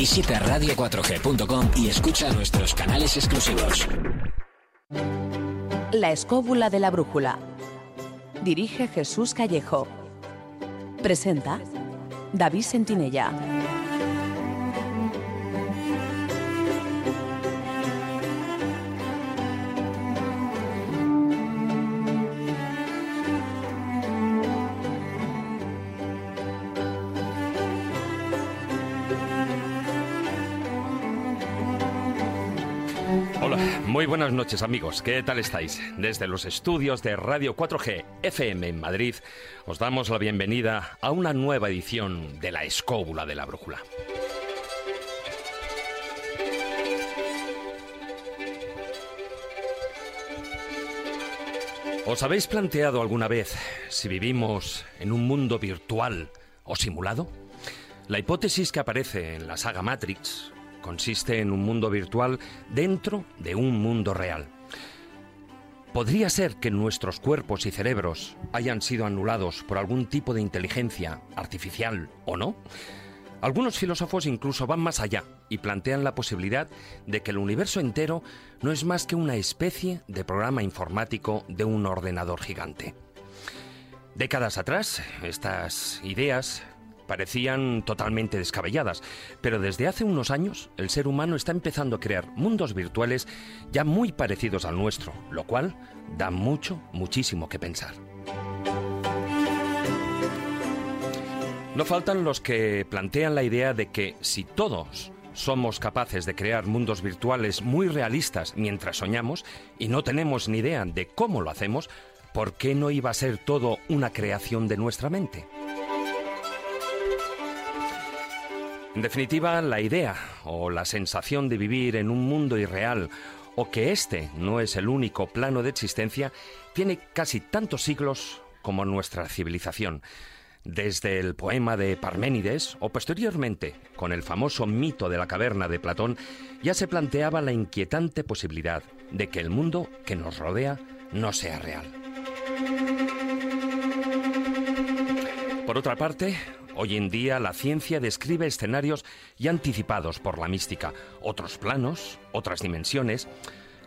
Visita radio4g.com y escucha nuestros canales exclusivos. La escóbula de la brújula. Dirige Jesús Callejo. Presenta David Sentinella. Muy buenas noches amigos, ¿qué tal estáis? Desde los estudios de Radio 4G FM en Madrid os damos la bienvenida a una nueva edición de La Escóbula de la Brújula. ¿Os habéis planteado alguna vez si vivimos en un mundo virtual o simulado? La hipótesis que aparece en la saga Matrix consiste en un mundo virtual dentro de un mundo real. ¿Podría ser que nuestros cuerpos y cerebros hayan sido anulados por algún tipo de inteligencia artificial o no? Algunos filósofos incluso van más allá y plantean la posibilidad de que el universo entero no es más que una especie de programa informático de un ordenador gigante. Décadas atrás, estas ideas parecían totalmente descabelladas, pero desde hace unos años el ser humano está empezando a crear mundos virtuales ya muy parecidos al nuestro, lo cual da mucho, muchísimo que pensar. No faltan los que plantean la idea de que si todos somos capaces de crear mundos virtuales muy realistas mientras soñamos y no tenemos ni idea de cómo lo hacemos, ¿por qué no iba a ser todo una creación de nuestra mente? En definitiva, la idea o la sensación de vivir en un mundo irreal o que este no es el único plano de existencia tiene casi tantos siglos como nuestra civilización. Desde el poema de Parménides o posteriormente con el famoso mito de la caverna de Platón, ya se planteaba la inquietante posibilidad de que el mundo que nos rodea no sea real. Por otra parte, Hoy en día la ciencia describe escenarios ya anticipados por la mística, otros planos, otras dimensiones.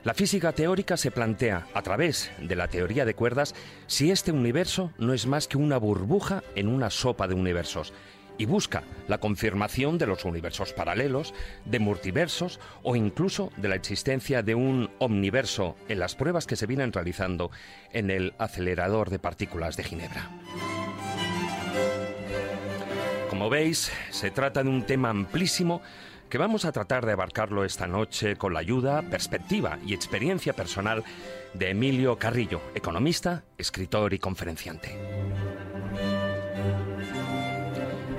La física teórica se plantea, a través de la teoría de cuerdas, si este universo no es más que una burbuja en una sopa de universos, y busca la confirmación de los universos paralelos, de multiversos o incluso de la existencia de un omniverso en las pruebas que se vienen realizando en el acelerador de partículas de Ginebra. Como veis, se trata de un tema amplísimo que vamos a tratar de abarcarlo esta noche con la ayuda, perspectiva y experiencia personal de Emilio Carrillo, economista, escritor y conferenciante.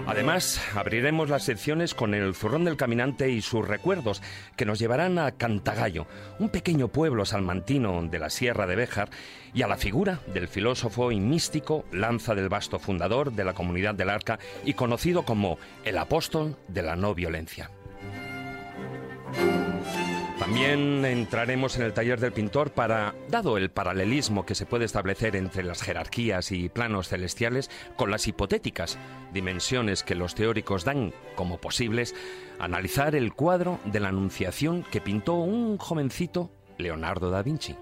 Además, abriremos las secciones con el Zurrón del Caminante y sus recuerdos, que nos llevarán a Cantagallo, un pequeño pueblo salmantino de la Sierra de Béjar, y a la figura del filósofo y místico Lanza del Basto, fundador de la Comunidad del Arca y conocido como el apóstol de la no violencia. También entraremos en el taller del pintor para, dado el paralelismo que se puede establecer entre las jerarquías y planos celestiales con las hipotéticas dimensiones que los teóricos dan como posibles, analizar el cuadro de la Anunciación que pintó un jovencito Leonardo da Vinci.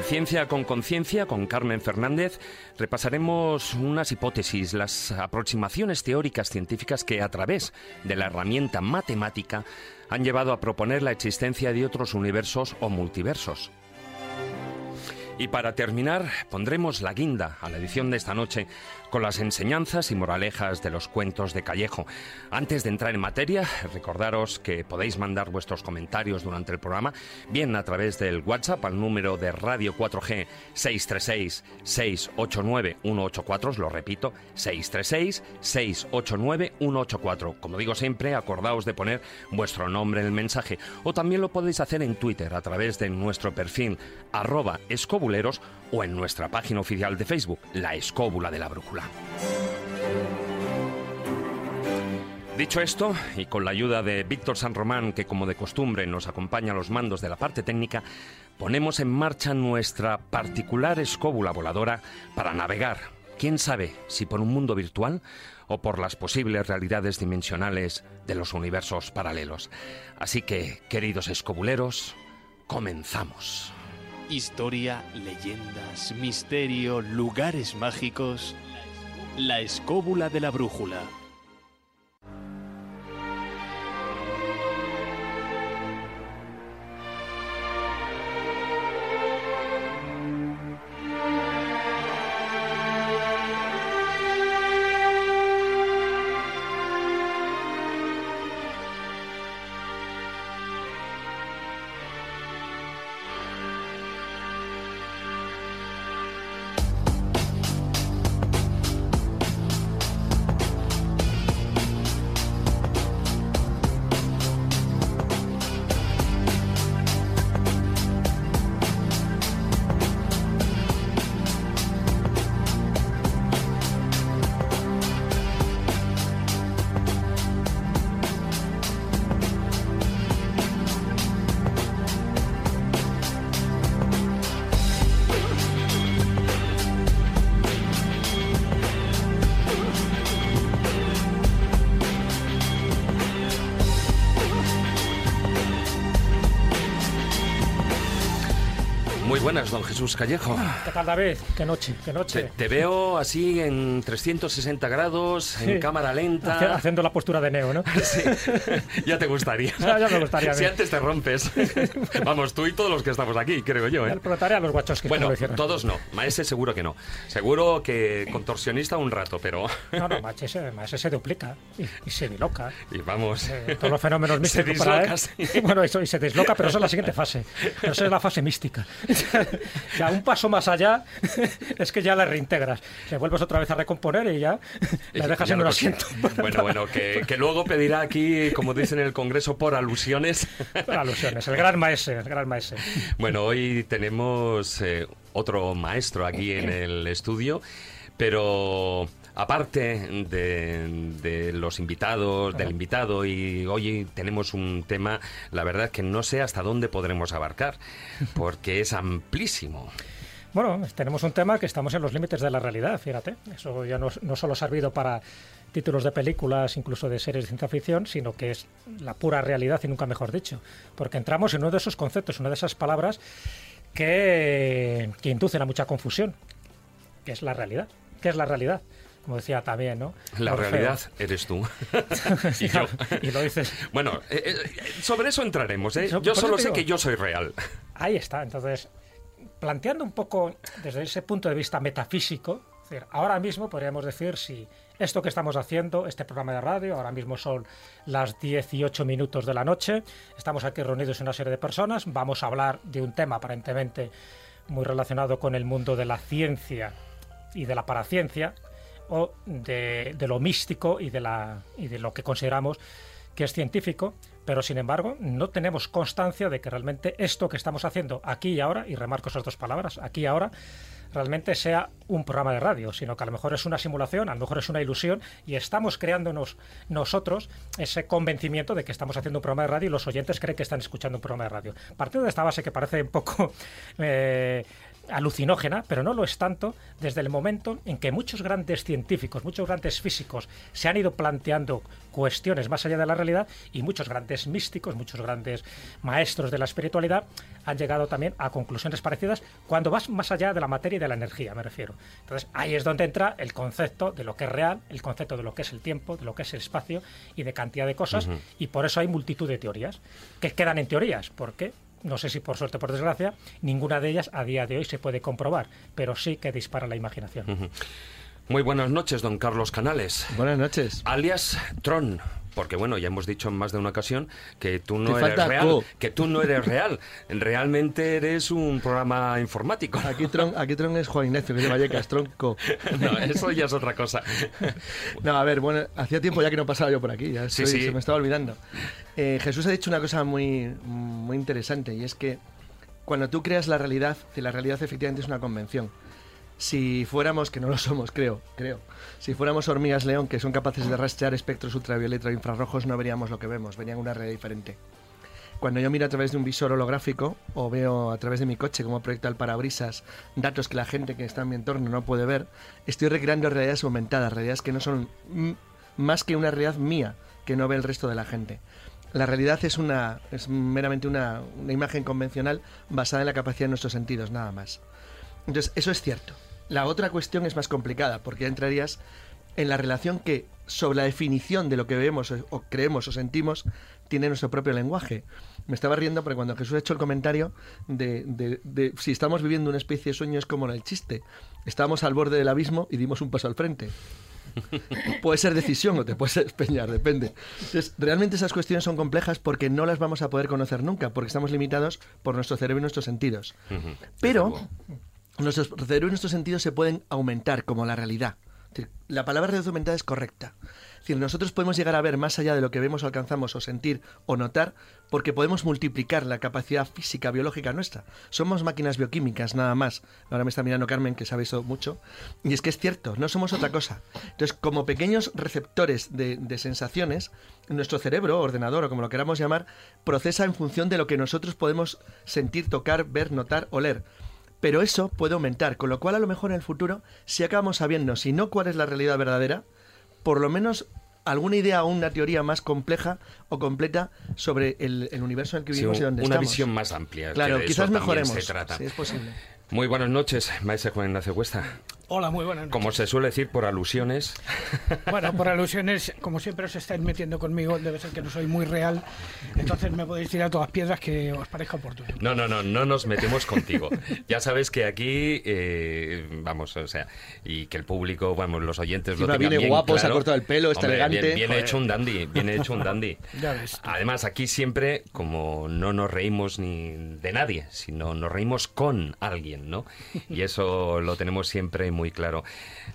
En Ciencia con Conciencia, con Carmen Fernández, repasaremos unas hipótesis, las aproximaciones teóricas científicas que a través de la herramienta matemática han llevado a proponer la existencia de otros universos o multiversos. Y para terminar, pondremos la guinda a la edición de esta noche con las enseñanzas y moralejas de los cuentos de Callejo. Antes de entrar en materia, recordaros que podéis mandar vuestros comentarios durante el programa, bien a través del WhatsApp al número de Radio 4G 636-689-184, os lo repito, 636-689-184. Como digo siempre, acordaos de poner vuestro nombre en el mensaje, o también lo podéis hacer en Twitter a través de nuestro perfil arroba o en nuestra página oficial de Facebook, La Escóbula de la Brújula. Dicho esto, y con la ayuda de Víctor San Román, que como de costumbre nos acompaña a los mandos de la parte técnica, ponemos en marcha nuestra particular escóbula voladora para navegar, quién sabe si por un mundo virtual o por las posibles realidades dimensionales de los universos paralelos. Así que, queridos escobuleros, comenzamos. Historia, leyendas, misterio, lugares mágicos. La escóbula de la brújula. Jesús Callejo. ¿Qué tal, David? Qué noche, qué noche. Te, veo así en 360 grados, en cámara lenta. Haciendo la postura de Neo, ¿no? Sí, ya te gustaría. Ya, ya me gustaría. Si antes te rompes. Vamos, tú y todos los que estamos aquí, creo yo, ¿eh? El proletariado, los guachos que Bueno, todos no. Maese seguro que no. Seguro que contorsionista un rato, pero... No, no, Maese, Maese se duplica y, se diloca. Y vamos... Eh, todos los fenómenos místicos se para él. Sí. Bueno, eso, y se desloca, pero eso es la siguiente fase. Esa es la fase mística. Ya un paso más allá es que ya la reintegras. Le vuelves otra vez a recomponer y ya la dejas Ya en un asiento. Bueno, bueno, que, que luego pedirá aquí, como dicen en el Congreso, por alusiones. Alusiones, el gran maese, el gran maese. Bueno, hoy tenemos eh, otro maestro aquí en el estudio, pero aparte de, de los invitados, del invitado, y hoy tenemos un tema, la verdad que no sé hasta dónde podremos abarcar, porque es amplísimo. Bueno, tenemos un tema que estamos en los límites de la realidad, fíjate. Eso ya no, no solo ha servido para títulos de películas, incluso de series de ciencia ficción, sino que es la pura realidad y nunca mejor dicho. Porque entramos en uno de esos conceptos, una de esas palabras que, que inducen a mucha confusión, que es la realidad. ¿Qué es la realidad? Como decía también, ¿no? La Orfeo. realidad eres tú. y yo. y lo dices. Bueno, eh, eh, sobre eso entraremos, ¿eh? Yo solo sé digo. que yo soy real. Ahí está. Entonces, planteando un poco desde ese punto de vista metafísico, es decir, ahora mismo podríamos decir si esto que estamos haciendo, este programa de radio, ahora mismo son las 18 minutos de la noche, estamos aquí reunidos una serie de personas, vamos a hablar de un tema aparentemente muy relacionado con el mundo de la ciencia y de la paraciencia, de lo místico y de, la, y de lo que consideramos que es científico, pero sin embargo no tenemos constancia de que realmente esto que estamos haciendo aquí y ahora, y remarco esas dos palabras, aquí y ahora, realmente sea un programa de radio, sino que a lo mejor es una simulación, a lo mejor es una ilusión, y estamos creándonos nosotros ese convencimiento de que estamos haciendo un programa de radio y los oyentes creen que están escuchando un programa de radio. Partiendo de esta base que parece un poco eh, alucinógena, pero no lo es tanto desde el momento en que muchos grandes científicos, muchos grandes físicos se han ido planteando cuestiones más allá de la realidad y muchos grandes místicos, muchos grandes maestros de la espiritualidad han llegado también a conclusiones parecidas cuando vas más allá de la materia y de la energía, me refiero. Entonces ahí es donde entra el concepto de lo que es real, el concepto de lo que es el tiempo, de lo que es el espacio y de cantidad de cosas y por eso hay multitud de teorías que quedan en teorías, porque no sé si por suerte o por desgracia, ninguna de ellas a día de hoy se puede comprobar, pero sí que dispara la imaginación. Muy buenas noches, don Carlos Canales, Buenas noches. alias Tron. Porque bueno, ya hemos dicho en más de una ocasión que tú no Te eres real, co. que tú no eres real. Realmente eres un programa informático. Aquí Tron, aquí Tron es Juan Ignacio, que es de Vallecas, tronco. No, eso ya es otra cosa. No, a ver, bueno, hacía tiempo ya que no pasaba yo por aquí, ya Sí, estoy- sí. se me estaba olvidando. Eh, Jesús ha dicho una cosa muy, muy interesante y es que cuando tú creas la realidad, que la realidad efectivamente es una convención. Si fuéramos, que no lo somos, creo, creo, si fuéramos hormigas león que son capaces de rastrear espectros ultravioleta o infrarrojos, no veríamos lo que vemos, verían una realidad diferente. Cuando yo miro a través de un visor holográfico o veo a través de mi coche cómo proyecta el parabrisas datos que la gente que está en mi entorno no puede ver, estoy recreando realidades aumentadas, realidades que no son más que una realidad mía que no ve el resto de la gente. La realidad es una es meramente una, imagen convencional basada en la capacidad de nuestros sentidos, nada más. Entonces, eso es cierto. La otra cuestión es más complicada, porque ya entrarías en la relación que sobre la definición de lo que vemos o, o creemos o sentimos tiene nuestro propio lenguaje. Me estaba riendo porque cuando Jesús ha hecho el comentario de, de- de si estamos viviendo una especie de sueño es como en el chiste. Estábamos al borde del abismo y dimos un paso al frente. Puede ser decisión o te puedes despeñar, depende. Entonces, realmente esas cuestiones son complejas porque no las vamos a poder conocer nunca, porque estamos limitados por nuestro cerebro y nuestros sentidos. Pero nuestros cerebro y nuestros sentidos se pueden aumentar como la realidad. La palabra realidad aumentada es correcta. Es decir, nosotros podemos llegar a ver más allá de lo que vemos alcanzamos o sentir o notar porque podemos multiplicar la capacidad física, biológica nuestra. Somos máquinas bioquímicas, nada más. Ahora me está mirando Carmen, que sabe eso mucho. Y es que es cierto, no somos otra cosa. Entonces, como pequeños receptores de, de sensaciones, nuestro cerebro, ordenador o como lo queramos llamar, procesa en función de lo que nosotros podemos sentir, tocar, ver, notar, oler. Pero eso puede aumentar, con lo cual a lo mejor en el futuro, si acabamos sabiendo, si no cuál es la realidad verdadera, por lo menos alguna idea o una teoría más compleja o completa sobre el, el universo en el que Sí, vivimos y donde una estamos. visión más amplia. Claro, que de eso quizás también mejoremos. Se trata. Es posible. Muy buenas noches, maestro Juan Ignacio Cuesta. Hola, muy buenas noches. Como se suele decir por alusiones, Bueno, por alusiones, como siempre os estáis metiendo conmigo, debe ser que no soy muy real, entonces me podéis tirar todas piedras que os parezca oportuno. No, no, no, no nos metemos contigo. Ya sabes que aquí, eh, vamos, o sea, y que el público, vamos, los oyentes lo Encima tengan viene bien guapo, se ha claro. cortado el pelo, está Hombre, elegante. Bien, hecho un dandy, viene hecho un dandy. Ya ves. tú. Además, aquí siempre, como no nos reímos ni de nadie, sino nos reímos con alguien, ¿no? Y eso lo tenemos siempre muy claro.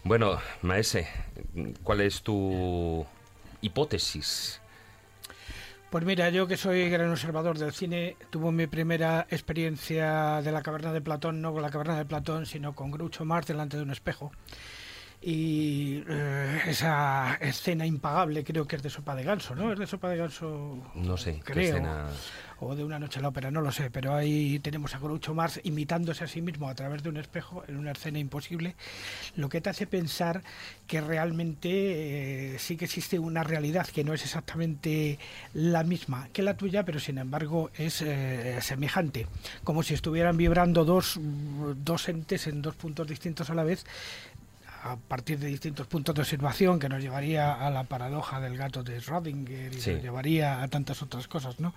Bueno, Maese, ¿cuál es tu hipótesis? Pues mira, yo que soy gran observador del cine, tuve mi primera experiencia de la caverna de Platón, no con la caverna de Platón, sino con Groucho Marx delante de un espejo. Y eh, esa escena impagable creo que es de Sopa de Ganso, ¿no? Es de Sopa de Ganso. No sé, qué creo. escena- O de una noche en la ópera, no lo sé, pero ahí tenemos a Groucho Marx imitándose a sí mismo a través de un espejo en una escena imposible, lo que te hace pensar que realmente eh, sí que existe una realidad que no es exactamente la misma que la tuya, pero sin embargo es eh, semejante, como si estuvieran vibrando dos, dos entes en dos puntos distintos a la vez a partir de distintos puntos de observación que nos llevaría a la paradoja del gato de Schrödinger y Sí. nos llevaría a tantas otras cosas, ¿no?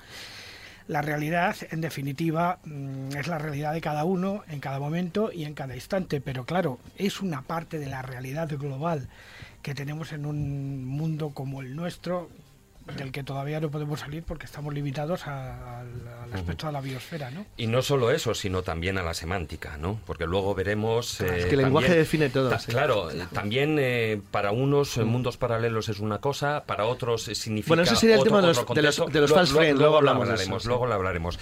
La realidad, en definitiva, mm, es la realidad de cada uno en cada momento y en cada instante, pero claro, es una parte de la realidad global que tenemos en un mundo como el nuestro, del que todavía no podemos salir porque estamos limitados a- al, al aspecto de la biosfera, ¿no? Y no solo eso, sino también a la semántica, ¿no? Porque luego veremos... Claro, es eh, que el lenguaje también- define todo, ta- sí. Claro, eh, también eh, para unos eh, mundos paralelos es una cosa, para otros eh, significa Bueno, ese sería el otro- tema de los- de los- contexto. de los Lo- false lo- friends, luego luego lo hablamos de eso, hablaremos, sí. luego lo hablaremos.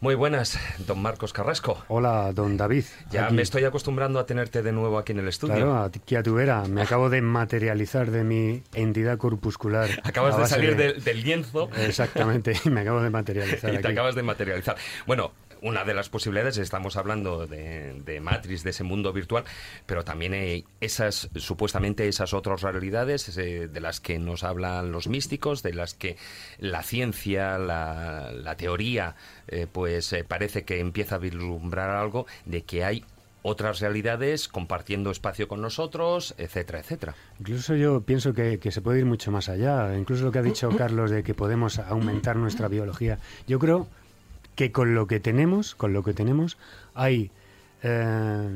Muy buenas, don Marcos Carrasco. Hola, don David. Ya Aquí. me estoy acostumbrando a tenerte de nuevo aquí en el estudio. Claro, aquí a tu vera. Me acabo de materializar de mi entidad corpuscular. Acabas a de salir del- del lienzo Exactamente, y me acabo de materializar y te aquí. acabas de materializar. Bueno, una de las posibilidades, estamos hablando de, de Matrix, de ese mundo virtual, pero también hay esas, supuestamente esas otras realidades eh, de las que nos hablan los místicos, de las que la ciencia, la, la teoría, eh, pues eh, parece que empieza a vislumbrar algo de que hay otras realidades compartiendo espacio con nosotros, etcétera, etcétera. Incluso yo pienso que, que se puede ir mucho más allá. Incluso lo que ha dicho Carlos de que podemos aumentar nuestra biología. Yo creo que con lo que tenemos, con lo que tenemos, hay eh,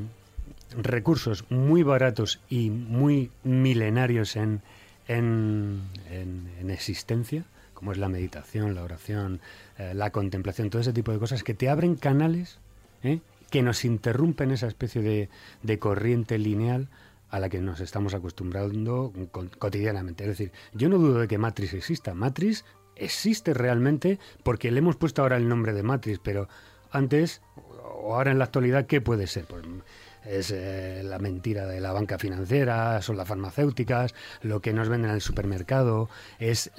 recursos muy baratos y muy milenarios en, en, en- en existencia, como es la meditación, la oración, eh, la contemplación, todo ese tipo de cosas que te abren canales ¿eh? Que nos interrumpen esa especie de, de corriente lineal a la que nos estamos acostumbrando cotidianamente. Es decir, yo no dudo de que Matrix exista. Matrix existe realmente porque le hemos puesto ahora el nombre de Matrix, pero antes o ahora en la actualidad, ¿qué puede ser? Pues es eh, la mentira de la banca financiera, son las farmacéuticas, lo que nos venden en el supermercado, es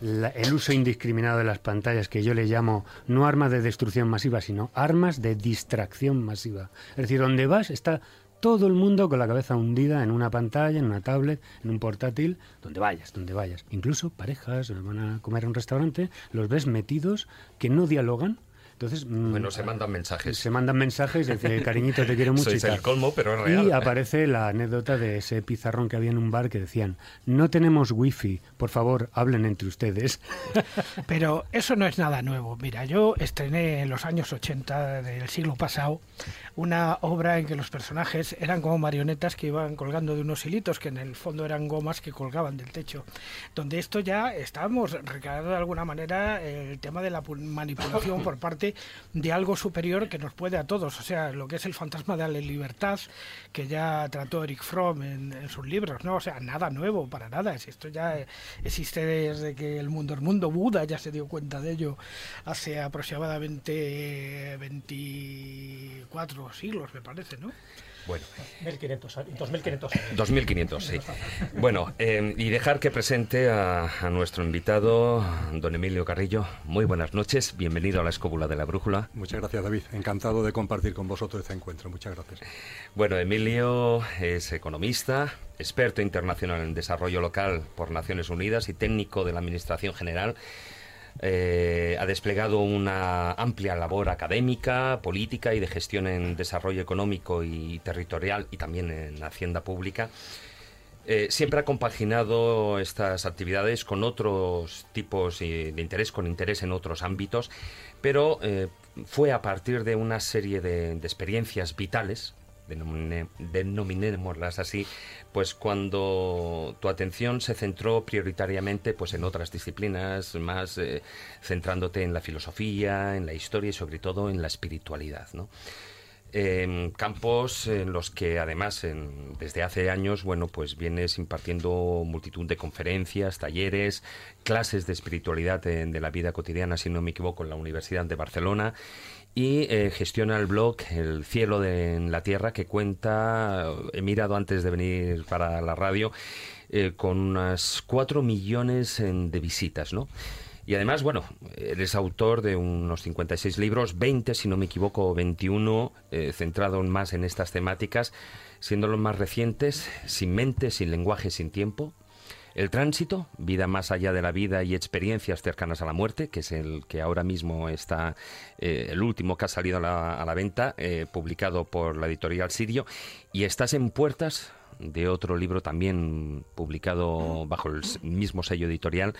el uso indiscriminado de las pantallas, que yo le llamo no armas de destrucción masiva, sino armas de distracción masiva. Es decir, donde vas está todo el mundo con la cabeza hundida en una pantalla, en una tablet, en un portátil, donde vayas, donde vayas. Incluso parejas van a comer a un restaurante, los ves metidos que no dialogan, entonces, mm, bueno, se mandan mensajes. Se mandan mensajes, dice, cariñito, te quiero mucho. y el colmo, pero es real. Y aparece la anécdota de ese pizarrón que había en un bar que decían, no tenemos wifi, por favor, hablen entre ustedes. Pero eso no es nada nuevo. Mira, yo estrené en los años 80 del siglo pasado una obra en que los personajes eran como marionetas que iban colgando de unos hilitos, que en el fondo eran gomas que colgaban del techo. Donde esto ya estábamos recargando de alguna manera el tema de la manipulación por parte de algo superior que nos puede a todos. O sea, lo que es el fantasma de la libertad, que ya trató Eric Fromm en, sus libros, ¿no? O sea, nada nuevo, para nada. Esto ya existe desde que el mundo, el mundo Buda ya se dio cuenta de ello hace aproximadamente 24 siglos, me parece, ¿no? Bueno. 2500 2500 sí. Bueno, em, y dejar que presente a, nuestro invitado, don Emilio Carrillo. Muy buenas noches, bienvenido a la Escóbula de la Brújula. Muchas gracias, David. Encantado de compartir con vosotros este encuentro. Muchas gracias. Bueno, Emilio es economista, experto internacional en desarrollo local por Naciones Unidas y técnico de la Administración General eh, ha desplegado una amplia labor académica, política y de gestión en desarrollo económico y territorial y también en hacienda pública. Eh, siempre ha compaginado estas actividades con otros tipos de interés, con interés en otros ámbitos, pero eh, fue a partir de una serie de experiencias vitales denominémoslas así, pues cuando tu atención se centró prioritariamente pues en otras disciplinas, más eh, centrándote en la filosofía, en la historia y sobre todo en la espiritualidad, ¿no? campos en los que además desde hace años bueno pues vienes impartiendo multitud de conferencias talleres clases de espiritualidad de la vida cotidiana si no me equivoco en la Universidad de Barcelona y eh, gestiona el blog El cielo de en la tierra que cuenta, he mirado antes de venir para la radio, eh, con unas 4 millones de visitas, ¿no? Y además, bueno, eres autor de unos 56 libros, 20, si no me equivoco, 21, eh, centrado más en estas temáticas, siendo los más recientes, Sin mente, sin lenguaje, sin tiempo, el tránsito, vida más allá de la vida y experiencias cercanas a la muerte, que es el que ahora mismo está, eh, el último que ha salido a la, venta, eh, publicado por la editorial Sirio, y estás en puertas de otro libro también publicado bajo el mismo sello editorial,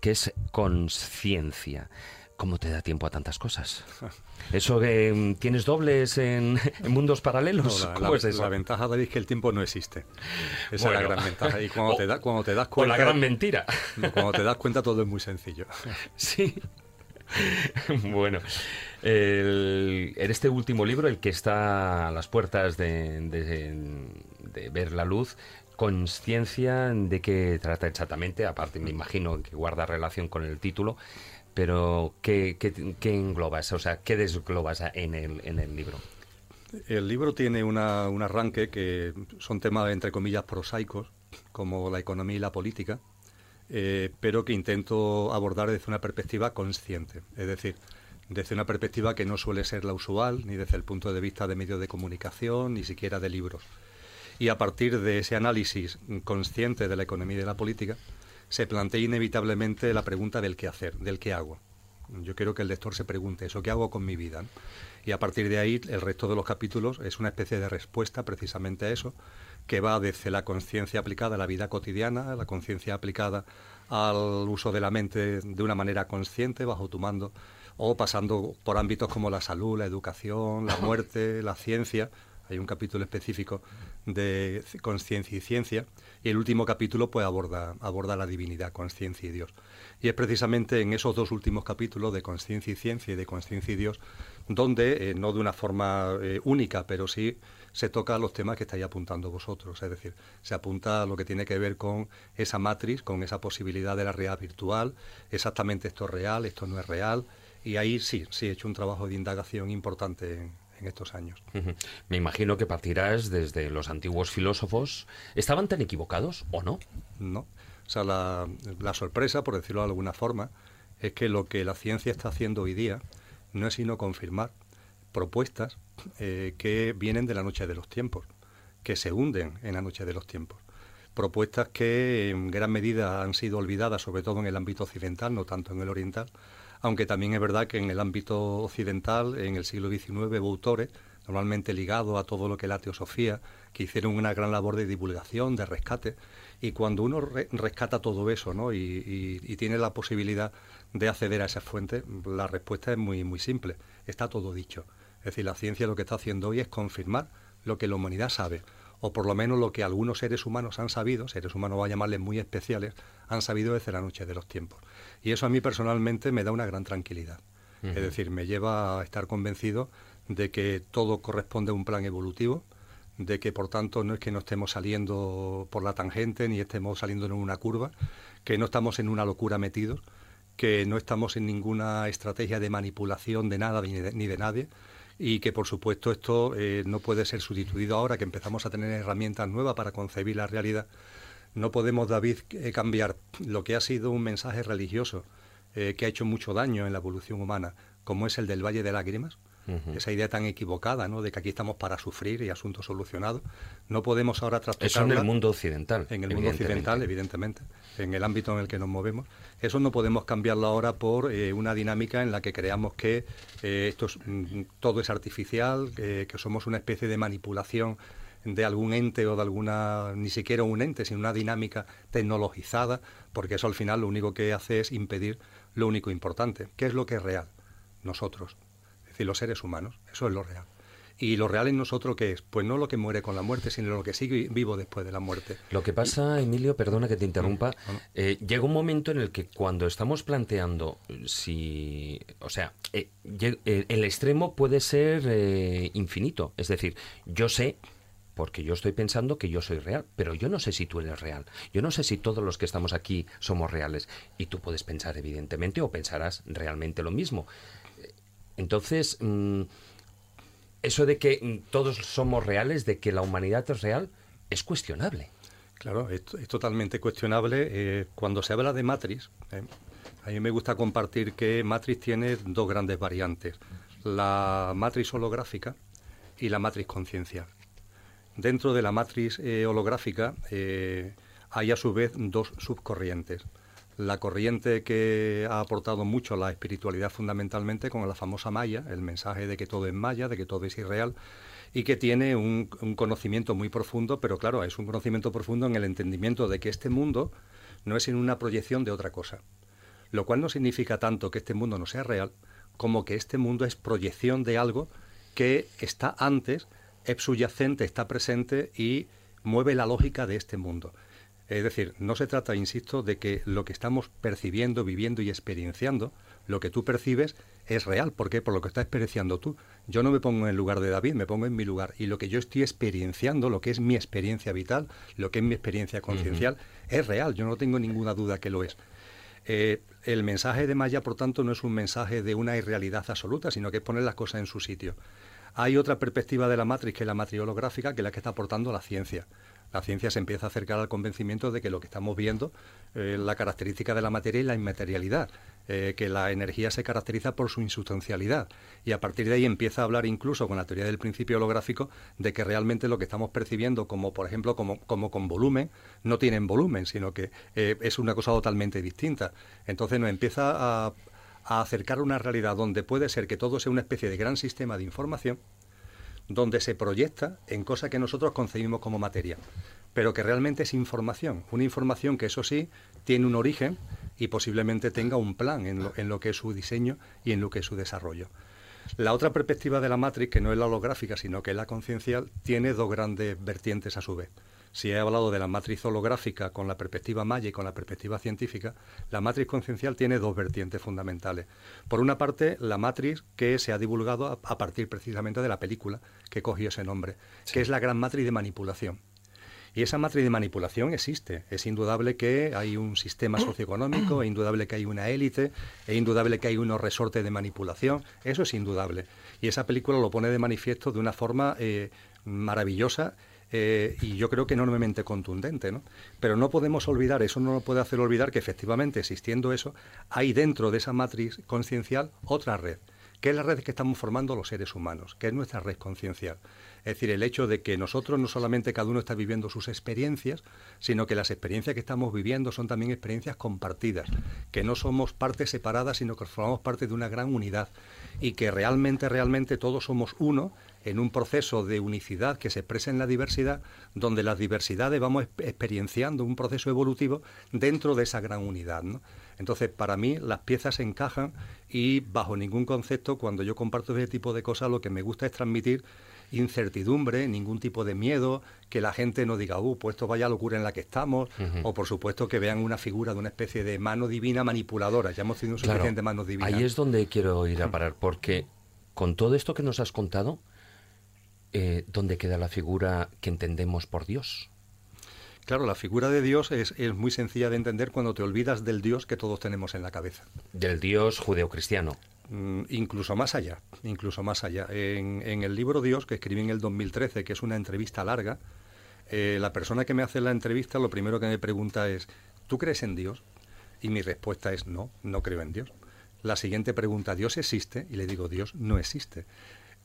que es Conciencia. ¿Cómo te da tiempo a tantas cosas? ¿Eso que mm, tienes dobles en, mundos paralelos? la, ¿Cómo es eso? La ventaja, David, es que el tiempo no existe. Esa es la gran ventaja. Y cuando, te, da, cuando te das cuenta... O la gran mentira. Cuando te das cuenta todo es muy sencillo. Sí. bueno, en este último libro, el que está a las puertas de, de ver la luz, conciencia de qué trata exactamente, aparte me imagino que guarda relación con el título, pero ¿qué, qué, englobas? O sea, ¿qué desglobas en el, en el libro? El libro tiene un arranque que son temas, entre comillas, prosaicos, como la economía y la política, eh, pero que intento abordar desde una perspectiva consciente, es decir, desde una perspectiva que no suele ser la usual, ni desde el punto de vista de medios de comunicación, ni siquiera de libros. Y a partir de ese análisis consciente de la economía y de la política, se plantea inevitablemente la pregunta del qué hacer, del qué hago. Yo quiero que el lector se pregunte eso, ¿qué hago con mi vida? Y a partir de ahí, el resto de los capítulos es una especie de respuesta precisamente a eso, que va desde la conciencia aplicada a la vida cotidiana, la conciencia aplicada al uso de la mente de una manera consciente, bajo tu mando, o pasando por ámbitos como la salud, la educación, la muerte, la ciencia. Hay un capítulo específico de conciencia y ciencia y el último capítulo pues aborda, aborda la divinidad, conciencia y Dios. Y es precisamente en esos dos últimos capítulos de conciencia y ciencia y de conciencia y Dios donde, eh, no de una forma eh, única, pero sí se toca los temas que estáis apuntando vosotros. Es decir, se apunta a lo que tiene que ver con esa matriz, con esa posibilidad de la realidad virtual, exactamente esto es real, esto no es real. Y ahí sí, sí he hecho un trabajo de indagación importante en, en estos años. Me imagino que partirás desde los antiguos filósofos. ¿Estaban tan equivocados o no? No. O sea, la, la sorpresa, por decirlo de alguna forma, es que lo que la ciencia está haciendo hoy día no es sino confirmar propuestas eh, que vienen de la noche de los tiempos, que se hunden en la noche de los tiempos. Propuestas que en gran medida han sido olvidadas, sobre todo en el ámbito occidental, no tanto en el oriental, aunque también es verdad que en el ámbito occidental, en el siglo XIX, hubo autores, normalmente ligados a todo lo que es la teosofía, que hicieron una gran labor de divulgación, de rescate, y cuando uno rescata todo eso ¿no? y, tiene la posibilidad de acceder a esa fuente, la respuesta es muy, muy simple, está todo dicho. Es decir, la ciencia lo que está haciendo hoy es confirmar lo que la humanidad sabe, o por lo menos lo que algunos seres humanos han sabido, seres humanos va a llamarles muy especiales, han sabido desde la noche de los tiempos. Y eso a mí personalmente me da una gran tranquilidad. Es decir, me lleva a estar convencido de que todo corresponde a un plan evolutivo, de que por tanto no es que no estemos saliendo por la tangente ni estemos saliendo en una curva, que no estamos en una locura metidos, que no estamos en ninguna estrategia de manipulación de nada ni de, nadie y que por supuesto esto eh, no puede ser sustituido ahora que empezamos a tener herramientas nuevas para concebir la realidad. No podemos, David, eh, cambiar lo que ha sido un mensaje religioso eh, que ha hecho mucho daño en la evolución humana, como es el del Valle de Lágrimas, esa idea tan equivocada, ¿no? De que aquí estamos para sufrir y asuntos solucionados. No podemos ahora trastocarla... Eso en el mundo occidental. En el mundo occidental, evidentemente, en el ámbito en el que nos movemos. Eso no podemos cambiarlo ahora por eh, una dinámica en la que creamos que eh, esto mm, todo es artificial, que somos una especie de manipulación de algún ente o de alguna, ni siquiera un ente, sino una dinámica tecnologizada, porque eso al final lo único que hace es impedir lo único importante, que es lo que es real, nosotros decir, los seres humanos. Eso es lo real. ¿Y lo real en nosotros qué es? Pues no lo que muere con la muerte, sino lo que sigue vivo después de la muerte. Lo que pasa, Emilio, perdona que te interrumpa, eh, llega un momento en el que cuando estamos planteando si... O sea, eh, eh, el extremo puede ser infinito. Es decir, yo sé porque yo estoy pensando que yo soy real, pero yo no sé si tú eres real. Yo no sé si todos los que estamos aquí somos reales. Y tú puedes pensar, evidentemente, o pensarás realmente lo mismo. Entonces, mm, eso de que mm, todos somos reales, de que la humanidad es real, es cuestionable. Claro, es, totalmente cuestionable. Eh, cuando se habla de Matrix, eh, a mí me gusta compartir que Matrix tiene dos grandes variantes, la matriz holográfica y la matriz conciencial. Dentro de la matriz eh, holográfica hay a su vez dos subcorrientes. La corriente que ha aportado mucho a la espiritualidad fundamentalmente con la famosa Maya, el mensaje de que todo es Maya, de que todo es irreal, y que tiene un, conocimiento muy profundo, pero claro, es un conocimiento profundo en el entendimiento de que este mundo no es sino una proyección de otra cosa, lo cual no significa tanto que este mundo no sea real, como que este mundo es proyección de algo que está antes, es subyacente, está presente y mueve la lógica de este mundo. Es decir, no se trata, insisto, de que lo que estamos percibiendo, viviendo y experienciando, lo que tú percibes es real. ¿Por qué? Por lo que estás experienciando tú. Yo no me pongo en el lugar de David, me pongo en mi lugar. Y lo que yo estoy experienciando, lo que es mi experiencia vital, lo que es mi experiencia conciencial, es real. Yo no tengo ninguna duda que lo es. Eh, el mensaje de Maya, por tanto, no es un mensaje de una irrealidad absoluta, sino que es poner las cosas en su sitio. Hay otra perspectiva de la matriz, que es la matriz holográfica, que es la que está aportando la ciencia la ciencia se empieza a acercar al convencimiento de que lo que estamos viendo, eh, la característica de la materia y la inmaterialidad, eh, que la energía se caracteriza por su insustancialidad. Y a partir de ahí empieza a hablar incluso con la teoría del principio holográfico de que realmente lo que estamos percibiendo como, por ejemplo, como, con volumen, no tienen volumen, sino que eh, es una cosa totalmente distinta. Entonces nos empieza a, a acercar una realidad donde puede ser que todo sea una especie de gran sistema de información, donde se proyecta en cosas que nosotros concebimos como materia, pero que realmente es información, una información que eso sí tiene un origen y posiblemente tenga un plan en lo, en lo que es su diseño y en lo que es su desarrollo. La otra perspectiva de la matriz, que no es la holográfica, sino que es la conciencial, tiene dos grandes vertientes a su vez. Si he hablado de la matriz holográfica con la perspectiva maya y con la perspectiva científica, la matriz conciencial tiene dos vertientes fundamentales. Por una parte, la matriz que se ha divulgado a, partir precisamente de la película que cogió ese nombre, que es la gran matriz de manipulación. Y esa matriz de manipulación existe. Es indudable que hay un sistema socioeconómico, es indudable que hay una élite, es indudable que hay unos resortes de manipulación. Eso es indudable. Y esa película lo pone de manifiesto de una forma eh, maravillosa eh, y yo creo que enormemente contundente, ¿no? Pero no podemos olvidar, eso no nos puede hacer olvidar que efectivamente existiendo eso, hay dentro de esa matriz conciencial otra red, que es la red que estamos formando los seres humanos, que es nuestra red conciencial. Es decir, el hecho de que nosotros no solamente cada uno está viviendo sus experiencias, sino que las experiencias que estamos viviendo son también experiencias compartidas, que no somos partes separadas, sino que formamos parte de una gran unidad y que realmente, realmente todos somos uno en un proceso de unicidad que se expresa en la diversidad, donde las diversidades vamos experienciando un proceso evolutivo dentro de esa gran unidad. Entonces, para mí, las piezas encajan y bajo ningún concepto, cuando yo comparto ese tipo de cosas, lo que me gusta es transmitir incertidumbre, ningún tipo de miedo, que la gente no diga, uh, pues esto vaya locura en la que estamos, o por supuesto que vean una figura de una especie de mano divina manipuladora. Ya hemos tenido suficiente manos divinas. Ahí es donde quiero ir a parar, porque con todo esto que nos has contado, eh, ¿dónde queda la figura que entendemos por Dios? Claro, la figura de Dios es, muy sencilla de entender cuando te olvidas del Dios que todos tenemos en la cabeza. Del Dios judeocristiano. Mm, incluso más allá, incluso más allá. En, el libro Dios, que escribí en el 2013, que es una entrevista larga, eh, la persona que me hace la entrevista lo primero que me pregunta es, ¿tú crees en Dios? Y mi respuesta es, no, no creo en Dios. La siguiente pregunta, ¿Dios existe? Y le digo, Dios no existe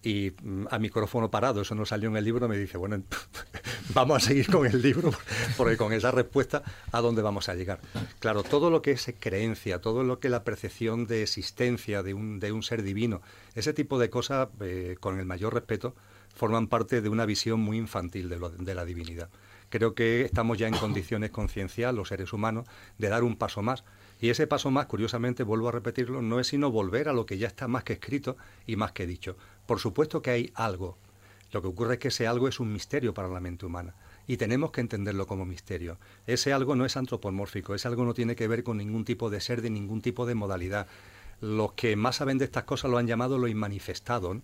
y mm, a micrófono parado, eso no salió en el libro, me dice, bueno, vamos a seguir con el libro, porque con esa respuesta, ¿a dónde vamos a llegar? Claro, todo lo que es creencia, todo lo que es la percepción de existencia de un, de un ser divino, ese tipo de cosas, eh, con el mayor respeto, forman parte de una visión muy infantil de, de la divinidad. Creo que estamos ya en condiciones concienciales, los seres humanos, de dar un paso más. Y ese paso más, curiosamente, vuelvo a repetirlo, no es sino volver a lo que ya está más que escrito y más que dicho. Por supuesto que hay algo. Lo que ocurre es que ese algo es un misterio para la mente humana y tenemos que entenderlo como misterio. Ese algo no es antropomórfico, ese algo no tiene que ver con ningún tipo de ser, de ningún tipo de modalidad. Los que más saben de estas cosas lo han llamado lo inmanifestado,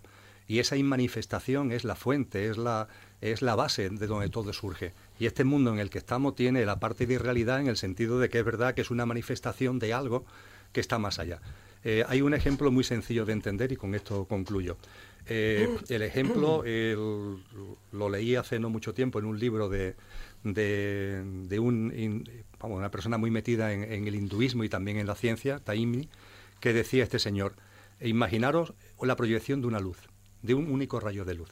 y esa inmanifestación es la fuente, es la, es la base de donde todo surge. Y este mundo en el que estamos tiene la parte de irrealidad en el sentido de que es verdad que es una manifestación de algo que está más allá. Eh, hay un ejemplo muy sencillo de entender y con esto concluyo. Eh, el ejemplo lo leí hace no mucho tiempo en un libro de, de, un, una persona muy metida en, el hinduismo y también en la ciencia, Taimi, que decía este señor, imaginaros la proyección de una luz, de un único rayo de luz,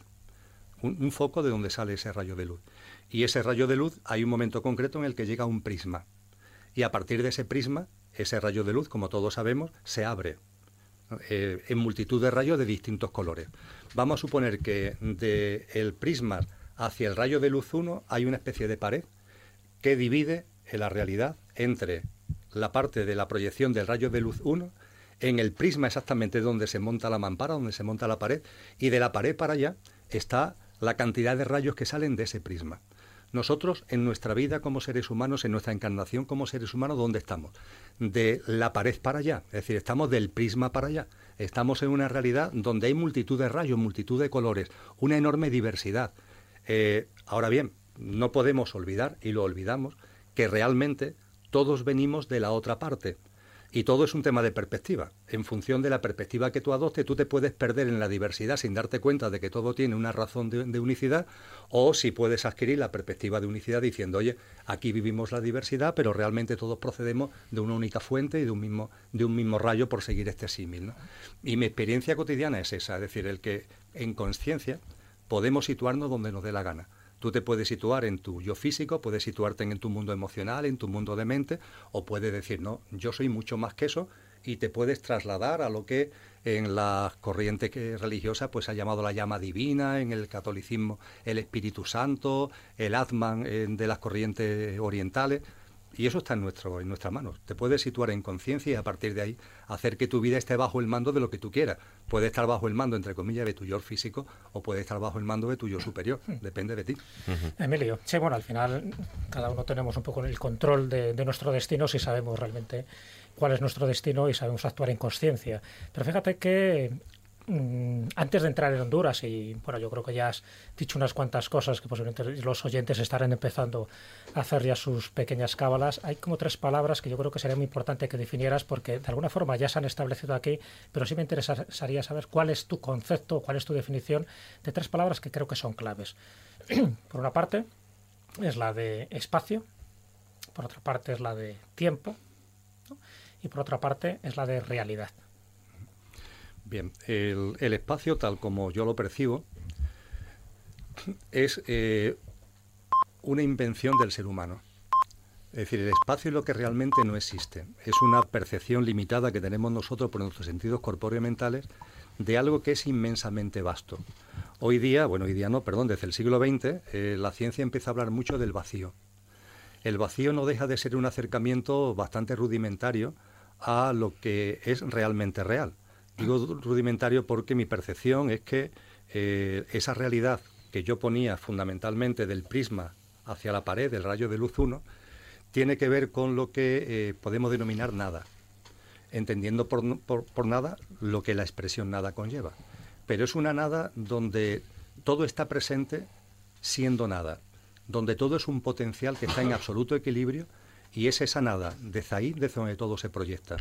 un, un foco de donde sale ese rayo de luz. Y ese rayo de luz hay un momento concreto en el que llega un prisma. Y a partir de ese prisma, ese rayo de luz, como todos sabemos, se abre eh, en multitud de rayos de distintos colores. Vamos a suponer que del el prisma hacia el rayo de luz 1 hay una especie de pared que divide la realidad entre la parte de la proyección del rayo de luz 1 en el prisma exactamente donde se monta la mampara, donde se monta la pared, y de la pared para allá está la cantidad de rayos que salen de ese prisma. Nosotros en nuestra vida como seres humanos, en nuestra encarnación como seres humanos, ¿dónde estamos? De la pared para allá, es decir, estamos del prisma para allá. Estamos en una realidad donde hay multitud de rayos, multitud de colores, una enorme diversidad. Eh, ahora bien, no podemos olvidar, y lo olvidamos, que realmente todos venimos de la otra parte. Y todo es un tema de perspectiva. En función de la perspectiva que tú adoptes, tú te puedes perder en la diversidad sin darte cuenta de que todo tiene una razón de, unicidad, o si puedes adquirir la perspectiva de unicidad diciendo, oye, aquí vivimos la diversidad, pero realmente todos procedemos de una única fuente y de un mismo, de un mismo rayo por seguir este símil. Y mi experiencia cotidiana es esa, es decir, el que en conciencia podemos situarnos donde nos dé la gana. Tú te puedes situar en tu yo físico, puedes situarte en tu mundo emocional, en tu mundo de mente, o puedes decir, no, yo soy mucho más que eso, y te puedes trasladar a lo que en la corriente religiosa pues ha llamado la llama divina, en el catolicismo el Espíritu Santo, el Atman de las corrientes orientales. Y eso está en, nuestro, en nuestras manos. Te puedes situar en conciencia y a partir de ahí hacer que tu vida esté bajo el mando de lo que tú quieras. Puede estar bajo el mando, entre comillas, de tu yo físico o puede estar bajo el mando de tu yo superior. Depende de ti. Emilio, sí, bueno, al final cada uno tenemos un poco el control de, de nuestro destino si sabemos realmente cuál es nuestro destino y sabemos actuar en conciencia. Pero fíjate que antes de entrar en Honduras, y bueno, yo creo que ya has dicho unas cuantas cosas que posiblemente los oyentes estarán empezando a hacer ya sus pequeñas cábalas, hay como tres palabras que yo creo que sería muy importante que definieras porque de alguna forma ya se han establecido aquí, pero sí me interesaría saber cuál es tu concepto, cuál es tu definición de tres palabras que creo que son claves. por una parte, es la de espacio, por otra parte es la de tiempo, y por otra parte es la de realidad. Bien, el, espacio, tal como yo lo percibo, es eh, una invención del ser humano. Es decir, el espacio es lo que realmente no existe. Es una percepción limitada que tenemos nosotros por nuestros sentidos corpóreos mentales de algo que es inmensamente vasto. Hoy día, bueno, hoy día no, perdón, desde el siglo XX, eh, la ciencia empieza a hablar mucho del vacío. El vacío no deja de ser un acercamiento bastante rudimentario a lo que es realmente real. Digo rudimentario porque mi percepción es que eh, esa realidad que yo ponía fundamentalmente del prisma hacia la pared, del rayo de luz 1, tiene que ver con lo que eh, podemos denominar nada, entendiendo por, por, nada lo que la expresión nada conlleva. Pero es una nada donde todo está presente siendo nada, donde todo es un potencial que está en absoluto equilibrio y es esa nada, desde ahí, desde donde todo se proyecta.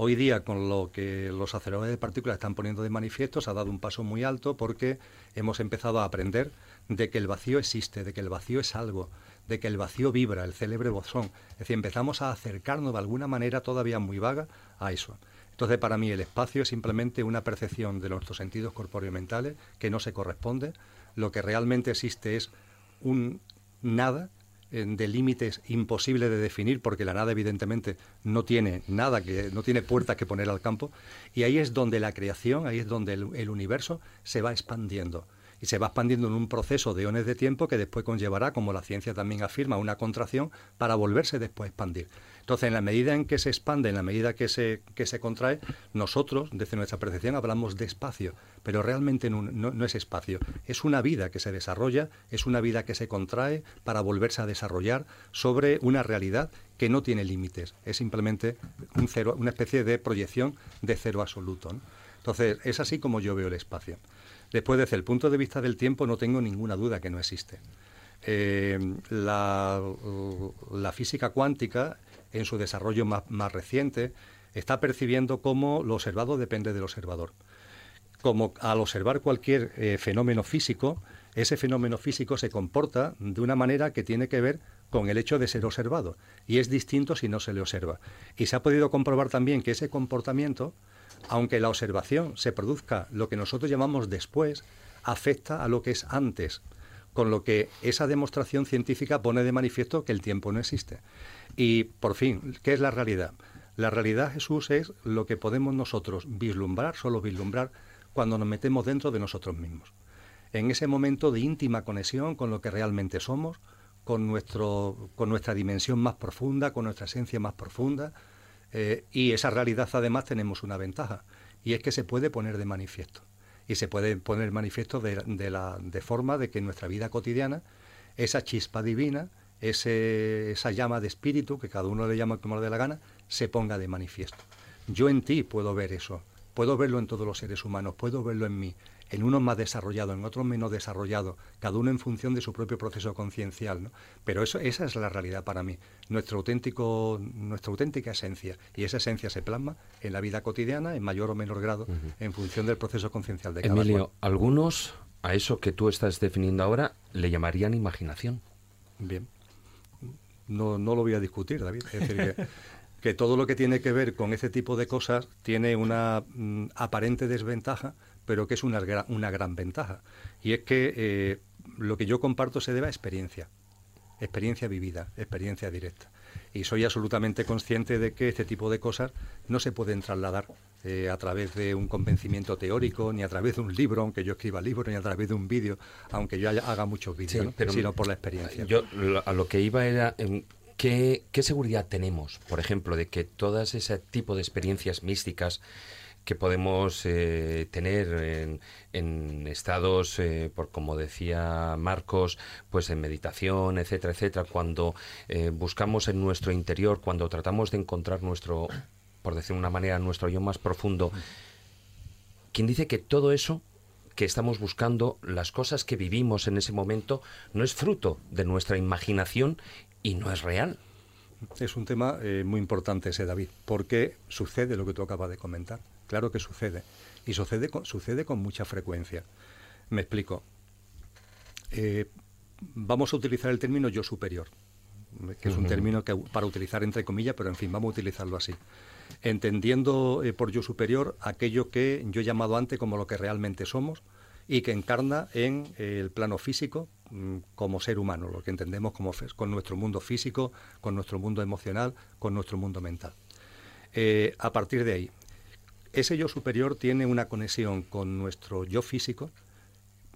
Hoy día, con lo que los aceleradores de partículas están poniendo de manifiesto, se ha dado un paso muy alto porque hemos empezado a aprender de que el vacío existe, de que el vacío es algo, de que el vacío vibra, el célebre bosón. Es decir, empezamos a acercarnos de alguna manera todavía muy vaga a eso. Entonces, para mí, el espacio es simplemente una percepción de nuestros sentidos corpóreos mentales que no se corresponde. Lo que realmente existe es un nada de límites imposibles de definir porque la nada evidentemente no tiene nada que no tiene puertas que poner al campo y ahí es donde la creación ahí es donde el, universo se va expandiendo y se va expandiendo en un proceso de ones de tiempo que después conllevará como la ciencia también afirma una contracción para volverse después a expandir entonces, en la medida en que se expande, en la medida que se, que se contrae, nosotros, desde nuestra percepción, hablamos de espacio, pero realmente no, no, es espacio, es una vida que se desarrolla, es una vida que se contrae para volverse a desarrollar sobre una realidad que no tiene límites, es simplemente un cero, una especie de proyección de cero absoluto. Entonces, es así como yo veo el espacio. Después, desde el punto de vista del tiempo, no tengo ninguna duda que no existe. Eh, la, física cuántica en su desarrollo más, reciente, está percibiendo cómo lo observado depende del observador. Como al observar cualquier eh, fenómeno físico, ese fenómeno físico se comporta de una manera que tiene que ver con el hecho de ser observado y es distinto si no se le observa. Y se ha podido comprobar también que ese comportamiento, aunque la observación se produzca lo que nosotros llamamos después, afecta a lo que es antes, con lo que esa demostración científica pone de manifiesto que el tiempo no existe. Y por fin, ¿qué es la realidad? La realidad, Jesús, es lo que podemos nosotros vislumbrar, solo vislumbrar, cuando nos metemos dentro de nosotros mismos. En ese momento de íntima conexión con lo que realmente somos, con, nuestro, con nuestra dimensión más profunda, con nuestra esencia más profunda. Eh, y esa realidad además tenemos una ventaja, y es que se puede poner de manifiesto. Y se puede poner manifiesto de, de, la, de forma de que en nuestra vida cotidiana esa chispa divina ese, esa llama de espíritu, que cada uno le llama como le dé la gana, se ponga de manifiesto. Yo en ti puedo ver eso, puedo verlo en todos los seres humanos, puedo verlo en mí, en unos más desarrollados, en otros menos desarrollados, cada uno en función de su propio proceso conciencial. ¿no? Pero eso, esa es la realidad para mí, nuestro auténtico, nuestra auténtica esencia. Y esa esencia se plasma en la vida cotidiana, en mayor o menor grado, en función del proceso conciencial de cada Emilio, algunos a eso que tú estás definiendo ahora le llamarían imaginación. Bien no, no lo voy a discutir, David. Es decir, que, todo lo que tiene que ver con ese tipo de cosas tiene una mm, aparente desventaja, pero que es una, una gran ventaja. Y es que eh, lo que yo comparto se debe a experiencia, experiencia vivida, experiencia directa. Y soy absolutamente consciente de que este tipo de cosas no se pueden trasladar eh, a través de un convencimiento teórico, ni a través de un libro, aunque yo escriba libros, ni a través de un vídeo, aunque yo haga muchos vídeos, sino por la experiencia. Yo a lo que iba era... ¿Qué, ¿Qué seguridad tenemos, por ejemplo, de que todas ese tipo de experiencias místicas que podemos eh, tener en, estados, eh, por como decía Marcos, pues en meditación, etcétera, etcétera, cuando eh, buscamos en nuestro interior, cuando tratamos de encontrar nuestro, por decir de una manera, nuestro yo más profundo, quien dice que todo eso que estamos buscando, las cosas que vivimos en ese momento, no es fruto de nuestra imaginación y no es real. Es un tema muy importante ese, David, porque sucede lo que tú acabas de comentar. Claro que sucede. Y sucede con, sucede con mucha frecuencia. Me explico. Eh, vamos a utilizar el término yo superior, que es un término que, para utilizar entre comillas, pero en fin, vamos a utilizarlo así. Entendiendo eh, por yo superior aquello que yo he llamado antes como lo que realmente somos y que encarna en eh, el plano físico mm, como ser humano, lo que entendemos como con nuestro mundo físico, con nuestro mundo emocional, con nuestro mundo mental. Eh, a partir de ahí, ese yo superior tiene una conexión con nuestro yo físico,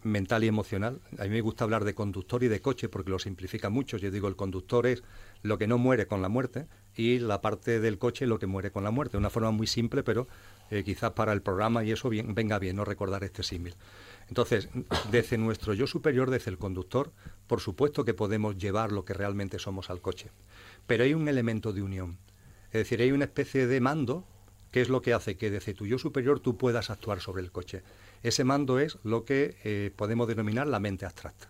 mental y emocional. A mí me gusta hablar de conductor y de coche porque lo simplifica mucho. Yo digo, el conductor es lo que no muere con la muerte y la parte del coche lo que muere con la muerte. Una forma muy simple, pero eh, quizás para el programa y eso bien, venga bien no recordar este símil. Entonces, desde nuestro yo superior, desde el conductor, por supuesto que podemos llevar lo que realmente somos al coche. Pero hay un elemento de unión. Es decir, hay una especie de mando que es lo que hace que desde tu yo superior tú puedas actuar sobre el coche. Ese mando es lo que eh, podemos denominar la mente abstracta.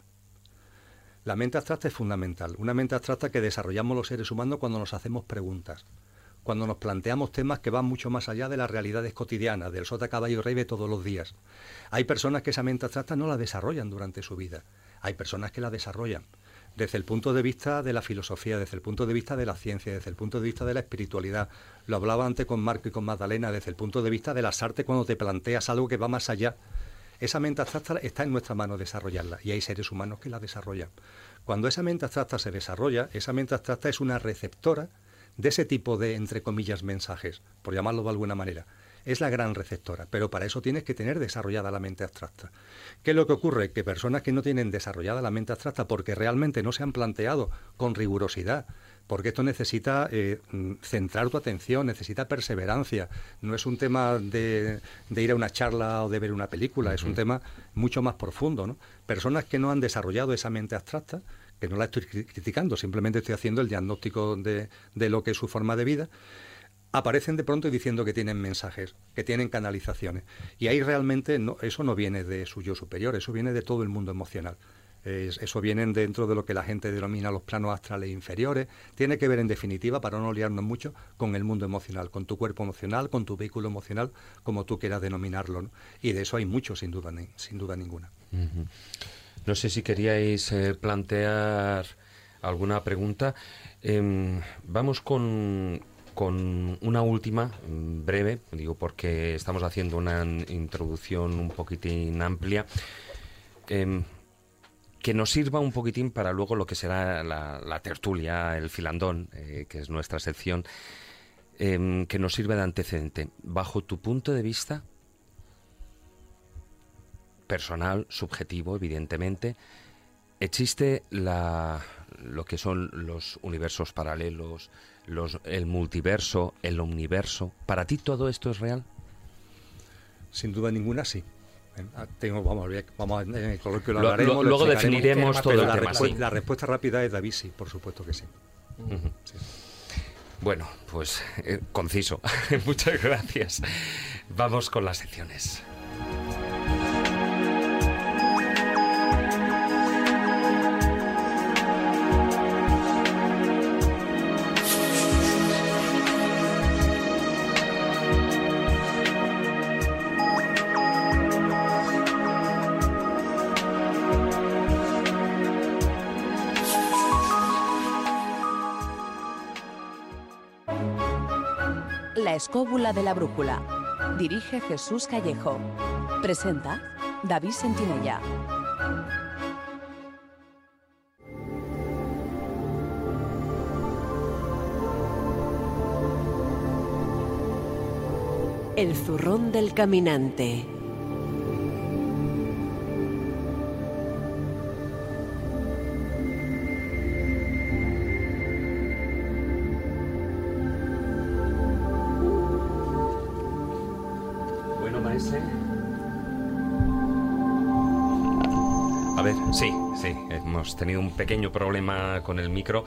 La mente abstracta es fundamental. Una mente abstracta que desarrollamos los seres humanos cuando nos hacemos preguntas, cuando nos planteamos temas que van mucho más allá de las realidades cotidianas, del sota caballo rey de todos los días. Hay personas que esa mente abstracta no la desarrollan durante su vida. Hay personas que la desarrollan desde el punto de vista de la filosofía, desde el punto de vista de la ciencia, desde el punto de vista de la espiritualidad. Lo hablaba antes con Marco y con Magdalena, desde el punto de vista de las artes cuando te planteas algo que va más allá. Esa mente abstracta está en nuestra mano desarrollarla y hay seres humanos que la desarrollan. Cuando esa mente abstracta se desarrolla, esa mente abstracta es una receptora de ese tipo de, entre comillas, mensajes, por llamarlo de alguna manera es la gran receptora, pero para eso tienes que tener desarrollada la mente abstracta. ¿Qué es lo que ocurre? Que personas que no tienen desarrollada la mente abstracta porque realmente no se han planteado con rigurosidad, porque esto necesita eh, centrar tu atención, necesita perseverancia, no es un tema de, ir a una charla o de ver una película, es un tema mucho más profundo. ¿no? Personas que no han desarrollado esa mente abstracta, que no la estoy criticando, simplemente estoy haciendo el diagnóstico de, de lo que es su forma de vida, aparecen de pronto diciendo que tienen mensajes, que tienen canalizaciones. Y ahí realmente eso no viene de su yo superior, eso viene de todo el mundo emocional. eso viene dentro de lo que la gente denomina los planos astrales inferiores. Tiene que ver, en definitiva, para no liarnos mucho, con el mundo emocional, con tu cuerpo emocional, con tu vehículo emocional, como tú quieras denominarlo. Y de eso hay mucho, sin duda, sin duda ninguna. No sé si queríais eh, plantear alguna pregunta. Em, vamos con, con una última, mm, breve, digo porque estamos haciendo una introducción un poquitín amplia, em, que nos sirva un poquitín para luego lo que será la, tertulia, el filandón, eh, que es nuestra sección, em, que nos sirva de antecedente. Bajo tu punto de vista, personal, subjetivo, evidentemente, existe la, lo que son los universos paralelos, los, el multiverso, el omniverso. ¿Para ti todo esto es real? Sin duda ninguna, sí. Tengo, vamos, vamos en el coloquio lo, lo, luego definiremos todo el la, tema, la respuesta rápida es David, sí, por supuesto que sí. Bueno, pues eh, conciso. Muchas gracias. Vamos con las secciones. Escóbula de la brújula. Dirige Jesús Callejo. Presenta David Sentinella. El zurrón del caminante. Hemos tenido un pequeño problema con el micro.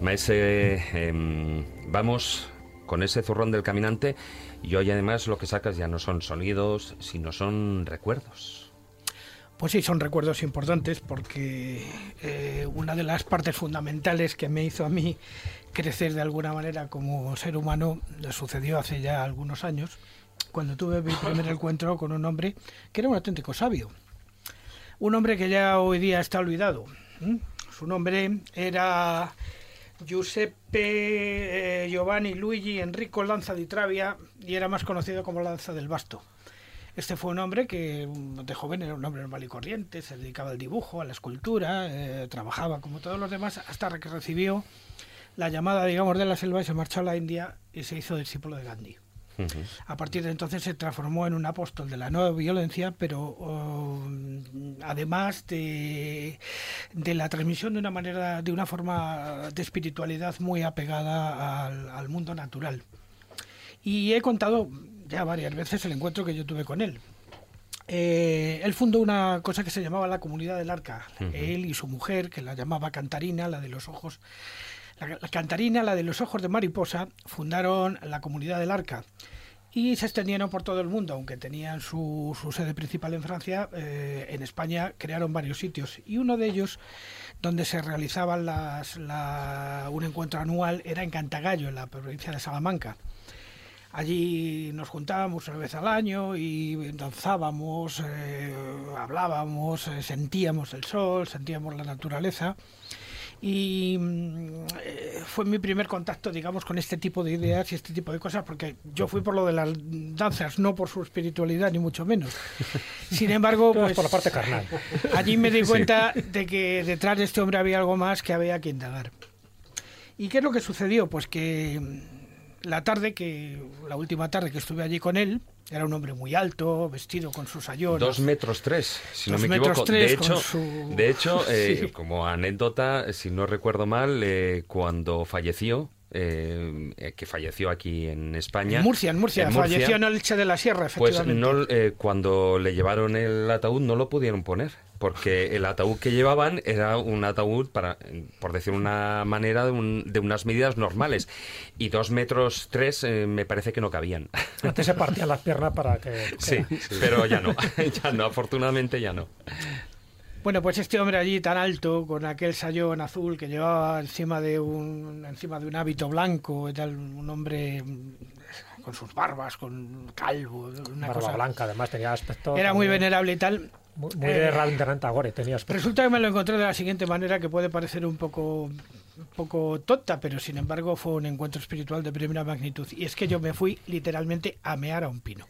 Maese, em, vamos con ese zurrón del caminante y hoy además lo que sacas ya no son sonidos, sino son recuerdos. Pues sí, son recuerdos importantes porque eh, una de las partes fundamentales que me hizo a mí crecer de alguna manera como ser humano sucedió hace ya algunos años, cuando tuve mi primer encuentro con un hombre que era un auténtico sabio. Un hombre que ya hoy día está olvidado. Su nombre era Giuseppe eh, Giovanni Luigi Enrico Lanza di Travia y era más conocido como Lanza del Basto. Este fue un hombre que mm, de joven era un hombre normal y corriente, se dedicaba al dibujo, a la escultura, eh, trabajaba como todos los demás hasta que recibió la llamada, digamos, de la selva y se marchó a la India y se hizo discípulo de Gandhi. A partir de entonces se transformó en un apóstol de la nueva violencia, pero um, además de, de, la transmisión de una manera, de una forma de espiritualidad muy apegada al, al mundo natural. Y he contado ya varias veces el encuentro que yo tuve con él. Eh, él fundó una cosa que se llamaba la Comunidad del Arca. Él y su mujer, que la llamaba Cantarina, la de los ojos la, Cantarina, la de los ojos de mariposa, fundaron la comunidad del Arca y se extendieron por todo el mundo, aunque tenían su, sede principal en Francia, eh, en España crearon varios sitios y uno de ellos donde se realizaba un encuentro anual era en Cantagallo, en la provincia de Salamanca. Allí nos juntábamos una vez al año y danzábamos, eh, hablábamos, eh, sentíamos el sol, sentíamos la naturaleza y mm, eh, fue mi primer contacto, digamos, con este tipo de ideas y este tipo de cosas, porque yo fui por lo de las danzas, no por su espiritualidad, ni mucho menos. Sin embargo, pues, por la parte carnal. allí me di cuenta de que detrás de este hombre había algo más que había que indagar. ¿Y qué es lo que sucedió? Pues que la tarde que, la última tarde que estuve allí con él, era un hombre muy alto, vestido con sus ayones. Dos metros tres, si no me equivoco. de hecho, de hecho eh, como anécdota, si no recuerdo mal, eh, cuando falleció, eh, que falleció aquí en España. En Murcia, en Murcia, falleció en Elche de la Sierra, Pues no, cuando le llevaron el ataúd no lo pudieron poner porque el ataúd que llevaban era un ataúd, para, por decir una manera, de, unas medidas normales. Y dos metros tres eh, me parece que no cabían. Antes se partían las piernas para que... Sí, pero ya no, ya no, afortunadamente ya no. Bueno, pues este hombre allí tan alto, con aquel sayón azul que llevaba encima de un, encima de un hábito blanco, tal, un hombre con sus barbas, con calvo, una Barba blanca, además tenía aspecto... Era muy venerable y tal. Muy, de eh, tenías. Resulta que me lo encontré de la siguiente manera, que puede parecer un poco, un poco tonta, pero sin embargo fue un encuentro espiritual de primera magnitud. Y es que yo me fui literalmente a mear a un pino.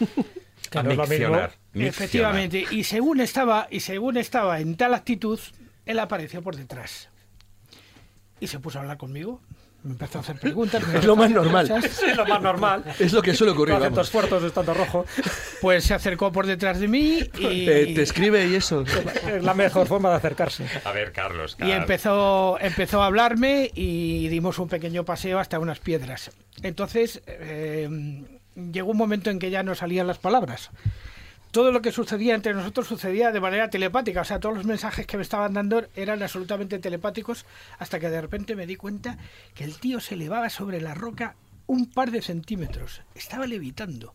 a miccionar, Efectivamente. Y según estaba, y según estaba en tal actitud, él apareció por detrás. Y se puso a hablar conmigo me empezó a hacer preguntas. Es lo más normal. Es lo más normal. Es lo que suele ocurrir. Con esfuerzos estando rojo. Pues se acercó por detrás de mí y... Te, escribe y eso. Es la mejor forma de acercarse. A ver, Carlos. Y empezó, empezó a hablarme y dimos un pequeño paseo hasta unas piedras. Entonces, eh, llegó un momento en que ya no salían las palabras todo lo que sucedía entre nosotros sucedía de manera telepática. O sea, todos los mensajes que me estaban dando eran absolutamente telepáticos hasta que de repente me di cuenta que el tío se elevaba sobre la roca un par de centímetros. Estaba levitando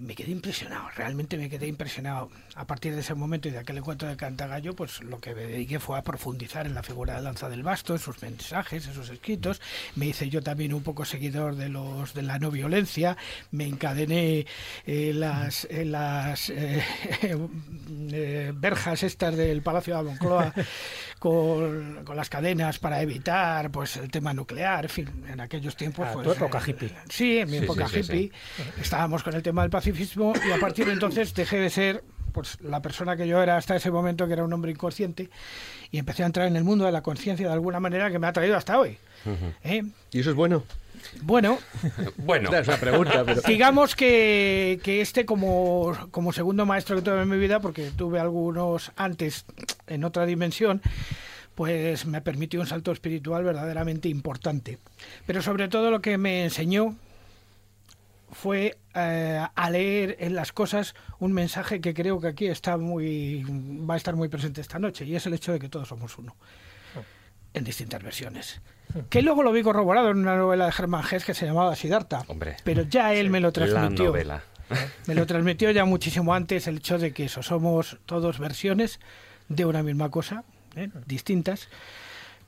me quedé impresionado, realmente me quedé impresionado. A partir de ese momento y de aquel encuentro de Cantagallo, pues lo que me dediqué fue a profundizar en la figura de Lanza del Basto, en sus mensajes, en sus escritos. Me hice yo también un poco seguidor de los de la no violencia, me encadené eh, las, las eh, eh, verjas estas del Palacio de Moncloa con, con, las cadenas para evitar pues el tema nuclear, en fin, en aquellos tiempos... Ah, pues, tu época hippie. Sí, en mi época hippie. Estábamos con el tema del pacifismo y a partir de entonces dejé de ser pues la persona que yo era hasta ese momento, que era un hombre inconsciente, y empecé a entrar en el mundo de la conciencia de alguna manera que me ha traído hasta hoy. ¿Eh? ¿Y eso es bueno? Bueno, bueno. Es una pregunta, digamos que, que, este como, como segundo maestro que tuve en mi vida, porque tuve algunos antes en otra dimensión, pues me permitió un salto espiritual verdaderamente importante. Pero sobre todo lo que me enseñó fue eh, a leer en las cosas un mensaje que creo que aquí está muy va a estar muy presente esta noche y es el hecho de que todos somos uno en distintas versiones. Que luego lo vi corroborado en una novela de Germán Hesse que se llamaba Siddhartha Hombre, pero ya él me lo transmitió. novela. me lo transmitió ya muchísimo antes el hecho de que eso somos todos versiones de una misma cosa ¿eh? distintas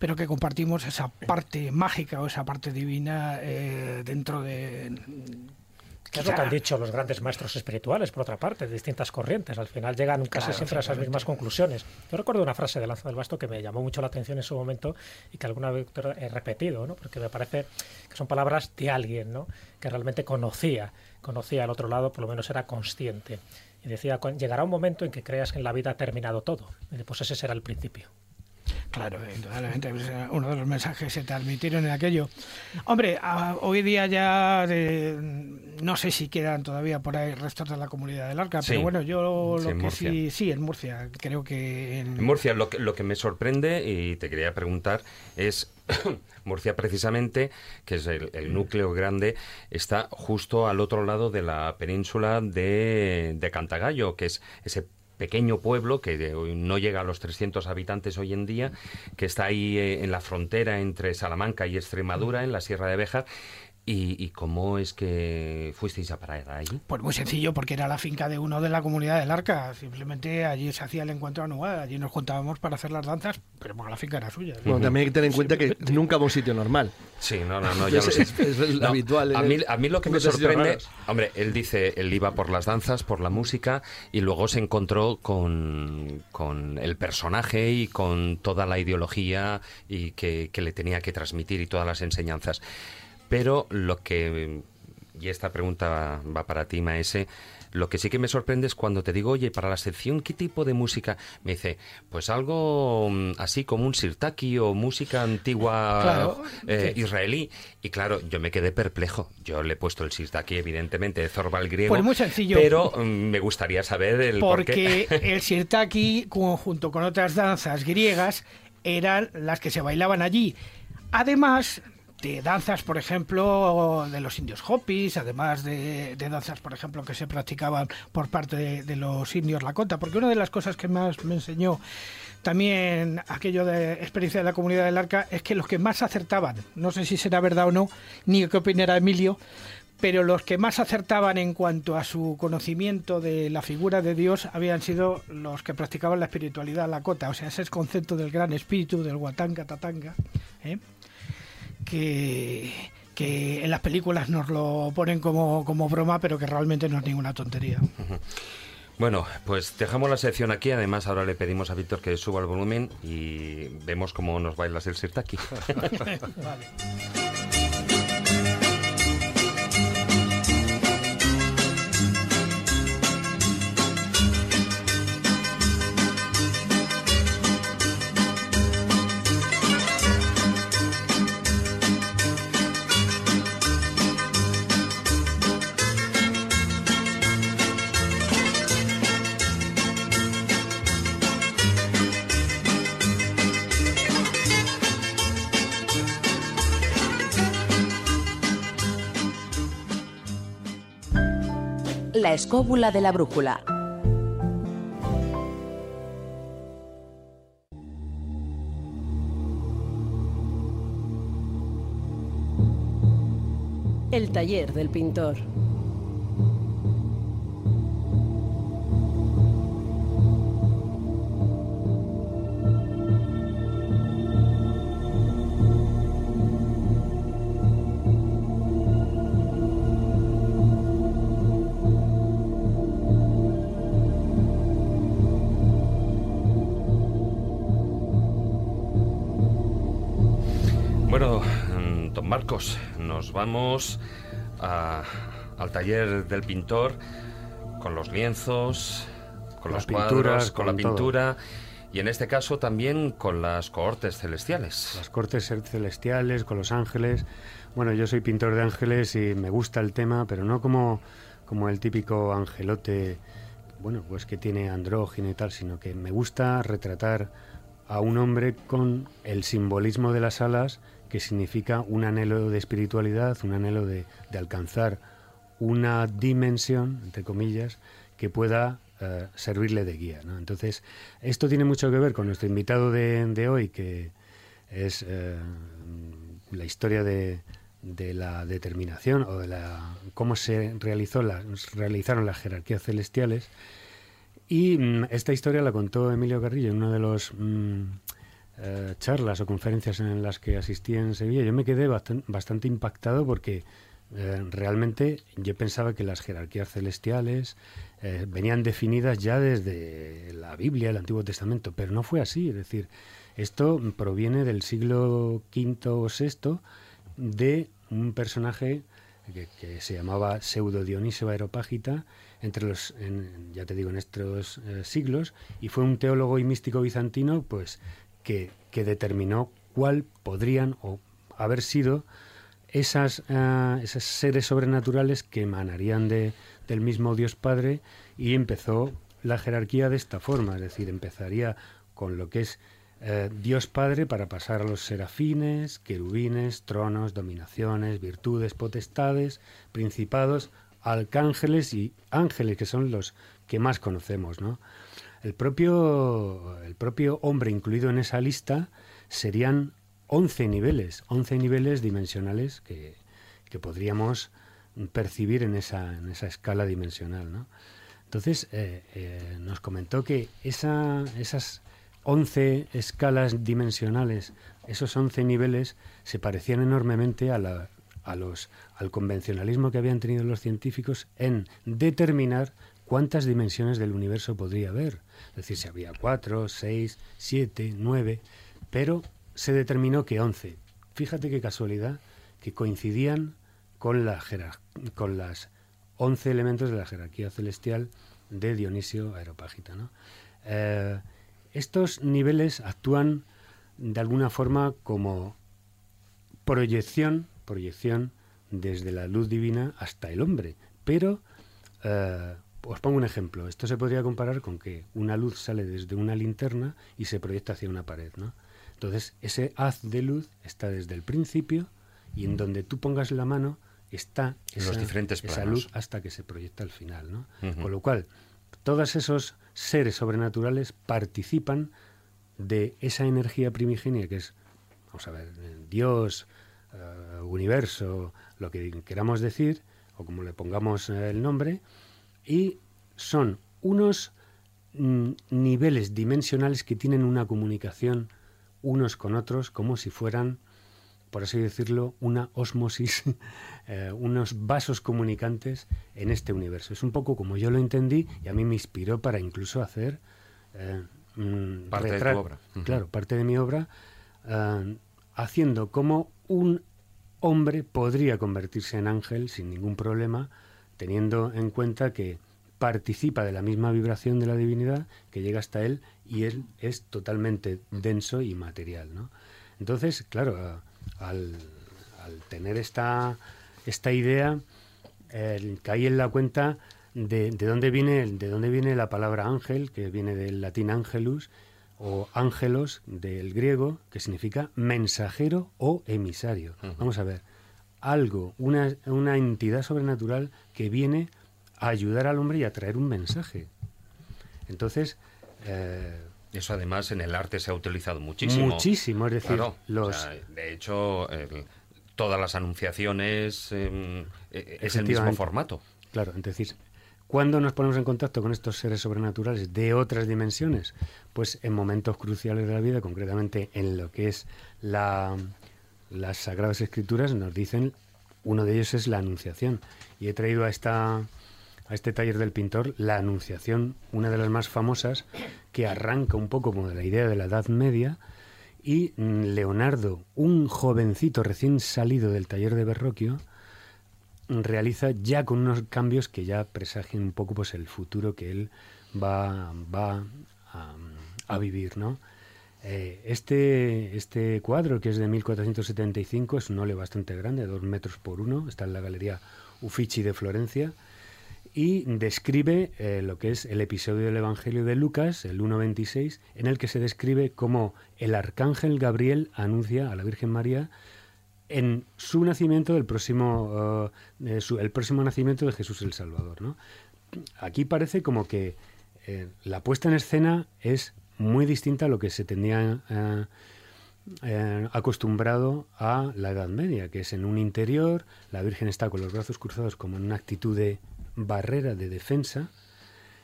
pero que compartimos esa parte mágica o esa parte divina eh, dentro de Que es lo que han dicho los grandes maestros espirituales, por otra parte, de distintas corrientes. Al final llegan casi Claro, siempre a esas mismas conclusiones. Yo recuerdo una frase de Lanza del Basto que me llamó mucho la atención en su momento y que alguna vez he repetido, ¿no? porque me parece que son palabras de alguien ¿no? que realmente conocía, conocía al otro lado, por lo menos era consciente. Y decía, "Cu- llegará un momento en que creas que en la vida ha terminado todo. Y pues ese será el principio. Claro, indudablemente. pues, eh, Uno de los mensajes que se transmitieron en aquello. Hombre, a- hoy día ya eh, no sé si quedan todavía por ahí restos de la comunidad del Arca, Sí. pero bueno, yo lo que sí, sí, en Murcia, creo que en, En Murcia, lo que, lo que me sorprende, y te quería preguntar, es Murcia precisamente, que es el, el núcleo grande, está justo al otro lado de la península de, de Cantagallo, que es ese pequeño pueblo que de- no llega a los 300 habitantes hoy en día, que está ahí eh, en la frontera entre Salamanca y Extremadura, en la Sierra de Béjar. ¿Y, y cómo es que fuisteis a parar allí? Pues muy sencillo, porque era la finca de uno de la comunidad del Arca. Simplemente allí se hacía el encuentro anual, allí nos juntábamos para hacer las danzas, pero bueno, la finca era suya. Bueno, también hay que tener en cuenta que nunca va a un sitio normal. Sí, no, no, no, ya lo Es- sé. es- es lo habitual A mí, a mí lo que me sorprende, hombre, él dice, él iba por las danzas, por la música, y luego se encontró con, con el personaje y con toda la ideología y que, que le tenía que transmitir y todas las enseñanzas. Pero lo que, y esta pregunta va, va para ti, Maese, lo que sí que me sorprende es cuando te digo, oye, para la sección, ¿qué tipo de música? Me dice, pues algo mm, así como un sirtaki o música antigua Claro, eh, israelí. Y claro, yo me quedé perplejo. Yo le he puesto el sirtaki, evidentemente, de Zorbal griego. Pues muy sencillo. Pero mm, me gustaría saber el por qué. Porque el sirtaki, junto con otras danzas griegas, eran las que se bailaban allí. Además de danzas, por ejemplo, de los indios Hopis, además de, danzas, por ejemplo, que se practicaban por parte de, los indios Lakota, porque una de las cosas que más me enseñó también aquello de experiencia de la comunidad del Arca es que los que más acertaban, no sé si será verdad o no, ni qué opinará Emilio, pero los que más acertaban en cuanto a su conocimiento de la figura de Dios habían sido los que practicaban la espiritualidad lakota, o sea, ese es concepto del gran espíritu, del Watanga Tatanga, ¿eh? Que, que en las películas nos lo ponen como, como broma, pero que realmente no es ninguna tontería. Bueno, pues dejamos la sección aquí. Además, ahora le pedimos a Víctor que suba el volumen y vemos cómo nos bailas el sirtaki. La escóbula de la brújula. El taller del pintor. Nos vamos a- al taller del pintor con los lienzos, con Las los cuadros, pinturas, con la todo. pintura y en este caso también con las cohortes celestiales. Las cortes celestiales, con los ángeles. Bueno, yo soy pintor de ángeles y me gusta el tema, pero no como, como el típico angelote, bueno, pues que tiene andrógino y tal, sino que me gusta retratar a un hombre con el simbolismo de las alas, que significa un anhelo de espiritualidad, un anhelo de, de alcanzar una dimensión, entre comillas, que pueda eh, servirle de guía. Entonces, esto tiene mucho que ver con nuestro invitado de, de hoy, que es eh, la historia de, de la determinación o de la cómo se realizó las, realizaron las jerarquías celestiales. Y mm, esta historia la contó Emilio Carrillo en una de las charlas o conferencias en las que asistí en Sevilla. Yo me quedé bastan- bastante impactado porque eh, realmente yo pensaba que las jerarquías celestiales eh, venían definidas ya desde la Biblia, el Antiguo Testamento, pero no fue así. Es decir, esto proviene del siglo V o VI de un personaje que, se llamaba Pseudo Dionisio Aeropágita, entre los, ya te digo, en estos eh, siglos, y fue un teólogo y místico bizantino, pues, que, determinó cuál podrían o haber sido esas, uh, esos seres sobrenaturales que emanarían de, del mismo Dios Padre y empezó la jerarquía de esta forma, es decir, empezaría con lo que es eh, Dios Padre para pasar a los serafines, querubines, tronos, dominaciones, virtudes, potestades, principados, arcángeles y ángeles, que son los que más conocemos, ¿no? El propio, el propio hombre incluido en esa lista serían 11 niveles, 11 niveles dimensionales que, podríamos percibir en esa, en esa escala dimensional. ¿no? Entonces, eh, eh, nos comentó que esa, esas 11 escalas dimensionales, esos 11 niveles, se parecían enormemente a, la, a los, al convencionalismo que habían tenido los científicos en determinar cuántas dimensiones del universo podría haber. Es decir, si había 4, 6, 7, 9, pero se determinó que 11. Fíjate qué casualidad que coincidían con, la con las 11 elementos de la jerarquía celestial de Dionisio Aeropágita. Eh, estos niveles actúan de alguna forma como proyección, proyección desde la luz divina hasta el hombre. Pero eh, os pongo un ejemplo. Esto se podría comparar con que una luz sale desde una linterna y se proyecta hacia una pared. ¿no? Entonces, ese haz de luz está desde el principio y en donde tú pongas la mano está esa, los diferentes esa luz hasta que se proyecta al final. ¿no? Con lo cual, todos esos seres sobrenaturales participan de esa energía primigenia que es, vamos a ver, Dios, eh, universo, lo que queramos decir, o como le pongamos el nombre, y son unos mm, niveles dimensionales que tienen una comunicación unos con otros como si fueran, por así decirlo, una osmosis, eh, unos vasos comunicantes en este universo. Es un poco como yo lo entendí y a mí me inspiró para incluso hacer eh, parte de tu obra. Claro, parte de mi obra, eh, haciendo como un hombre podría convertirse en ángel sin ningún problema, teniendo en cuenta que participa de la misma vibración de la divinidad que llega hasta él y él es totalmente denso y material. ¿no? Entonces, claro, al, tener esta, esta idea, caí en la cuenta de, de, dónde viene, de dónde viene la palabra ángel, que viene del latín angelus, o ángelos del griego, que significa mensajero o emisario. Vamos a ver, algo, una, una entidad sobrenatural que viene ayudar al hombre y a traer un mensaje. Entonces... Eh, eso además en el arte se ha utilizado muchísimo. Muchísimo, es decir, los... de hecho, todas las anunciaciones em, e, es el mismo formato. Claro, es decir, ¿cuándo nos ponemos en contacto con estos seres sobrenaturales de otras dimensiones? Pues en momentos cruciales de la vida, concretamente en lo que es la, las Sagradas Escrituras, nos dicen, uno de ellos es la Anunciación. Y he traído a esta a este taller del pintor la Anunciación, una de las más famosas, que arranca un poco como de la idea de la Edad Media, y mm, Leonardo, un jovencito recién salido del taller de Berroquio, realiza ya con unos cambios que ya presagian un poco pues el futuro que él va, va a, vivir, ¿no? Eh, este, este cuadro, que es de 1475, es un óleo bastante grande, dos metros por uno, está en la Galería Uffizi de Florencia, y describe eh, lo que es el episodio del Evangelio de Lucas, el 1.26, en el que se describe cómo el arcángel Gabriel anuncia a la Virgen María en su nacimiento, el próximo, eh, el próximo nacimiento de Jesús el Salvador. ¿no? Aquí parece como que la puesta en escena es muy distinta a lo que se tenía acostumbrado a la Edad Media, que es en un interior, la Virgen está con los brazos cruzados como en una actitud de barrera de defensa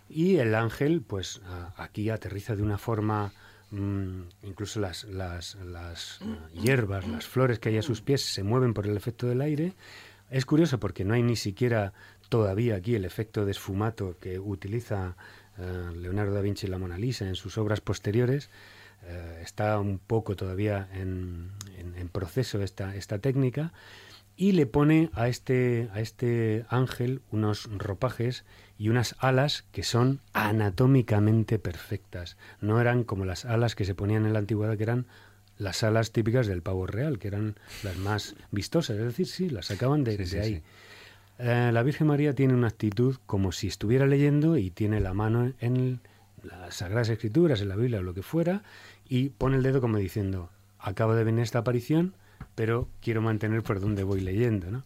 y el ángel pues aquí aterriza de una forma mm, incluso las, las, las uh, hierbas, las flores que hay a sus pies se mueven por el efecto del aire, es curioso porque no hay ni siquiera todavía aquí el efecto de esfumato que utiliza eh, Leonardo da Vinci en la Mona Lisa en sus obras posteriores. Eh, está un poco todavía en, en proceso esta, esta técnica y le pone a este, a este ángel unos ropajes y unas alas que son anatómicamente perfectas. No eran como las alas que se ponían en la antigüedad, que eran las alas típicas del pavo real, que eran las más vistosas. Es decir, sí, las sacaban de, desde ahí. Eh, la Virgen María tiene una actitud como si estuviera leyendo y tiene la mano en las Sagradas Escrituras, en la Biblia o lo que fuera, y pone el dedo como diciendo, acabo de venir esta aparición, pero quiero mantener por donde voy leyendo, ¿no?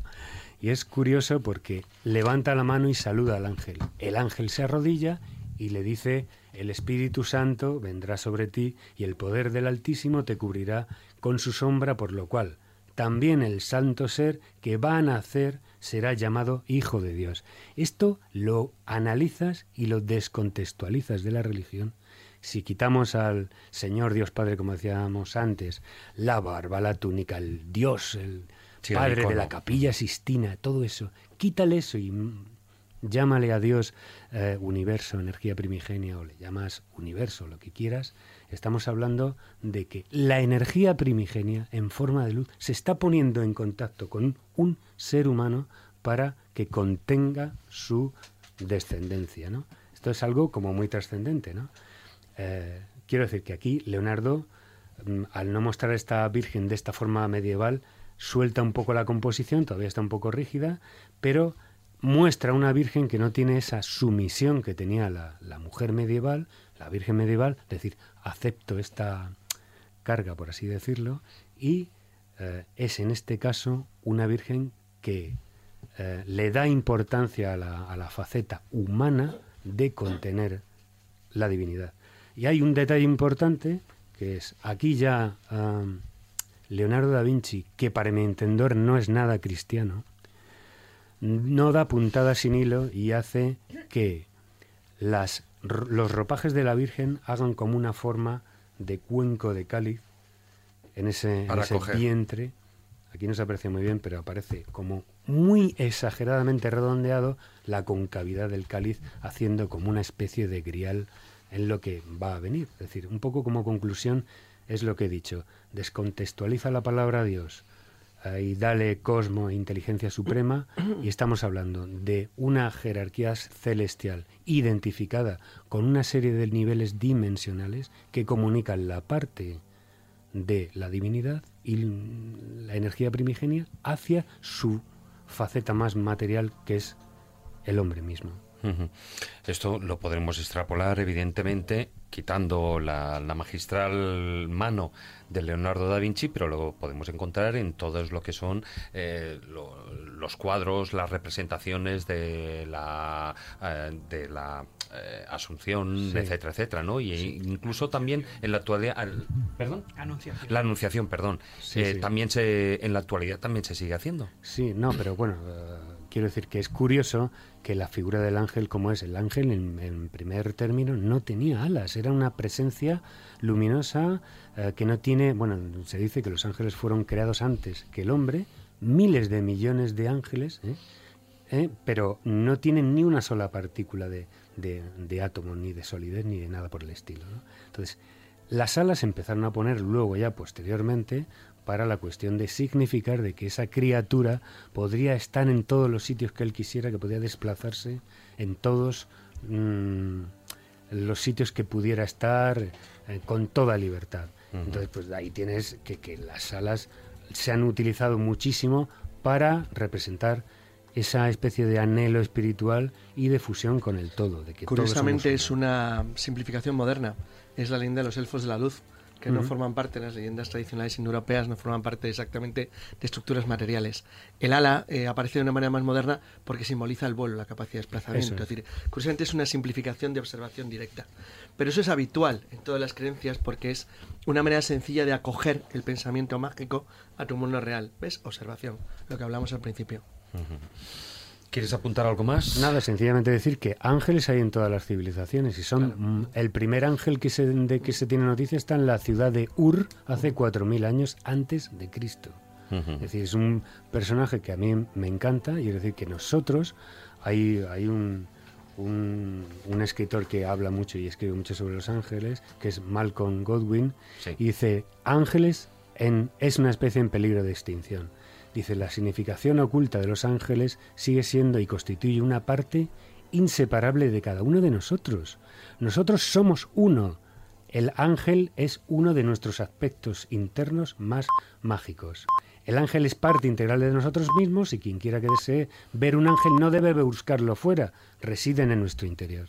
Y es curioso porque levanta la mano y saluda al ángel. El ángel se arrodilla y le dice, el Espíritu Santo vendrá sobre ti y el poder del Altísimo te cubrirá con su sombra, por lo cual también el santo ser que va a nacer será llamado Hijo de Dios. Esto lo analizas y lo descontextualizas de la religión. Si quitamos al Señor Dios Padre, como decíamos antes, la barba, la túnica, el Dios, el Padre de la capilla Sistina, todo eso, quítale eso y llámale a Dios eh, universo, energía primigenia, o le llamas universo, lo que quieras, estamos hablando de que la energía primigenia en forma de luz se está poniendo en contacto con un ser humano para que contenga su descendencia, ¿no? Esto es algo como muy trascendente, ¿no? Eh, quiero decir que aquí Leonardo, mm, al no mostrar esta Virgen de esta forma medieval, suelta un poco la composición, todavía está un poco rígida, pero muestra una Virgen que no tiene esa sumisión que tenía la, mujer medieval, la Virgen medieval, es decir, acepto esta carga, por así decirlo, y eh, es en este caso una Virgen que eh, le da importancia a la, a la, faceta humana de contener la divinidad. Y hay un detalle importante que es aquí ya Leonardo da Vinci, que para mi entender no es nada cristiano, no da puntada sin hilo y hace que las, los ropajes de la Virgen hagan como una forma de cuenco de cáliz en ese, vientre. Aquí no se aprecia muy bien, pero aparece como muy exageradamente redondeado la concavidad del cáliz, haciendo como una especie de grial en lo que va a venir. Es decir, un poco como conclusión es lo que he dicho. Descontextualiza la palabra Dios y dale cosmo e inteligencia suprema y estamos hablando de una jerarquía celestial identificada con una serie de niveles dimensionales que comunican la parte de la divinidad y la energía primigenia hacia su faceta más material que es el hombre mismo. Esto lo podremos extrapolar, evidentemente, quitando la, magistral mano de Leonardo da Vinci, pero lo podemos encontrar en todos lo que son eh, los cuadros, las representaciones de la, eh, de la eh, Asunción, etcétera, etcétera, ¿no? Y incluso también en la actualidad, perdón, anunciación. la Anunciación, perdón, también se, en la actualidad también se sigue haciendo. Sí, no, pero bueno quiero decir que es curioso que la figura del ángel, como es el ángel en, primer término, no tenía alas, era una presencia luminosa eh, que no tiene, bueno, se dice que los ángeles fueron creados antes que el hombre, miles de millones de ángeles, ¿eh? ¿Eh? pero no tienen ni una sola partícula de, de, átomo, ni de solidez, ni de nada por el estilo. Entonces, las alas empezaron a poner luego ya posteriormente para la cuestión de significar de que esa criatura podría estar en todos los sitios que él quisiera, que podía desplazarse en todos mm, los sitios que pudiera estar eh, con toda libertad. Entonces, pues ahí tienes que, que las salas se han utilizado muchísimo para representar esa especie de anhelo espiritual y de fusión con el todo. De que Curiosamente es una simplificación moderna, es la leyenda de los elfos de la luz, que no forman parte de las leyendas tradicionales indoeuropeas, no forman parte exactamente de estructuras materiales. El ala eh, aparece de una manera más moderna porque simboliza el vuelo, la capacidad de desplazamiento. Es. decir, curiosamente es una simplificación de observación directa. Pero eso es habitual en todas las creencias porque es una manera sencilla de acoger el pensamiento mágico a tu mundo real. ¿Ves? Observación, lo que hablamos al principio. ¿Quieres apuntar algo más? Nada, sencillamente decir que ángeles hay en todas las civilizaciones y son mm, el primer ángel que se, de que se tiene noticia está en la ciudad de Ur hace 4.000 años antes de Cristo. Es decir, es un personaje que a mí me encanta y es decir, que nosotros, hay, hay un, un, un escritor que habla mucho y escribe mucho sobre los ángeles, que es Malcolm Godwin, Sí. y dice, ángeles en, es una especie en peligro de extinción. Dice, la significación oculta de los ángeles sigue siendo y constituye una parte inseparable de cada uno de nosotros. Nosotros somos uno. El ángel es uno de nuestros aspectos internos más mágicos. El ángel es parte integral de nosotros mismos y quien quiera que desee ver un ángel no debe buscarlo fuera, residen en nuestro interior.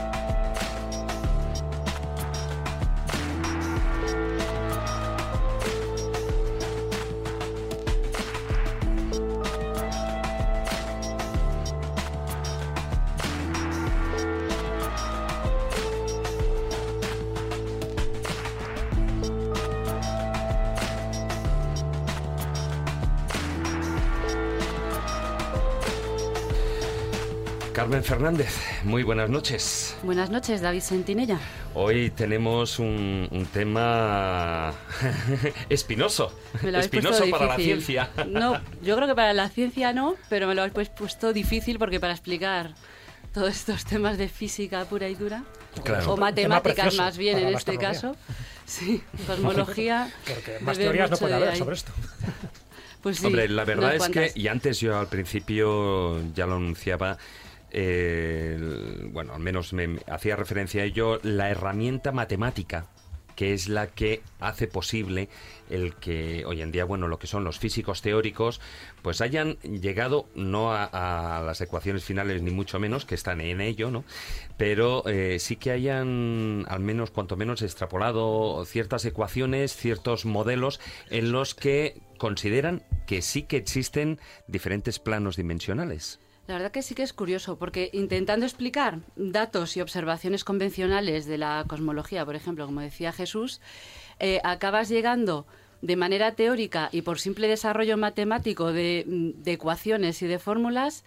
Carmen Fernández, muy buenas noches. Buenas noches, David Sentinella. Hoy tenemos un, un tema espinoso, Me lo habéis espinoso para la ciencia. No, yo creo que para la ciencia no, pero me lo habéis puesto difícil porque para explicar todos estos temas de física pura y dura, Claro. o matemáticas más bien en este caso, sí, cosmología. Porque más teorías no puede de haber ahí. sobre esto. Pues sí, Hombre, la verdad es que, y antes yo al principio ya lo anunciaba, eh, bueno, al menos me hacía referencia a ello, la herramienta matemática que es la que hace posible el que hoy en día, bueno, lo que son los físicos teóricos, pues hayan llegado no a, a las ecuaciones finales ni mucho menos, que están en ello, ¿no? Pero eh, sí que hayan, al menos, cuanto menos, extrapolado ciertas ecuaciones, ciertos modelos en los que consideran que sí que existen diferentes planos dimensionales. La verdad que sí que es curioso, porque intentando explicar datos y observaciones convencionales de la cosmología, por ejemplo, como decía Jesús, eh, acabas llegando de manera teórica y por simple desarrollo matemático mm, de ecuaciones y de fórmulas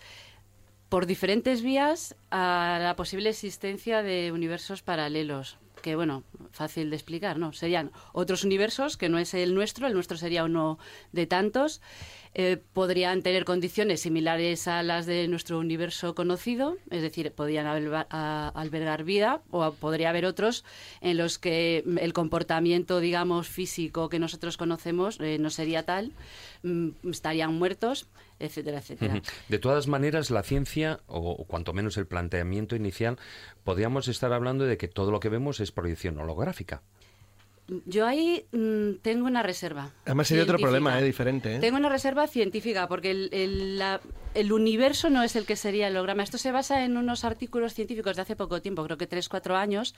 por diferentes vías a la posible existencia de universos paralelos. Que bueno, fácil de explicar, ¿no? Serían otros universos que no es el nuestro, el nuestro sería uno de tantos. Eh, podrían tener condiciones similares a las de nuestro universo conocido, es decir, podrían albergar vida, o podría haber otros en los que el comportamiento, digamos, físico que nosotros conocemos eh, no sería tal, mm, estarían muertos, etcétera, etcétera. De todas maneras, la ciencia, o cuanto menos el planteamiento inicial, podríamos estar hablando de que todo lo que vemos es proyección holográfica. Yo ahí mm, tengo una reserva. Además sería otro problema, ¿eh? diferente. ¿eh? Tengo una reserva científica porque el, el- la- el universo no es el que sería el holograma. Esto se basa en unos artículos científicos de hace poco tiempo, creo que tres, cuatro años,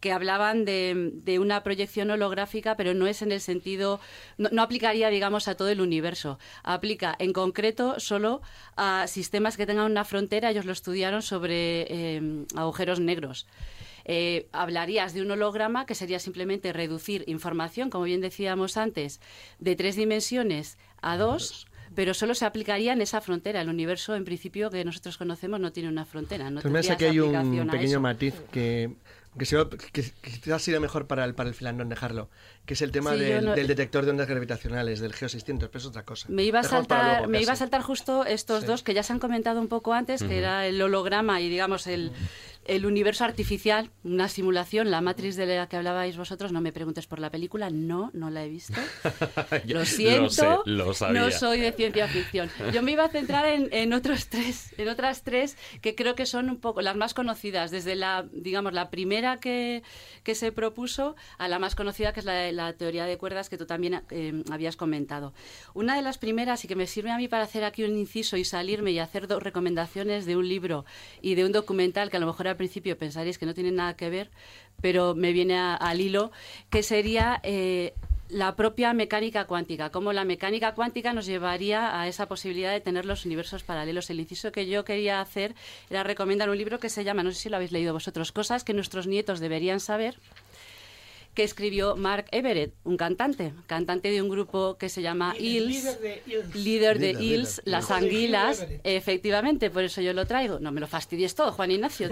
que hablaban de, de una proyección holográfica, pero no es en el sentido, no, no aplicaría, digamos, a todo el universo. Aplica en concreto solo a sistemas que tengan una frontera. Ellos lo estudiaron sobre eh, agujeros negros. Eh, hablarías de un holograma que sería simplemente reducir información, como bien decíamos antes, de tres dimensiones a dos, pero solo se aplicaría en esa frontera. El universo, en principio, que nosotros conocemos, no tiene una frontera. No Entonces, tendría aquí hay un pequeño matiz que, que, se- que quizás sería mejor para el, para el filandón dejarlo, que es el tema Sí, del, no- del detector de ondas gravitacionales, del Geo600, pero es otra cosa. Me iba, a saltar, luego, me iba a saltar justo estos Sí. dos que ya se han comentado un poco antes, que era el holograma y digamos el el universo artificial, una simulación, la matriz de la que hablabais vosotros, no me preguntes por la película, no, no la he visto. lo siento, no soy de ciencia ficción. Yo me iba a centrar en, otros tres, en otras tres que creo que son un poco las más conocidas, desde la, digamos, la primera que, que se propuso a la más conocida, que es la, la teoría de cuerdas que tú también eh, habías comentado. Una de las primeras, y que me sirve a mí para hacer aquí un inciso y salirme y hacer dos recomendaciones de un libro y de un documental que a lo mejor al principio pensaréis que no tienen nada que ver, pero me viene al hilo, que sería eh, la propia mecánica cuántica, cómo la mecánica cuántica nos llevaría a esa posibilidad de tener los universos paralelos. El inciso que yo quería hacer era recomendar un libro que se llama, no sé si lo habéis leído vosotros, Cosas que nuestros nietos deberían saber que escribió Mark Everett, un cantante, cantante de un grupo que se llama Hills, líder de Hills, Las Anguilas, efectivamente, por eso yo lo traigo. No me lo fastidies todo, Juan Ignacio.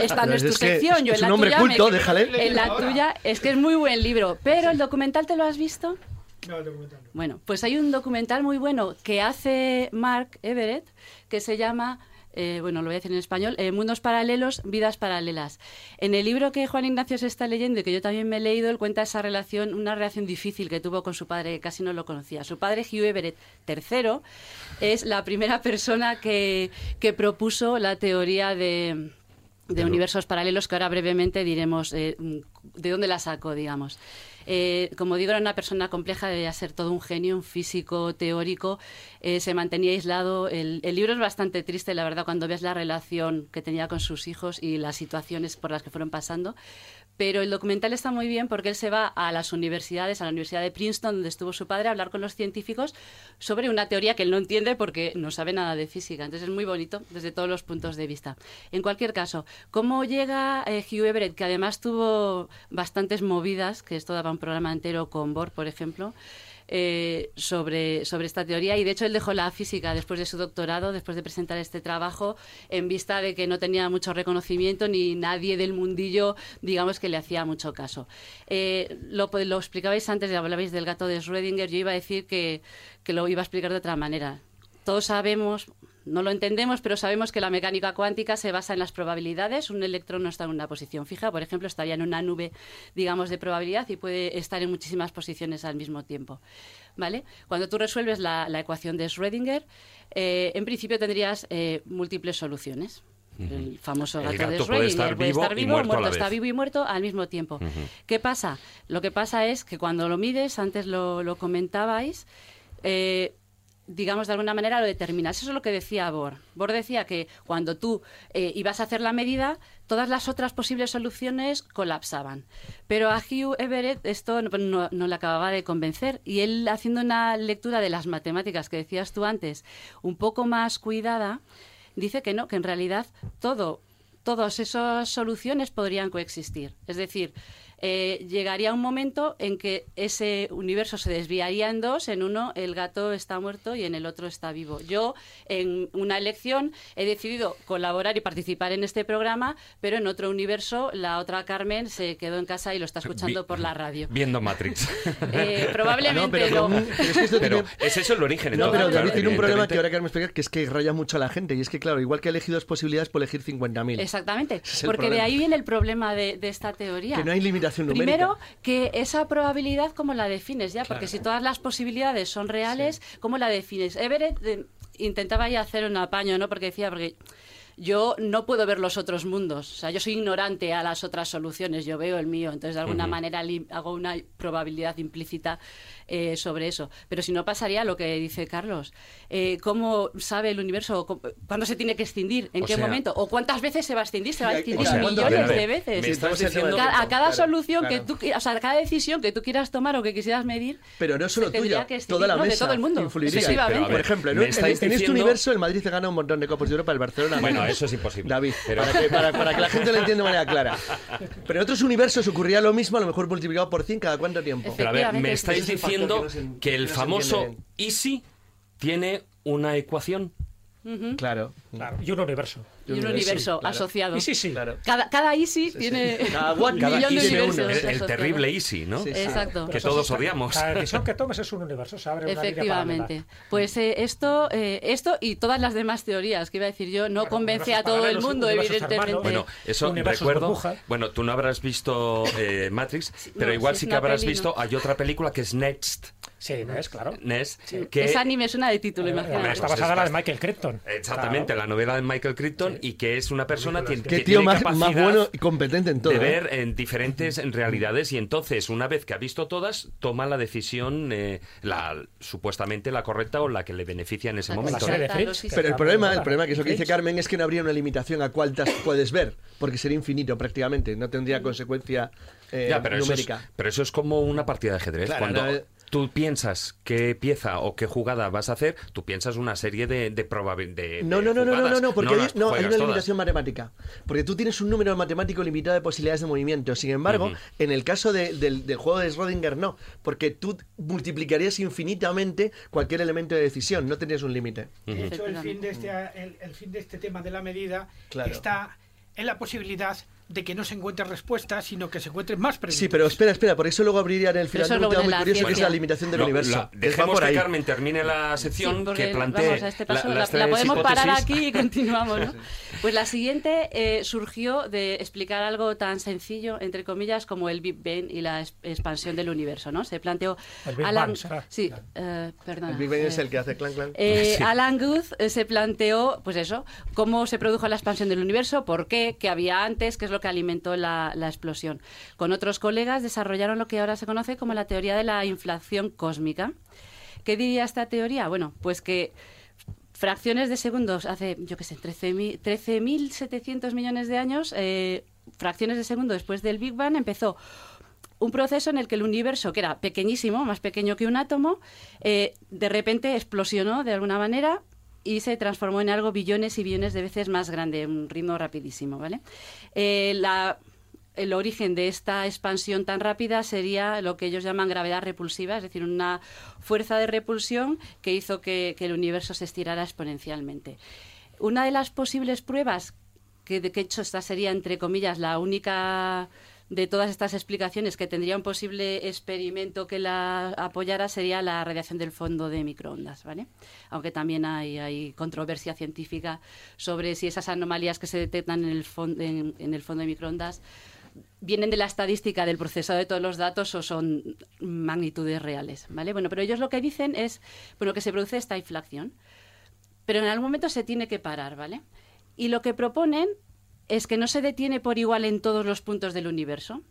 Esta no es tu sección, yo en la un tuya culto, déjale. En la tuya es que es muy buen libro, pero el documental te lo has visto? No, el documental no. Bueno, pues hay un documental muy bueno que hace Mark Everett que se llama eh, bueno, lo voy a decir en español, eh, Mundos Paralelos, Vidas Paralelas. En el libro que Juan Ignacio se está leyendo y que yo también me he leído, él cuenta esa relación, una relación difícil que tuvo con su padre, que casi no lo conocía. Su padre, Hugh Everett III, es la primera persona que, propuso la teoría de universos paralelos, que ahora brevemente diremos eh, de dónde la sacó, digamos. Eh, como digo, era una persona compleja, debía ser todo un genio, un físico teórico, eh, se mantenía aislado. El, el, libro es bastante triste, la verdad, cuando ves la relación que tenía con sus hijos y las situaciones por las que fueron pasando, pero el documental está muy bien porque él se va a las universidades, a la Universidad de Princeton, donde estuvo su padre, a hablar con los científicos sobre una teoría que él no entiende porque no sabe nada de física. Entonces es muy bonito desde todos los puntos de vista. En cualquier caso, ¿cómo llega eh, Hugh Everett, que además tuvo bastantes movidas, que esto daba un programa entero con Bohr, por ejemplo? Eh, sobre, sobre esta teoría y de hecho él dejó la física después de su doctorado, después de presentar este trabajo, en vista de que no tenía mucho reconocimiento ni nadie del mundillo, digamos, que le hacía mucho caso. Eh, lo, lo explicabais antes, hablabais del gato de Schrödinger, yo iba a decir que, que lo iba a explicar de otra manera. Todos sabemos, no lo entendemos, pero sabemos que la mecánica cuántica se basa en las probabilidades. Un electrón no está en una posición fija, por ejemplo, estaría en una nube, digamos, de probabilidad y puede estar en muchísimas posiciones al mismo tiempo. ¿Vale? Cuando tú resuelves la, ecuación de Schrödinger, eh, en principio tendrías eh, múltiples soluciones. El famoso gato, de Schrödinger puede estar vivo, muerto, está vivo y muerto al mismo tiempo. ¿Qué pasa? Lo que pasa es que cuando lo mides, antes lo, comentabais, eh, digamos, de alguna manera lo determinas. Eso es lo que decía Bohr. Bohr decía que cuando tú eh, ibas a hacer la medida, todas las otras posibles soluciones colapsaban. Pero a Hugh Everett esto no, no, le acababa de convencer y él haciendo una lectura de las matemáticas que decías tú antes, un poco más cuidada, dice que no, que en realidad todo, todas esas soluciones podrían coexistir. Es decir, eh, llegaría un momento en que ese universo se desviaría en dos, en uno el gato está muerto y en el otro está vivo. Yo en una elección he decidido colaborar y participar en este programa, pero en otro universo la otra Carmen se quedó en casa y lo está escuchando por la radio. Viendo Matrix. Eh, probablemente no. Pero, es, eso el origen. No, pero David tiene un problema que ahora queremos explicar, que es que raya mucho a la gente. Y es que, claro, igual que ha elegido dos posibilidades, puede elegir 50.000. Exactamente. porque de ahí viene el problema de, de esta teoría. Que no hay limitación Primero, que esa probabilidad, ¿cómo la defines ya? Porque si todas las posibilidades son reales, ¿cómo la defines? Everett eh, intentaba ya hacer un apaño, ¿no? Porque decía, porque yo no puedo ver los otros mundos. O sea, yo soy ignorante a las otras soluciones, yo veo el mío. Entonces, de alguna manera hago una probabilidad implícita eh, sobre eso. Pero si no pasaría lo que dice Carlos. Eh, ¿Cómo sabe el universo cuándo se tiene que extindir? ¿En qué momento? ¿O cuántas veces se va a extindir? Se va a extindir millones de veces. a cada solución que tú, o sea, a cada decisión que tú quieras tomar o que quisieras medir, pero no solo tuya, toda la mesa todo el mundo. Influiría. por ejemplo, en, este universo el Madrid se gana un montón de copas de Europa, el Barcelona. Bueno, eso es imposible. David, para, que, la gente lo entienda de manera clara. Pero en otros universos ocurría lo mismo, a lo mejor multiplicado por 100 cada cuánto tiempo. Pero a ver, me estáis diciendo que, el famoso Easy tiene una ecuación. claro. Y un universo. Y un universo claro. asociado. Y sí, sí. Claro. Cada, cada Easy Sí, tiene sí. Cada un millón de universos. El, terrible Easy, ¿no? Sí, sí. Exacto. Que todos odiamos. Cada decisión que tomes es un universo, se abre Efectivamente. Pues eh, esto, eh, esto y todas las demás teorías que iba a decir yo no Claro, convence a todo el mundo, evidentemente. hermanos. Bueno, eso recuerdo. burbuja. Bueno, tú no habrás visto eh, Matrix, pero no, igual sí, que habrás visto. Hay otra película que es Next. Sí, ¿ves? Claro. Next que Esa anime suena de título, Eh, imagínate. Está basada en la de es Michael Crichton. Exactamente, Claro. la novela de Michael Crichton y que es una persona que, que tío tiene más, más capacidad bueno y competente en todo. de ¿eh? ver en diferentes en realidades y entonces una vez que ha visto todas toma la decisión eh, la supuestamente la correcta o la que le beneficia en ese La momento. La de Fritz. sí, Pero el problema, el problema que es lo que dice. Carmen es que no habría una limitación a cuántas puedes ver, porque sería infinito prácticamente, no tendría consecuencia eh, Ya, pero eso, es, numérica. pero eso es como una partida de ajedrez. Claro, Cuando no. Tú piensas qué pieza o qué jugada vas a hacer, tú piensas una serie de, de probabilidades. No, no, no, no, no, no, no, porque hay, las no, hay una todas. limitación matemática. Porque tú tienes un número matemático limitado de posibilidades de movimiento. Sin embargo, en el caso de- del, del juego de Schrödinger, no. Porque tú multiplicarías infinitamente cualquier elemento de decisión. No tendrías un límite. De hecho, el fin, de este, el, el fin de este tema de la medida Claro. está en la posibilidad de que no se encuentre respuesta, sino que se encuentren más preguntas. Sí, pero espera, espera, por eso luego abriría en el final eso un tema muy la curioso que es ciencia. la limitación del No, universo. la- que dejemos por que ahí. Carmen termine la Sí, sección porque, que plantee vamos, a este paso la- la, la podemos parar hipótesis. aquí y continuamos, ¿no? Pues la siguiente eh, surgió de explicar algo tan sencillo, entre comillas, como el Big Bang y la es- expansión del universo, ¿no? Se planteó... El Big Alan, Bang será. Sí, eh, perdona. El Big Bang es eh, el que hace clan clan. eh, Sí. Alan Guth eh, se planteó, pues eso, cómo se produjo la expansión del universo, por qué, qué había antes, qué es lo que alimentó la, explosión. Con otros colegas desarrollaron lo que ahora se conoce como la teoría de la inflación cósmica. ¿Qué diría esta teoría? Bueno, pues que fracciones de segundos hace, yo qué sé, 13.000 13.700 millones de años, eh, fracciones de segundo después del Big Bang, empezó un proceso en el que el universo, que era pequeñísimo, más pequeño que un átomo, eh, de repente explosionó de alguna manera y se transformó en algo billones y billones de veces más grande, un ritmo rapidísimo, ¿vale? Eh, el origen de esta expansión tan rápida sería lo que ellos llaman gravedad repulsiva, es decir, una fuerza de repulsión que hizo que, el universo se estirara exponencialmente. Una de las posibles pruebas, que de hecho esta sería, entre comillas, la única de todas estas explicaciones que tendría un posible experimento que la apoyara sería la radiación del fondo de microondas, ¿vale? Aunque también hay, controversia científica sobre si esas anomalías que se detectan en el, en- en el fondo de microondas vienen de la estadística del procesado de todos los datos o son magnitudes reales, ¿vale? Bueno, pero ellos lo que dicen es, bueno, que se produce esta inflación, pero en algún momento se tiene que parar, ¿vale? Y lo que proponen es que no se detiene por igual en todos los puntos del universo,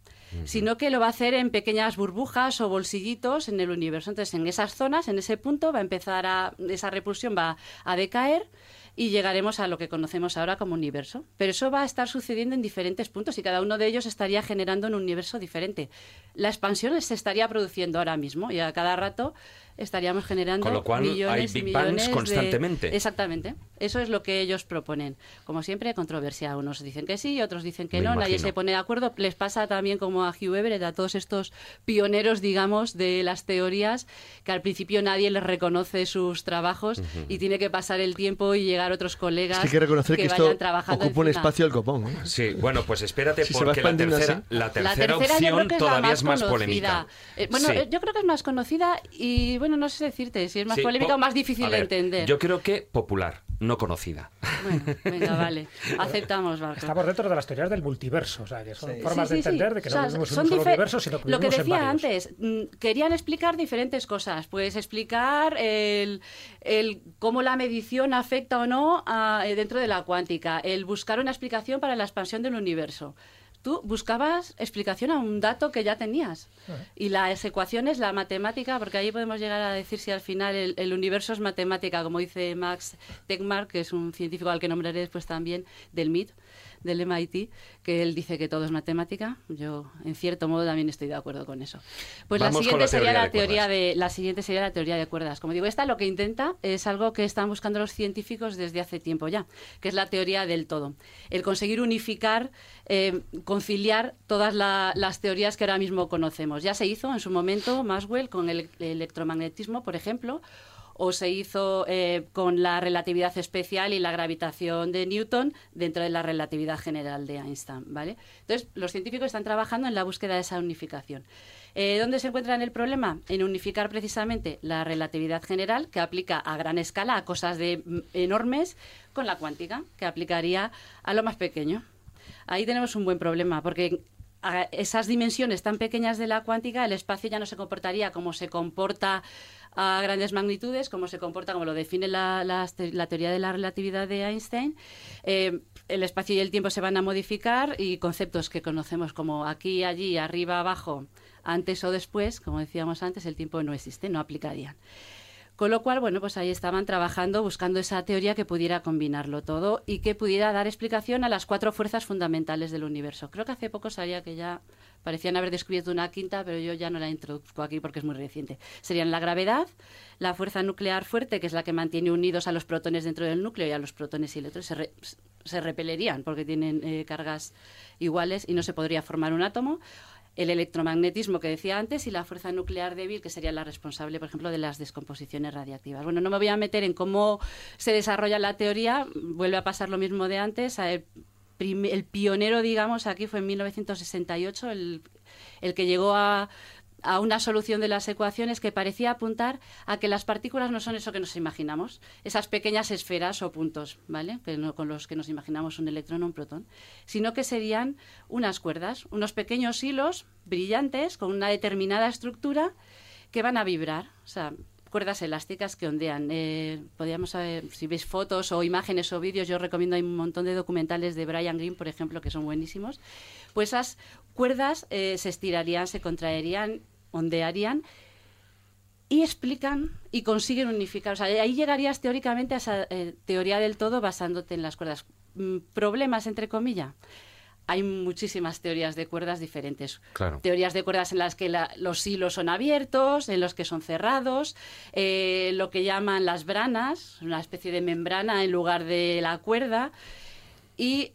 sino que lo va a hacer en pequeñas burbujas o bolsillitos en el universo. Entonces, en esas zonas, en ese punto, va a empezar a, esa repulsión va a decaer y llegaremos a lo que conocemos ahora como universo. Pero eso va a estar sucediendo en diferentes puntos y cada uno de ellos estaría generando un universo diferente. La expansión se estaría produciendo ahora mismo y a cada rato estaríamos generando Con lo cual, millones hay y Big Bangs millones de- constantemente. Exactamente. Eso es lo que ellos proponen. Como siempre, controversia. Unos dicen que sí, otros dicen que Me no. Nadie imagino. se pone de acuerdo. Les pasa también como a Hugh Everett, a todos estos pioneros, digamos, de las teorías, que al principio nadie les reconoce sus trabajos y tiene que pasar el tiempo y llegar otros colegas Es que hay que reconocer que, esto vayan trabajando ocupa un espacio del copón. ¿eh? Sí, bueno, pues espérate Si porque la tercera, la tercera, La tercera yo opción creo que es la todavía más es más conocida. polémica. Eh, bueno, Sí. yo creo que es más conocida y, bueno, no sé decirte si es más Sí, polémica po- o más difícil de entender. Yo creo que popular, no conocida. Bueno, venga, vale. Aceptamos, Barco. Estamos dentro de las teorías del multiverso, o sea, que son Sí. formas Sí, sí, de entender sí. de que O no sea, vivimos en son un solo universo, sino que Lo que decía antes, mm, querían explicar diferentes cosas. Pues explicar el, el cómo la medición afecta o no a- eh, dentro de la cuántica, el buscar una explicación para la expansión del universo. Tú buscabas explicación a un dato que ya tenías. Y las ecuaciones, la matemática, porque ahí podemos llegar a decir si al final el, el universo es matemática, como dice Max Tegmark, que es un científico al que nombraré después también, del MIT, del MIT, que él dice que todo es matemática. Yo, en cierto modo, también estoy de acuerdo con eso. Pues Vamos la siguiente la sería la teoría de la siguiente sería la teoría de cuerdas. Como digo, esta lo que intenta es algo que están buscando los científicos desde hace tiempo ya, que es la teoría del todo. El conseguir unificar, eh, conciliar todas la- las teorías que ahora mismo conocemos. Ya se hizo en su momento Maxwell con el, el electromagnetismo, por ejemplo, o se hizo eh, con la relatividad especial y la gravitación de Newton dentro de la relatividad general de Einstein, ¿vale? Entonces, los científicos están trabajando en la búsqueda de esa unificación. Eh, ¿Dónde se encuentra el problema? En unificar precisamente la relatividad general, que aplica a gran escala, a cosas de, mm, enormes, con la cuántica, que aplicaría a lo más pequeño. Ahí tenemos un buen problema, porque a esas dimensiones tan pequeñas de la cuántica, el espacio ya no se comportaría como se comporta a grandes magnitudes, como se comporta, como lo define la, teoría de la relatividad de Einstein. Eh, el espacio y el tiempo se van a modificar y conceptos que conocemos como aquí, allí, arriba, abajo, antes o después, como decíamos antes, el tiempo no existe, no aplicarían. Con lo cual, bueno, pues ahí estaban trabajando, buscando esa teoría que pudiera combinarlo todo y que pudiera dar explicación a las cuatro fuerzas fundamentales del universo. Creo que hace poco sabía que ya parecían haber descubierto una quinta, pero yo ya no la introduzco aquí porque es muy reciente. Serían la gravedad, la fuerza nuclear fuerte, que es la que mantiene unidos a los protones dentro del núcleo y a los protones y electrones se, se repelerían porque tienen eh, cargas iguales y no se podría formar un átomo el electromagnetismo que decía antes y la fuerza nuclear débil, que sería la responsable, por ejemplo, de las descomposiciones radiactivas. Bueno, no me voy a meter en cómo se desarrolla la teoría, vuelve a pasar lo mismo de antes. El, pionero, digamos, aquí fue en 1968, el, el que llegó a a una solución de las ecuaciones que parecía apuntar a que las partículas no son eso que nos imaginamos, esas pequeñas esferas o puntos, ¿vale? Con los que nos imaginamos un electrón o un protón, sino que serían unas cuerdas, unos pequeños hilos brillantes con una determinada estructura que van a vibrar, o sea, cuerdas elásticas que ondean. Eh, podríamos si veis fotos o imágenes o vídeos, yo recomiendo, hay un montón de documentales de Brian Greene, por ejemplo, que son buenísimos. Pues esas cuerdas eh, se estirarían, se contraerían, ondearían y explican y consiguen unificar. O sea, ahí llegarías teóricamente a esa eh, teoría del todo basándote en las cuerdas. Mm, ¿Problemas, entre comillas? Hay muchísimas teorías de cuerdas diferentes. Claro. Teorías de cuerdas en las que la- los hilos son abiertos, en los que son cerrados, eh, lo que llaman las branas, una especie de membrana en lugar de la cuerda. Y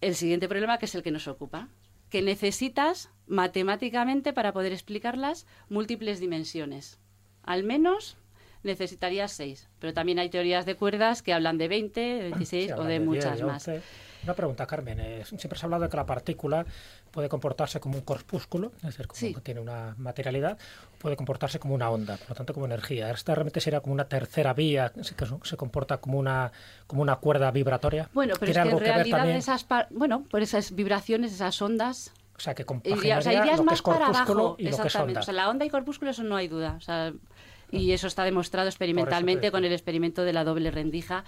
el siguiente problema, que es el que nos ocupa, que necesitas matemáticamente para poder explicarlas múltiples dimensiones. Al menos necesitarías seis, pero también hay teorías de cuerdas que hablan de 20, de 26 Sí, o de 10, muchas más. 11. Una pregunta, Carmen. eh, siempre se ha hablado de que la partícula puede comportarse como un corpúsculo, es decir, como Sí. que tiene una materialidad, puede comportarse como una onda, por lo tanto como energía. Esta realmente sería como una tercera vía, que se, que comporta como una, como una cuerda vibratoria. Bueno, pero es ¿Tiene que en que realidad también? esas, par- bueno, por esas vibraciones, esas ondas, O sea, que o compaginaría sea, irías lo que más es para corpúsculo abajo, y lo que es exactamente. onda. O sea, la onda y corpúsculo eso no hay duda. O sea, y eso está demostrado experimentalmente con el experimento de la doble rendija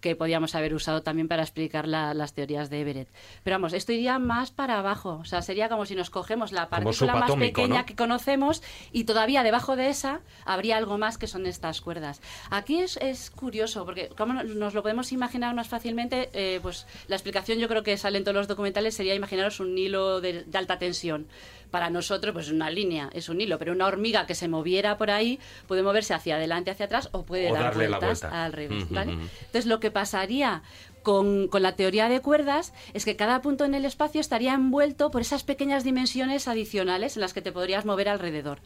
que podíamos haber usado también para explicar la- las teorías de Everett. Pero vamos, esto iría más para abajo. O sea, sería como si nos cogemos la partícula más pequeña ¿no? que conocemos y todavía debajo de esa habría algo más que son estas cuerdas. Aquí es, es curioso, porque como no- nos lo podemos imaginar más fácilmente, eh, pues la explicación yo creo que sale en todos los documentales sería imaginaros un hilo de, de alta tensión. Para nosotros, pues una línea, es un hilo, pero una hormiga que se moviera por ahí puede moverse hacia adelante, hacia atrás o puede O dar darle la vueltas vuelta. al revés. Entonces, lo que pasaría con, con la teoría de cuerdas es que cada punto en el espacio estaría envuelto por esas pequeñas dimensiones adicionales en las que te podrías mover alrededor,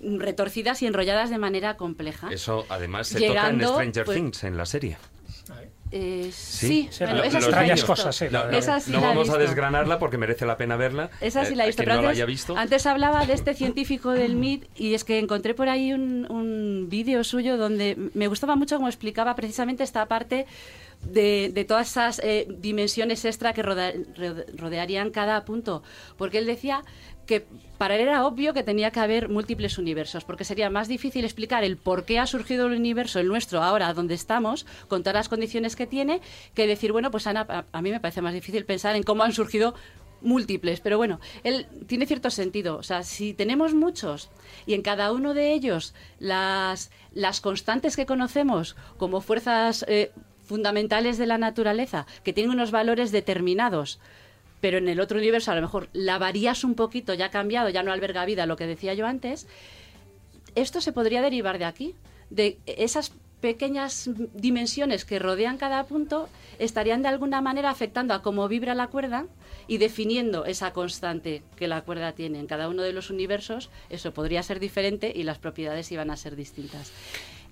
retorcidas y enrolladas de manera compleja. Eso además se Llegando, toca en Stranger pues- Things, en la serie. Eh, Sí, sí, bueno, Lo- esa los sí la he extrañas visto. cosas, sí, No, la- no- Esa sí no la he vamos a desgranarla porque merece la pena verla. Esa sí Eh, la he a visto. Pero no la antes, haya visto. antes hablaba de este científico del MIT y es que encontré por ahí un, un vídeo suyo donde me gustaba mucho cómo explicaba precisamente esta parte de, de todas esas eh, dimensiones extra que roda- rodearían cada punto. Porque él decía que para él era obvio que tenía que haber múltiples universos, porque sería más difícil explicar el por qué ha surgido el universo, el nuestro, ahora donde estamos, con todas las condiciones que tiene, que decir, bueno, pues Ana, a, mí me parece más difícil pensar en cómo han surgido múltiples, pero bueno, él tiene cierto sentido. O sea, si tenemos muchos y en cada uno de ellos las, las constantes que conocemos como fuerzas eh, fundamentales de la naturaleza, que tienen unos valores determinados, pero en el otro universo a lo mejor la varías un poquito, ya ha cambiado, ya no alberga vida, lo que decía yo antes, esto se podría derivar de aquí, de esas pequeñas dimensiones que rodean cada punto estarían de alguna manera afectando a cómo vibra la cuerda y definiendo esa constante que la cuerda tiene en cada uno de los universos, eso podría ser diferente y las propiedades iban a ser distintas.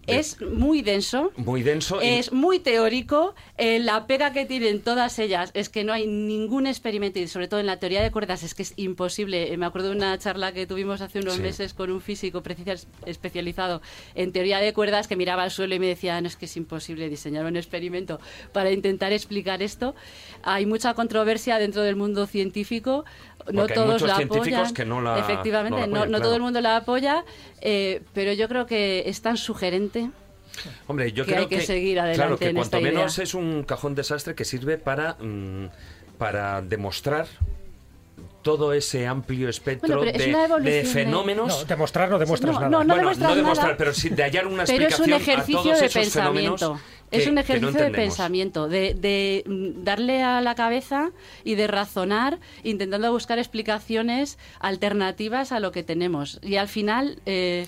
Es muy denso. Muy denso. Es muy teórico. Eh, la pega que tienen todas ellas es que no hay ningún experimento, y sobre todo en la teoría de cuerdas, es que es imposible. Eh, me acuerdo de una charla que tuvimos hace unos meses con un físico especializado en teoría de cuerdas que miraba al suelo y me decía, no, es que es imposible diseñar un experimento para intentar explicar esto. Hay mucha controversia dentro del mundo científico no todos la apoyan. Que no la, Efectivamente, no, todo el mundo la apoya, eh, pero yo creo que es tan sugerente. Hombre, yo que creo hay que, seguir adelante. Claro, que en cuanto esta menos es un cajón desastre que sirve para, mm, para demostrar todo ese amplio espectro de, fenómenos. No, demostrar no demuestras no, nada. No, no, bueno, demostrar, no demostrar pero sí de hallar una pero explicación es un ejercicio a todos de esos pensamiento. Que, es un ejercicio no de pensamiento, de, de, darle a la cabeza y de razonar, intentando buscar explicaciones alternativas a lo que tenemos. Y al final. Eh,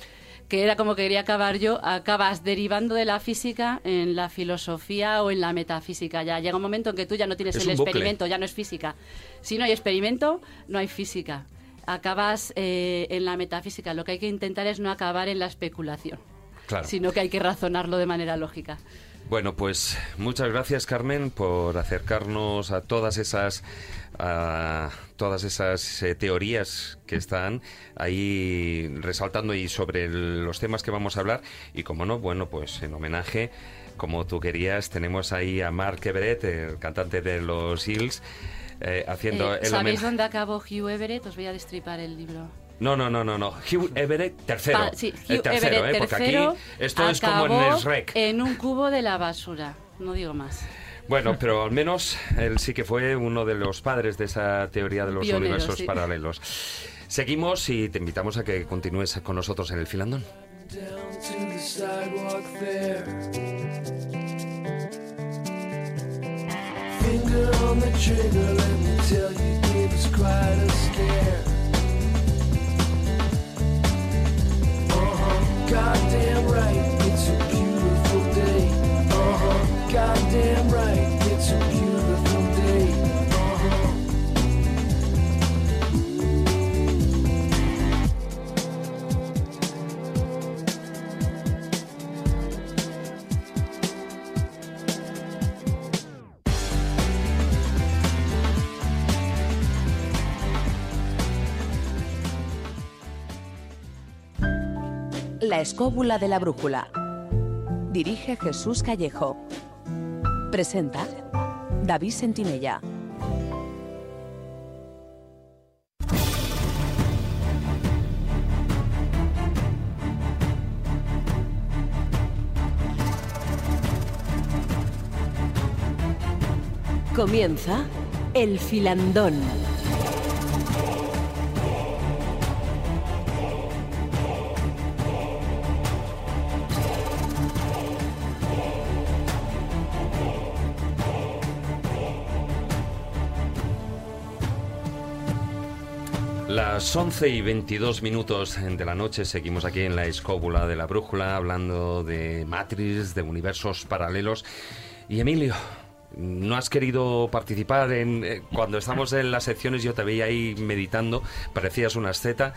que era como quería acabar yo, acabas derivando de la física en la filosofía o en la metafísica. Ya llega un momento en que tú ya no tienes el experimento, ya no es física. Si no hay experimento, no hay física. Acabas eh, en la metafísica. Lo que hay que intentar es no acabar en la especulación, sino que hay que razonarlo de manera lógica. Bueno, pues muchas gracias Carmen por acercarnos a todas esas todas esas eh, teorías que están ahí resaltando y sobre los temas que vamos a hablar y como no, bueno, pues en homenaje como tú querías, tenemos ahí a Mark Everett, el cantante de los Hills, eh, haciendo eh, ¿Sabéis dónde acabó Hugh Everett? Os voy a destripar el libro. No, no, no, no, no. Hugh Everett tercero. sí, Hugh el tercero, Everett ¿eh? Porque aquí esto es como en el REC. En un cubo de la basura. No digo más. Bueno, pero al menos él sí que fue uno de los padres de esa teoría de los universos paralelos. Seguimos y te invitamos a que continúes con nosotros en el filandón. goddamn right, La escóbula de la brújula. Dirige Jesús Callejo. Presenta David Sentinella. Comienza el filandón. Las 11 y 22 minutos de la noche seguimos aquí en la escóbula de la brújula hablando de Matrix, de universos paralelos. Y Emilio, no has querido participar en eh, cuando estamos en las secciones yo te veía ahí meditando parecías una asceta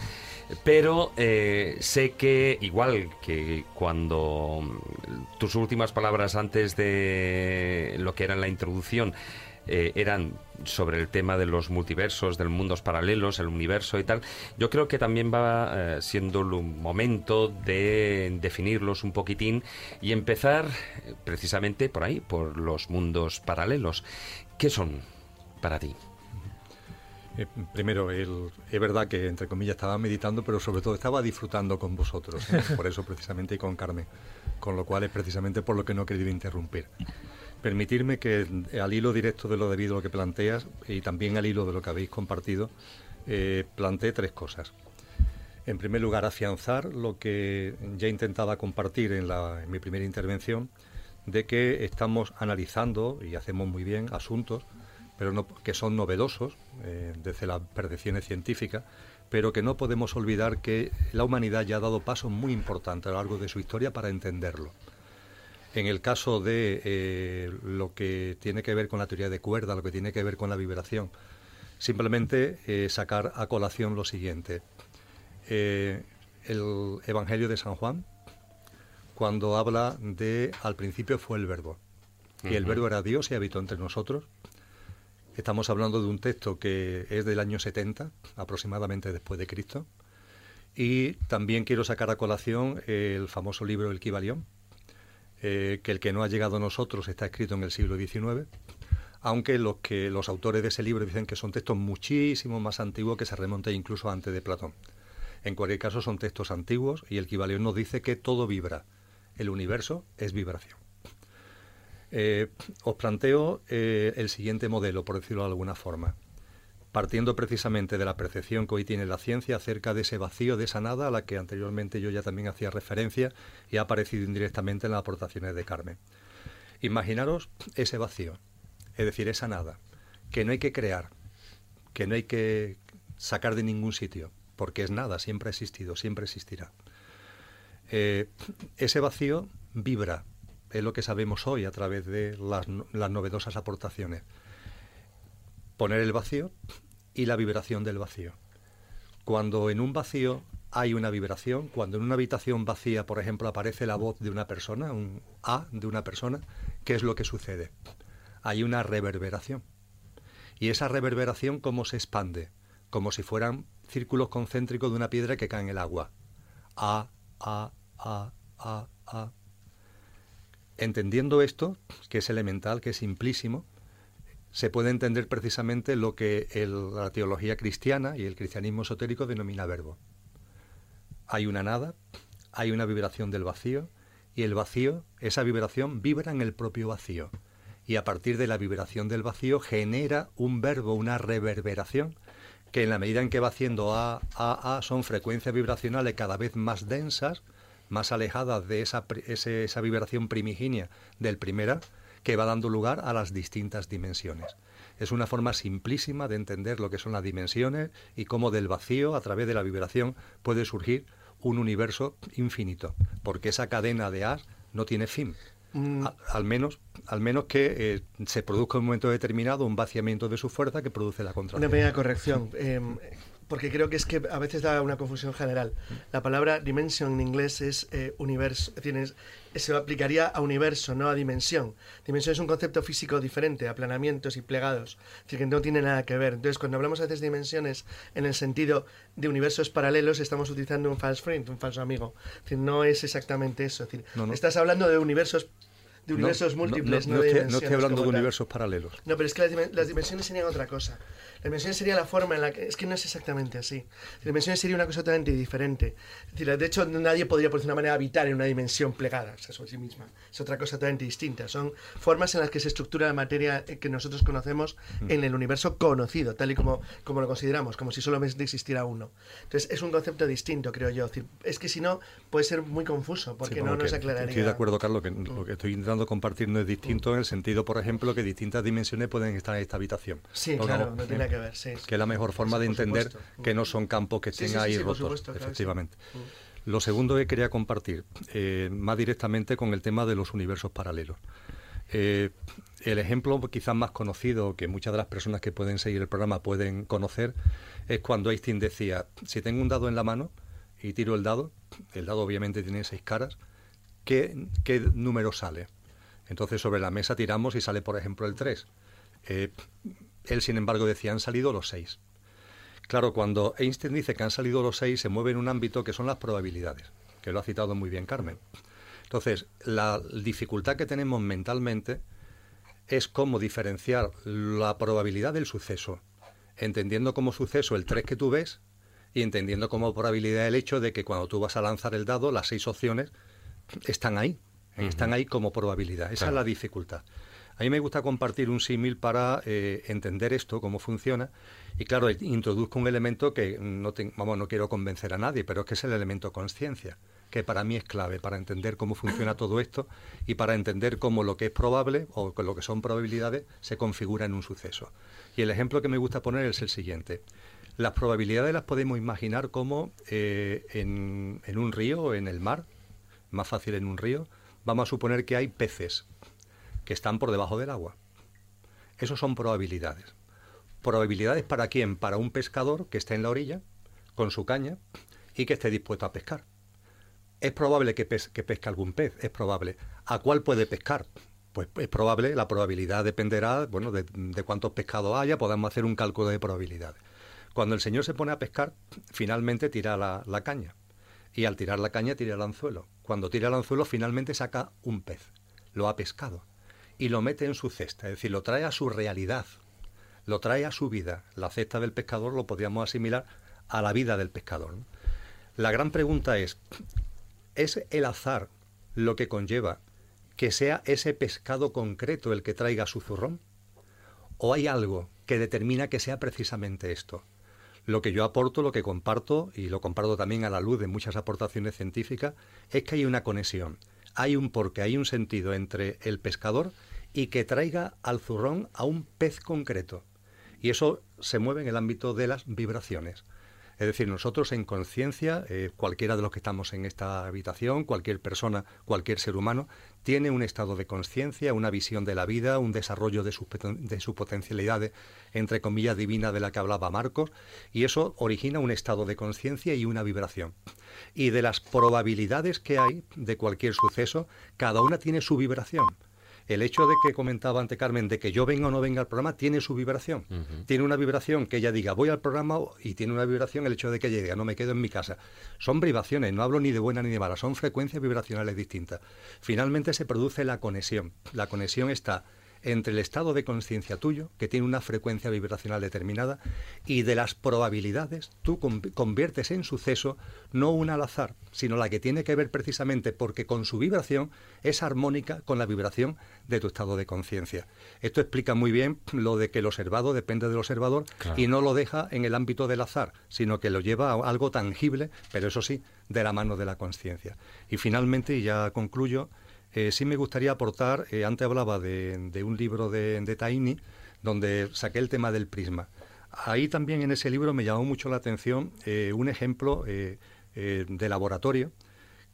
pero eh, sé que igual que cuando mm, tus últimas palabras antes de lo que era la introducción eh, eran sobre el tema de los multiversos, de los mundos paralelos, el universo y tal, yo creo que también va eh, siendo un momento de definirlos un poquitín y empezar eh, precisamente por ahí, por los mundos paralelos. ¿Qué son para ti? primero, es verdad que, entre comillas, estaba meditando, pero sobre todo estaba disfrutando con vosotros, por eso precisamente y con Carmen, con lo cual es precisamente por lo que no he querido interrumpir. Permitirme que al hilo directo de lo debido a lo que planteas y también al hilo de lo que habéis compartido, eh, plantee tres cosas. En primer lugar, afianzar lo que ya intentaba compartir en, mi primera intervención, de que estamos analizando, y hacemos muy bien, asuntos pero que son novedosos eh, desde las percepciones científicas, pero que no podemos olvidar que la humanidad ya ha dado pasos muy importantes a lo largo de su historia para entenderlo. En el caso de eh, lo que tiene que ver con la teoría de cuerda, lo que tiene que ver con la vibración, simplemente eh, sacar a colación lo siguiente. Eh, el Evangelio de San Juan, cuando habla de al principio fue el verbo. Y el verbo era Dios y habitó entre nosotros. Estamos hablando de un texto que es del año 70, aproximadamente después de Cristo. Y también quiero sacar a colación el famoso libro El Kibalión, eh, que el que no ha llegado a nosotros está escrito en el siglo XIX, aunque los, que, los autores de ese libro dicen que son textos muchísimo más antiguos que se remontan incluso antes de Platón. En cualquier caso son textos antiguos y el Kibalión nos dice que todo vibra. El universo es vibración. Eh, os planteo eh, el siguiente modelo, por decirlo de alguna forma, partiendo precisamente de la percepción que hoy tiene la ciencia acerca de ese vacío, de esa nada a la que anteriormente yo ya también hacía referencia y ha aparecido indirectamente en las aportaciones de Carmen. Imaginaros ese vacío, es decir, esa nada, que no hay que crear, que no hay que sacar de ningún sitio, porque es nada, siempre ha existido, siempre existirá. Eh, ese vacío vibra, es lo que sabemos hoy a través de las, no- las novedosas aportaciones. Poner el vacío y la vibración del vacío. Cuando en un vacío hay una vibración, cuando en una habitación vacía, por ejemplo, aparece la voz de una persona, un A de una persona, ¿qué es lo que sucede? Hay una reverberación. Y esa reverberación, ¿cómo se expande? Como si fueran círculos concéntricos de una piedra que cae en el agua. A, A, A, A, A. Entendiendo esto, que es elemental, que es simplísimo, se puede entender precisamente lo que el- la teología cristiana y el cristianismo esotérico denomina verbo. Hay una nada, hay una vibración del vacío, y el vacío, esa vibración vibra en el propio vacío. Y a partir de la vibración del vacío genera un verbo, una reverberación, que en la medida en que va haciendo A, A, A, son frecuencias vibracionales cada vez más densas, más alejadas de esa, ese- esa vibración primigenia del primera, que va dando lugar a las distintas dimensiones. Es una forma simplísima de entender lo que son las dimensiones y cómo del vacío, a través de la vibración, puede surgir un universo infinito, porque esa cadena de As no tiene fin. Mm. A- al menos, al menos que eh, se produzca en un momento determinado un vaciamiento de su fuerza que produce la Una contracción. pequeña corrección, eh, porque creo que es que a veces da una confusión general. La palabra dimension en inglés es eh, universo, es decir, es- se aplicaría a universo, no a dimensión. Dimensión es un concepto físico diferente, aplanamientos y plegados, es decir, que no tiene nada que ver. Entonces, cuando hablamos a veces de dimensiones en el sentido de universos paralelos, estamos utilizando un false friend, un falso amigo. Es decir, no es exactamente eso. Es decir, No, no. estás hablando de universos de universos no, múltiples, no, no de estoy, no dimensiones estoy hablando de tal. universos paralelos. No, pero es que las, las dimensiones serían otra cosa. La dimensión sería la forma en la que... Es que no es exactamente así. La dimensión sería una cosa totalmente diferente. Es decir, de hecho, nadie podría, por una manera, habitar en una dimensión plegada, o sea, sobre sí misma. Es otra cosa totalmente distinta. Son formas en las que se estructura la materia eh, que nosotros conocemos Mm. en el universo conocido, tal y como, como lo consideramos, como si solo existiera uno. Entonces, es un concepto distinto, creo yo. Es, decir, es que si no, puede ser muy confuso, porque Sí, no nos aclararía. Estoy de acuerdo, Carlos, que lo que estoy intentando compartir no es distinto en el sentido, por ejemplo, que distintas dimensiones pueden estar en esta habitación. Sí, claro, no tiene nada que ver, sí. Que es la mejor forma de entender supuesto. que no son campos que estén ahí rotos, supuesto, claro efectivamente. Mm. Lo segundo que quería compartir, eh, más directamente con el tema de los universos paralelos. Eh, el ejemplo quizás más conocido que muchas de las personas que pueden seguir el programa pueden conocer es cuando Einstein decía, si tengo un dado en la mano y tiro el dado, el dado obviamente tiene seis caras, ¿qué, qué número sale? Entonces sobre la mesa tiramos y sale por ejemplo el 3. Eh, él sin embargo decía, han salido los 6. Claro, cuando Einstein dice que han salido los 6 se mueve en un ámbito que son las probabilidades, que lo ha citado muy bien Carmen. Entonces, la dificultad que tenemos mentalmente es cómo diferenciar la probabilidad del suceso, entendiendo como suceso el 3 que tú ves y entendiendo como probabilidad el hecho de que cuando tú vas a lanzar el dado, las seis opciones están ahí, están ahí como probabilidad. Esa es la dificultad. A mí me gusta compartir un símil para eh, entender esto, cómo funciona. Y claro, introduzco un elemento que no, te- vamos, no quiero convencer a nadie, pero es que es el elemento conciencia, que para mí es clave para entender cómo funciona todo esto y para entender cómo lo que es probable o lo que son probabilidades se configura en un suceso. Y el ejemplo que me gusta poner es el siguiente. Las probabilidades las podemos imaginar como eh, en, en un río o en el mar, más fácil en un río, vamos a suponer que hay peces que están por debajo del agua. Esos son probabilidades. ¿Probabilidades para quién? Para un pescador que esté en la orilla con su caña y que esté dispuesto a pescar. Es probable que, que pesque algún pez, es probable. ¿A cuál puede pescar? Pues es probable, la probabilidad dependerá bueno, de, de cuántos pescados haya, podemos hacer un cálculo de probabilidades. Cuando el señor se pone a pescar, finalmente tira la caña. Y al tirar la caña tira el anzuelo. Cuando tira el anzuelo, finalmente saca un pez. Lo ha pescado. Y lo mete en su cesta. Es decir, lo trae a su realidad. Lo trae a su vida. La cesta del pescador lo podríamos asimilar a la vida del pescador. La gran pregunta es, ¿es el azar lo que conlleva que sea ese pescado concreto el que traiga su zurrón? ¿O hay algo que determina que sea precisamente esto? Lo que yo aporto, lo que comparto, y lo comparto también a la luz de muchas aportaciones científicas, es que hay una conexión, hay un porqué, hay un sentido entre el pescador y que traiga al zurrón a un pez concreto. Y eso se mueve en el ámbito de las vibraciones. Es decir, nosotros en conciencia, eh, cualquiera de los que estamos en esta habitación, cualquier persona, cualquier ser humano, tiene un estado de conciencia, una visión de la vida, un desarrollo de sus de su potencialidades, entre comillas, divina de la que hablaba Marcos, y eso origina un estado de conciencia y una vibración. Y de las probabilidades que hay de cualquier suceso, cada una tiene su vibración el hecho de que comentaba ante Carmen, de que yo venga o no venga al programa, tiene su vibración. Tiene una vibración que ella diga, voy al programa, y tiene una vibración el hecho de que ella diga, no me quedo en mi casa. Son vibraciones, no hablo ni de buena ni de mala, son frecuencias vibracionales distintas. Finalmente se produce la conexión. La conexión está entre el estado de conciencia tuyo, que tiene una frecuencia vibracional determinada, y de las probabilidades, tú conviertes en suceso no una al azar, sino la que tiene que ver precisamente porque con su vibración es armónica con la vibración de tu estado de conciencia. Esto explica muy bien lo de que el observado depende del observador y no lo deja en el ámbito del azar, sino que lo lleva a algo tangible, pero eso sí, de la mano de la conciencia. Y finalmente, y ya concluyo, eh, sí me gustaría aportar, eh, antes hablaba de, un libro de, de, Taini, donde saqué el tema del prisma. Ahí también en ese libro me llamó mucho la atención eh, un ejemplo de laboratorio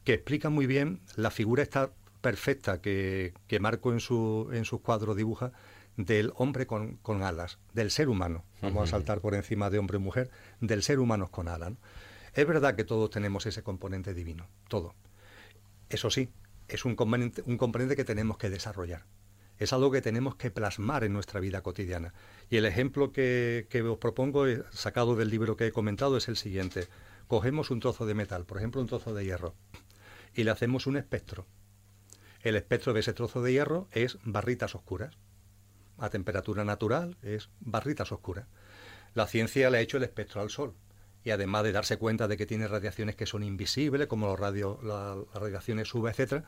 que explica muy bien la figura esta perfecta que, Marco en, su, en sus cuadros dibuja del hombre con, con, alas, del ser humano. Vamos a saltar por encima de hombre y mujer, del ser humano con alas. Es verdad que todos tenemos ese componente divino, todo. Eso sí, es un componente, un componente que tenemos que desarrollar. Es algo que tenemos que plasmar en nuestra vida cotidiana. Y el ejemplo que, os propongo, eh, sacado del libro que he comentado, es el siguiente. Cogemos un trozo de metal, por ejemplo un trozo de hierro, y le hacemos un espectro. El espectro de ese trozo de hierro es barritas oscuras. A temperatura natural es barritas oscuras. La ciencia le ha hecho el espectro al Sol y además de darse cuenta de que tiene radiaciones que son invisibles, como los radio, las radiaciones UV, etcétera,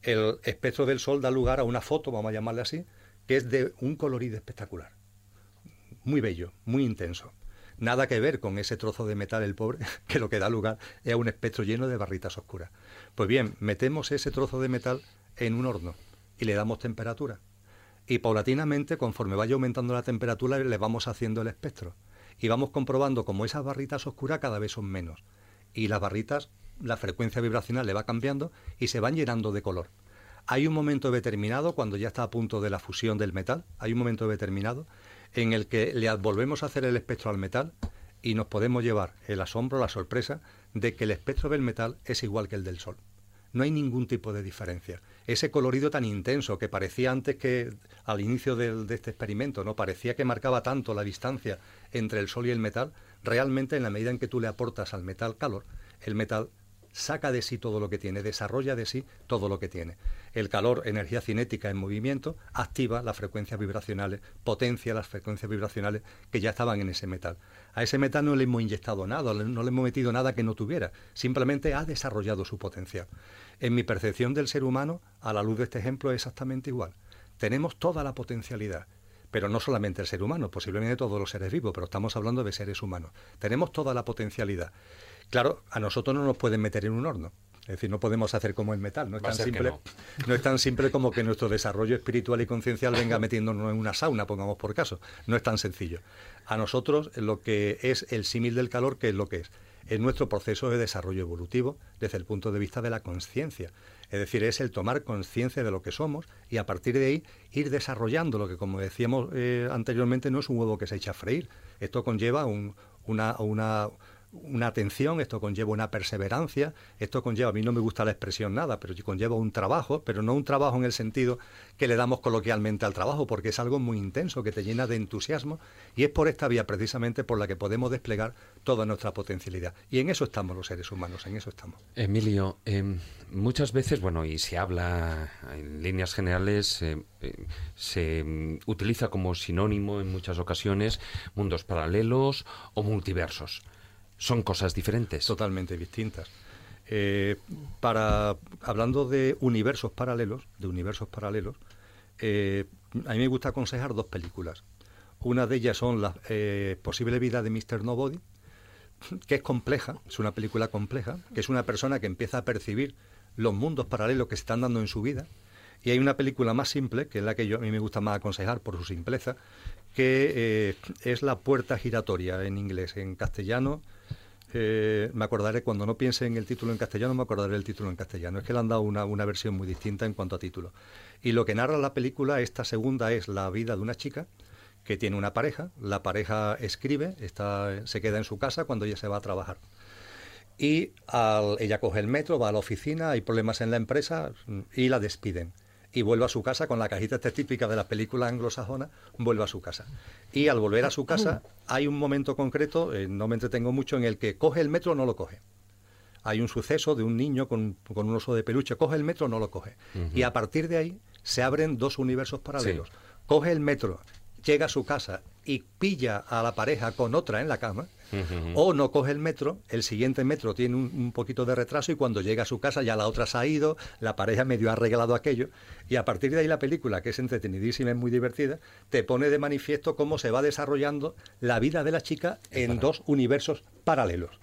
el espectro del Sol da lugar a una foto, vamos a llamarle así, que es de un colorido espectacular. Muy bello, muy intenso. Nada que ver con ese trozo de metal, el pobre, que lo que da lugar es a un espectro lleno de barritas oscuras. Pues bien, metemos ese trozo de metal en un horno y le damos temperatura. Y paulatinamente, conforme vaya aumentando la temperatura, le vamos haciendo el espectro y vamos comprobando como esas barritas oscuras cada vez son menos. Y las barritas, la frecuencia vibracional le va cambiando y se van llenando de color. Hay un momento determinado, cuando ya está a punto de la fusión del metal, hay un momento determinado en el que le volvemos a hacer el espectro al metal y nos podemos llevar el asombro, la sorpresa de que el espectro del metal es igual que el del Sol. No hay ningún tipo de diferencia ese colorido tan intenso que parecía antes que al inicio de, este experimento, ¿no? Parecía que marcaba tanto la distancia entre el sol y el metal, realmente en la medida en que tú le aportas al metal calor, el metal saca de sí todo lo que tiene, desarrolla de sí todo lo que tiene. El calor, energía cinética en movimiento, activa las frecuencias vibracionales, potencia las frecuencias vibracionales que ya estaban en ese metal. A ese metal no le hemos inyectado nada, no le hemos metido nada que no tuviera, simplemente ha desarrollado su potencial. En mi percepción del ser humano, a la luz de este ejemplo, es exactamente igual. Tenemos toda la potencialidad, pero no solamente el ser humano, posiblemente todos los seres vivos, pero estamos hablando de seres humanos. Tenemos toda la potencialidad. Claro, a nosotros no nos pueden meter en un horno. Es decir, no podemos hacer como el metal. No es, tan simple, no. es tan simple como que nuestro desarrollo espiritual y conciencial venga metiéndonos en una sauna, pongamos por caso. No es tan sencillo. A nosotros lo que es el símil del calor, ¿qué es lo que es? Es nuestro proceso de desarrollo evolutivo desde el punto de vista de la conciencia. Es decir, es el tomar conciencia de lo que somos y a partir de ahí ir desarrollando lo que, como decíamos eh, anteriormente, no es un huevo que se echa a freír. Esto conlleva una, una una atención, esto conlleva una perseverancia, esto conlleva, a mí no me gusta la expresión nada, pero conlleva un trabajo, pero no un trabajo en el sentido que le damos coloquialmente al trabajo, porque es algo muy intenso, que te llena de entusiasmo, y es por esta vía precisamente por la que podemos desplegar toda nuestra potencialidad. Y en eso estamos los seres humanos, en eso estamos. Emilio, em, muchas veces, bueno, y se habla en líneas generales, em, em, se utiliza como sinónimo en muchas ocasiones mundos paralelos o multiversos son cosas diferentes. Totalmente distintas. Eh, para, hablando de universos paralelos, de universos paralelos, eh, a mí me gusta aconsejar dos películas. Una de ellas son la eh, posible vida de Mr. Nobody, que es compleja, es una película compleja, que es una persona que empieza a percibir los mundos paralelos que se están dando en su vida. Y hay una película más simple, que es la que yo, a mí me gusta más aconsejar por su simpleza, que es La puerta giratoria en inglés. En castellano eh, me acordaré, cuando no piense en el título en castellano, me acordaré del título en castellano. Es que le han dado una, versión muy distinta en cuanto a título. Y lo que narra la película, esta segunda, es la vida de una chica que tiene una pareja. La pareja escribe, está, se queda en su casa cuando ella se va a trabajar. Y ella coge el metro, va a la oficina, hay problemas en la empresa y la despiden y vuelve a su casa con la cajita esta típica de las películas anglosajonas, vuelve a su casa. Y al volver a su casa hay un momento concreto, eh, no me entretengo mucho, en el que coge el metro o no lo coge. Hay un suceso de un niño con, un oso de peluche, coge el metro o no lo coge. Y a partir de ahí se abren dos universos paralelos. Coge el metro, llega a su casa y pilla a la pareja con otra en la cama, o no coge el metro, el siguiente metro tiene un, poquito de retraso y cuando llega a su casa ya la otra se ha ido, la pareja medio ha arreglado aquello, y a partir de ahí la película, que es entretenidísima y muy divertida, te pone de manifiesto cómo se va desarrollando la vida de la chica en dos universos paralelos.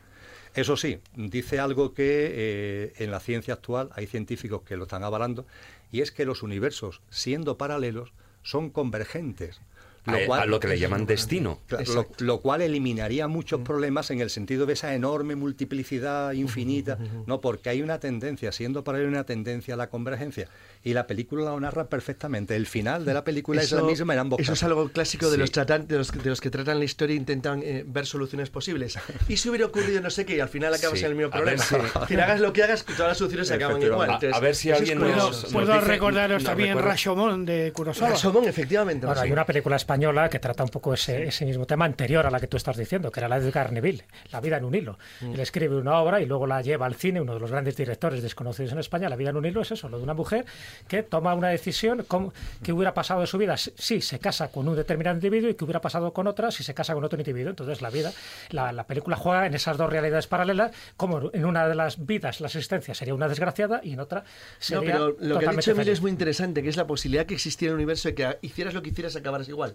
Eso sí, dice algo que eh, en la ciencia actual hay científicos que lo están avalando, y es que los universos, siendo paralelos, son convergentes a, lo que le llaman destino. lo, cual eliminaría muchos mm. problemas en el sentido de esa enorme multiplicidad infinita, ¿no? Porque hay una tendencia, siendo para él una tendencia a la convergencia. Y la película lo narra perfectamente. El final de la película es la misma en ambos Eso es algo clásico de, los de, los, de los que tratan la historia e intentan eh, ver soluciones posibles. Y si hubiera ocurrido no sé qué, y al final acabas en el mismo problema. Si hagas lo que hagas, todas las soluciones se acaban igual. a, ver si alguien nos, Puedo recordaros también Rashomon de Kurosawa. Rashomon, efectivamente. hay una película española que trata un poco ese, ese, mismo tema anterior a la que tú estás diciendo, que era la de Carneville, La vida en un hilo. Mm. Él escribe una obra y luego la lleva al cine, uno de los grandes directores desconocidos en España, La vida en un hilo es eso, lo de una mujer que toma una decisión como, que hubiera pasado de su vida si se casa con un determinado individuo y que hubiera pasado con otra si se casa con otro individuo. Entonces la vida, la, la película juega en esas dos realidades paralelas, como en una de las vidas la existencia sería una desgraciada y en otra sería no, pero lo que ha dicho es muy interesante, que es la posibilidad que existiera un universo y que hicieras lo que hicieras acabaras igual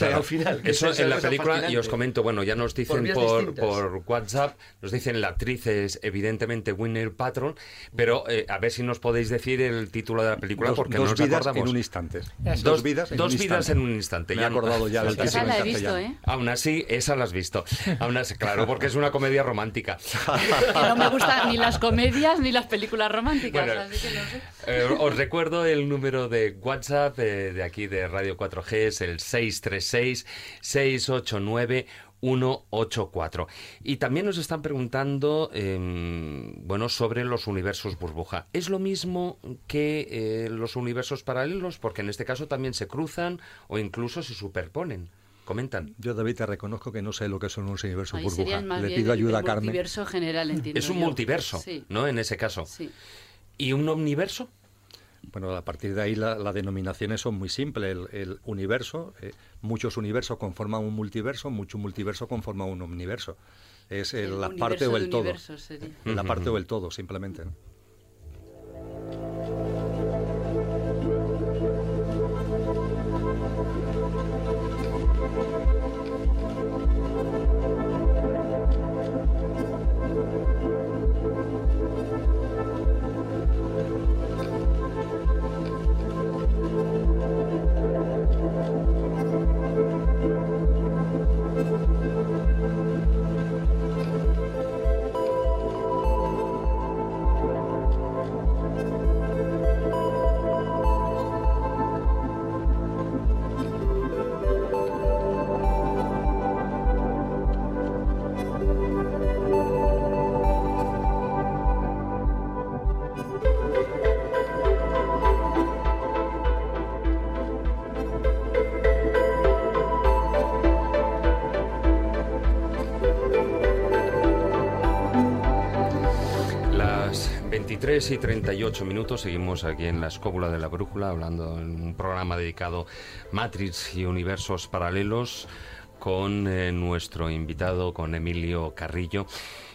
al final. Eso en la película, y os comento, bueno, ya nos dicen por, por, WhatsApp, nos dicen la actriz es evidentemente Winner Patron, pero eh, a ver si nos podéis decir el título de la película porque dos no nos vidas acordamos. en un instante. Dos, vidas, en, dos un vidas en un instante. Me he acordado ya del título la he visto, ¿eh? Aún así, esa la has visto. Aún así, claro, porque es una comedia romántica. no me gustan ni las comedias ni las películas románticas. Eh, os recuerdo el número de WhatsApp eh, de aquí de Radio 4G, es el 636 689 184. Y también nos están preguntando, em, bueno, sobre los universos burbuja. ¿Es lo mismo que eh, los universos paralelos? Porque en este caso también se cruzan o incluso se superponen. Comentan. Yo, David, te reconozco que no sé lo que son los universos burbuja. Le pido ayuda a Carmen. multiverso general, Es un multiverso, ¿no? En ese caso. ¿Y un omniverso? Bueno, a partir de ahí las denominaciones son muy simples. El, universo, eh, muchos universos conforman un multiverso, muchos multiversos conforman un omniverso. Es la parte o el todo. La parte o el todo, simplemente. 23 y 38 minutos, seguimos aquí en la escóbula de la brújula, hablando en un programa dedicado Matrix y universos paralelos con eh, nuestro invitado, con Emilio Carrillo.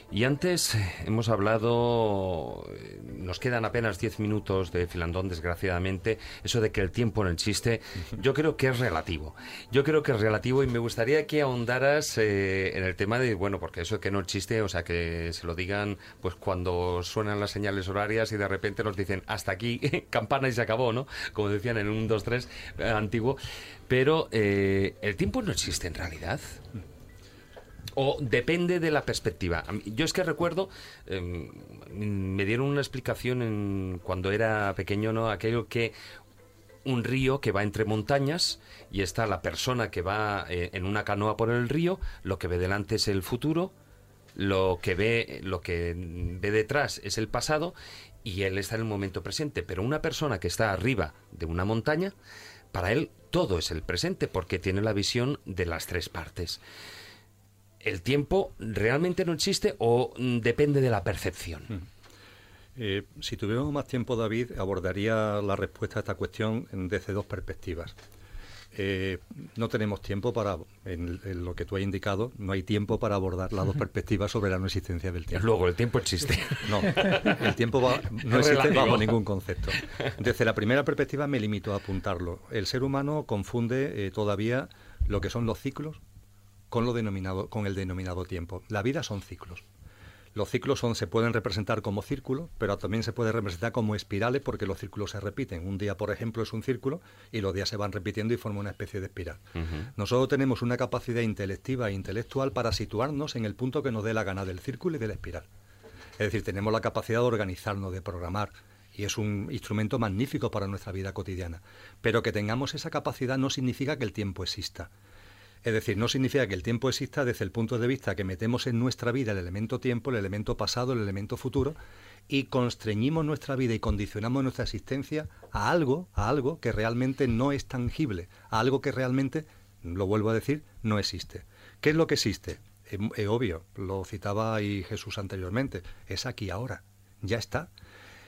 Y antes eh, hemos hablado, eh, nos quedan apenas 10 minutos de filandón, desgraciadamente, eso de que el tiempo no existe, yo creo que es relativo. Yo creo que es relativo y me gustaría que ahondaras eh, en el tema de, bueno, porque eso de que no existe, o sea, que se lo digan pues cuando suenan las señales horarias y de repente nos dicen hasta aquí, campana y se acabó, ¿no? Como decían en un 2, 3 antiguo. Pero el tiempo no existe en realidad. O depende de la perspectiva. Yo es que recuerdo, em, me dieron una explicación en, cuando era pequeño, ¿no? Aquello que un río que va entre montañas y está la persona que va eh, en una canoa por el río, lo que ve delante es el futuro, lo que ve, lo que ve detrás es el pasado y él está en el momento presente. Pero una persona que está arriba de una montaña, para él todo es el presente porque tiene la visión de las tres partes. ¿El tiempo realmente no existe o mm, depende de la percepción? Mm. Eh, si tuviéramos más tiempo, David, abordaría la respuesta a esta cuestión desde dos perspectivas. Eh, no tenemos tiempo para, en, lo que tú has indicado, no hay tiempo para abordar las dos perspectivas sobre la no existencia del tiempo. Luego, el tiempo existe. No, el tiempo no existe bajo ningún concepto. Desde la primera perspectiva me limito a apuntarlo. El ser humano confunde eh, todavía lo que son los ciclos con, lo denominado, con el denominado tiempo. La vida son ciclos. Los ciclos son, se pueden representar como círculos, pero también se puede representar como espirales porque los círculos se repiten. Un día, por ejemplo, es un círculo y los días se van repitiendo y forman una especie de espiral. Nosotros tenemos una capacidad intelectiva e intelectual para situarnos en el punto que nos dé la gana del círculo y de la espiral. Es decir, tenemos la capacidad de organizarnos, de programar, y es un instrumento magnífico para nuestra vida cotidiana. Pero que tengamos esa capacidad no significa que el tiempo exista. Es decir, no significa que el tiempo exista desde el punto de vista que metemos en nuestra vida el elemento tiempo, el elemento pasado, el elemento futuro, y constreñimos nuestra vida y condicionamos nuestra existencia a algo, a algo que realmente no es tangible, a algo que realmente, lo vuelvo a decir, no existe. ¿Qué es lo que existe? Es, obvio, lo citaba ahí Jesús anteriormente, es aquí ahora, ya está.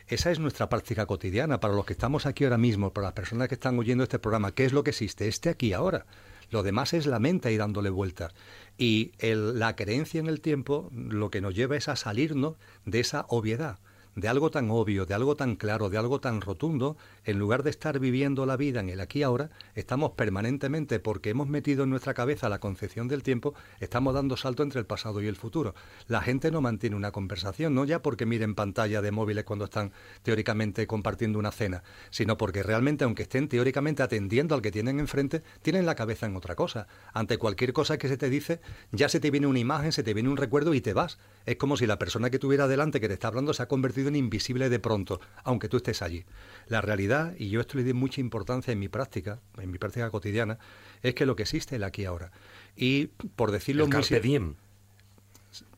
Esa es nuestra práctica cotidiana. Para los que estamos aquí ahora mismo, para las personas que están oyendo este programa, ¿qué es lo que existe? Este aquí ahora. Lo demás es la mente ahí dándole vueltas. Y la creencia en el tiempo lo que nos lleva es a salirnos de esa obviedad de algo tan obvio, de algo tan claro, de algo tan rotundo, en lugar de estar viviendo la vida en el aquí y ahora, estamos permanentemente, porque hemos metido en nuestra cabeza la concepción del tiempo, estamos dando salto entre el pasado y el futuro. La gente no mantiene una conversación, no ya porque miren pantalla de móviles cuando están teóricamente compartiendo una cena, sino porque realmente, aunque estén teóricamente atendiendo al que tienen enfrente, tienen la cabeza en otra cosa. Ante cualquier cosa que se te dice, ya se te viene una imagen, se te viene un recuerdo y te vas. Es como si la persona que tuviera delante que te está hablando se ha convertido invisible de pronto, aunque tú estés allí. La realidad, y yo esto le doy mucha importancia en mi práctica, en mi práctica cotidiana, es que lo que existe es el aquí ahora. Y por decirlo el carpe diem.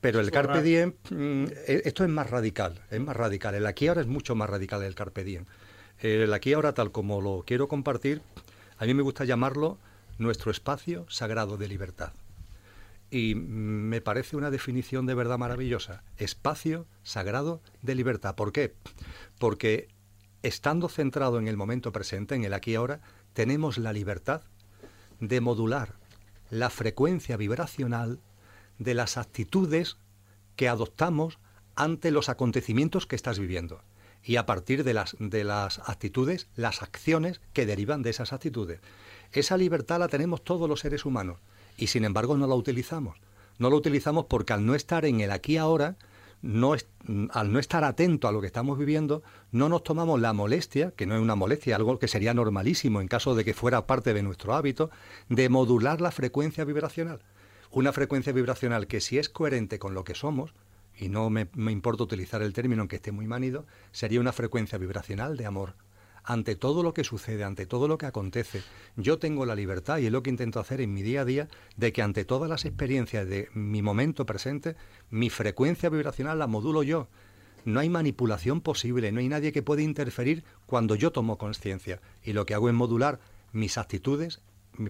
Pero el carpe diem, mm, e, esto es más radical, es más radical. El aquí ahora es mucho más radical el carpe diem. El aquí ahora, tal como lo quiero compartir, a mí me gusta llamarlo nuestro espacio sagrado de libertad y me parece una definición de verdad maravillosa. Espacio sagrado de libertad. ¿Por qué? Porque estando centrado en el momento presente, en el aquí y ahora, tenemos la libertad de modular la frecuencia vibracional de las actitudes que adoptamos ante los acontecimientos que estás viviendo. Y a partir de las, de las actitudes, las acciones que derivan de esas actitudes. Esa libertad la tenemos todos los seres humanos y sin embargo no la utilizamos. No la utilizamos porque al no estar en el aquí ahora, no al no estar atento a lo que estamos viviendo, no nos tomamos la molestia, que no es una molestia, algo que sería normalísimo en caso de que fuera parte de nuestro hábito, de modular la frecuencia vibracional. Una frecuencia vibracional que si es coherente con lo que somos, y no me, me importa utilizar el término aunque esté muy manido, sería una frecuencia vibracional de amor, ante todo lo que sucede, ante todo lo que acontece, yo tengo la libertad, y es lo que intento hacer en mi día a día, de que ante todas las experiencias de mi momento presente, mi frecuencia vibracional la modulo yo. No hay manipulación posible, no hay nadie que pueda interferir cuando yo tomo conciencia. Y lo que hago es modular mis actitudes,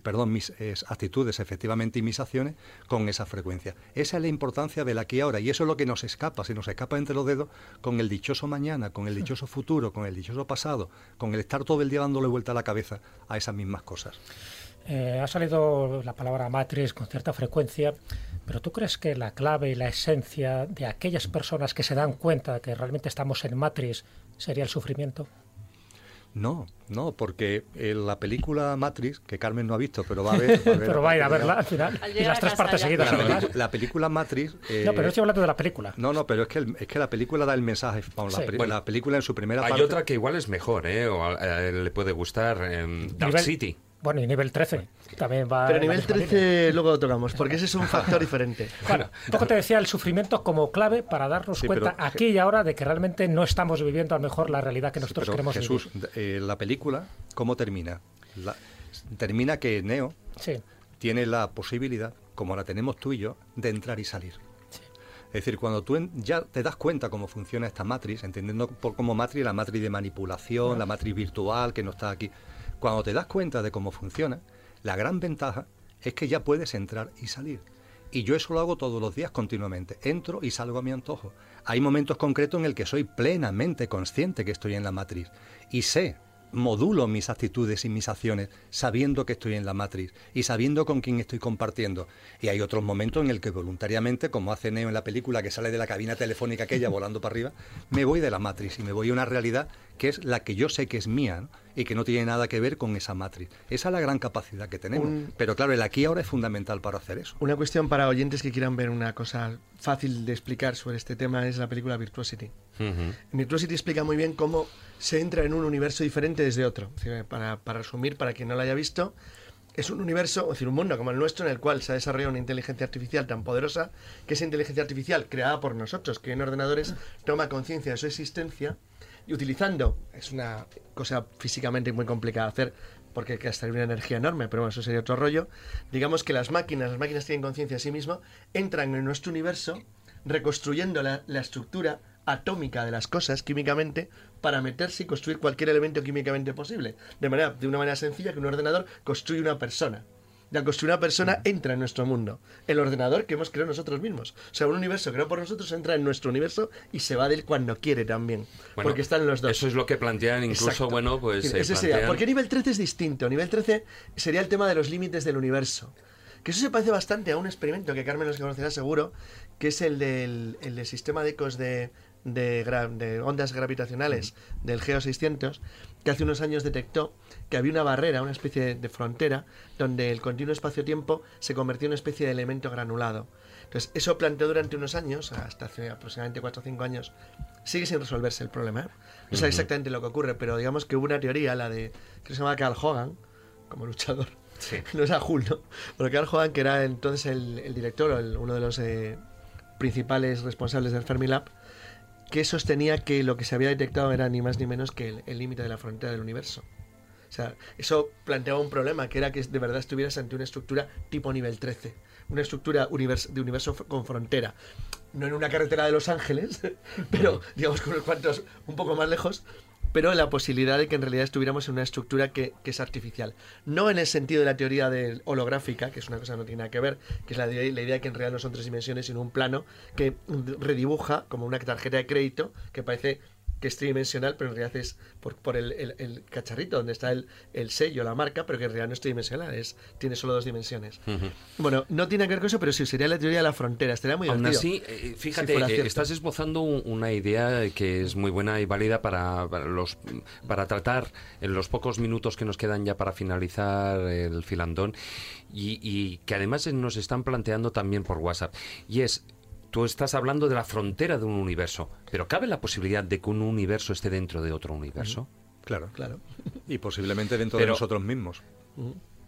perdón, mis eh, actitudes efectivamente y mis acciones con esa frecuencia. Esa es la importancia del aquí y ahora y eso es lo que nos escapa, se nos escapa entre los dedos con el dichoso mañana, con el dichoso futuro, con el dichoso pasado, con el estar todo el día dándole vuelta a la cabeza a esas mismas cosas. Eh, ha salido la palabra matriz con cierta frecuencia, pero ¿tú crees que la clave y la esencia de aquellas personas que se dan cuenta que realmente estamos en matriz sería el sufrimiento? No, no, porque eh, la película Matrix, que Carmen no ha visto, pero va a ver... va a ver Pero va a ir a verla al final. Al Y las tres partes seguidas, además. la película Matrix... eh, No, pero estoy hablando de la película. No, no, pero es que, el- es que la película da el mensaje. Vamos, la, Sí. Bueno, la película en su primera Hay parte... otra que igual es mejor, ¿eh? O a, a él le puede gustar Dark Nivel- City. Bueno, y nivel 13 también va. Pero nivel misma 13 línea. luego lo tocamos, porque ese es un factor diferente. Bueno, un poco te decía el sufrimiento como clave para darnos Sí, cuenta pero- aquí y ahora de que realmente no estamos viviendo a lo mejor la realidad que Sí, nosotros pero, queremos Jesús, vivir. eh, la película, ¿cómo termina? La- termina que Neo Sí, tiene la posibilidad, como la tenemos tú y yo, de entrar y salir. Es decir, cuando tú ya te das cuenta cómo funciona esta matriz, entendiendo por como matriz la matriz de manipulación, la matriz virtual que no está aquí, cuando te das cuenta de cómo funciona, la gran ventaja es que ya puedes entrar y salir. Y yo eso lo hago todos los días continuamente. Entro y salgo a mi antojo. Hay momentos concretos en el que soy plenamente consciente que estoy en la matriz y sé modulo mis actitudes y mis acciones sabiendo que estoy en la matriz y sabiendo con quién estoy compartiendo. Y hay otros momentos en el que voluntariamente, como hace Neo en la película que sale de la cabina telefónica aquella volando para arriba, me voy de la matriz y me voy a una realidad que es la que yo sé que es mía ¿no? y que no tiene nada que ver con esa matriz. Esa es la gran capacidad que tenemos. Un- Pero claro, el aquí ahora es fundamental para hacer eso. Una cuestión para oyentes que quieran ver una cosa fácil de explicar sobre este tema es la película Virtuosity. Ujú. Virtuosity explica muy bien cómo se entra en un universo diferente desde otro. Para, para resumir, para quien no lo haya visto, es un universo, es decir, un mundo como el nuestro en el cual se ha desarrollado una inteligencia artificial tan poderosa que esa inteligencia artificial creada por nosotros, que en ordenadores toma conciencia de su existencia y utilizando, es una cosa físicamente muy complicada de hacer porque hay que gastar una energía enorme, pero bueno, eso sería otro rollo. Digamos que las máquinas, las máquinas tienen conciencia de sí mismo, entran en nuestro universo reconstruyendo la, la estructura atómica de las cosas químicamente para meterse y construir cualquier elemento químicamente posible. De, manera, de una manera sencilla que un ordenador construye una persona. Y al construir una persona entra en nuestro mundo. El ordenador que hemos creado nosotros mismos. O sea, un universo creado por nosotros entra en nuestro universo y se va de él cuando quiere también. Bueno, porque están los dos. Eso es lo que plantean incluso, Exacto. bueno, pues Ese se sería. plantean- ¿Por qué nivel 13 es distinto? Nivel 13 sería el tema de los límites del universo. Que eso se parece bastante a un experimento que Carmen los conocerá seguro, que es el del, el del sistema de ecos de, de, gra- de ondas gravitacionales del GEO 600, que hace unos años detectó que había una barrera, una especie de, frontera, donde el continuo espacio-tiempo se convertía en una especie de elemento granulado. Entonces, eso planteó durante unos años, hasta hace aproximadamente 4 o 5 años, sigue sin resolverse el problema. ¿eh? No sé exactamente lo que ocurre, pero digamos que hubo una teoría, la de, que se llama Carl Hogan, como luchador, Sí. no es a Hulk, ¿no? Pero Carl Hogan, que era entonces el, el director o el- uno de los eh, principales responsables del Fermilab, que sostenía que lo que se había detectado era ni más ni menos que el límite de la frontera del universo. O sea, eso planteaba un problema, que era que de verdad estuvieras ante una estructura tipo nivel 13. Una estructura univers- de universo con frontera. No en una carretera de Los Ángeles, pero digamos con unos cuantos un poco más lejos, pero la posibilidad de que en realidad estuviéramos en una estructura que, que es artificial. No en el sentido de la teoría del holográfica, que es una cosa que no tiene nada que ver, que es la, idea- la idea de que en realidad no son tres dimensiones, sino un plano que redibuja como una tarjeta de crédito que parece que es tridimensional, pero en realidad es por, por el, el- el cacharrito donde está el, el sello, la marca, pero que en realidad no es tridimensional, es, tiene solo dos dimensiones. Bueno, no tiene que ver con eso, pero sí sería la teoría de la frontera. Estaría muy Aún divertido. así, eh, si fíjate, eh, estás esbozando un- una idea que es muy buena y válida para, para los para tratar en los pocos minutos que nos quedan ya para finalizar el filandón y, y que además nos están planteando también por WhatsApp. Y es, tú estás hablando de la frontera de un universo, pero ¿cabe la posibilidad de que un universo esté dentro de otro universo? Claro. Claro. Y posiblemente dentro de nosotros mismos.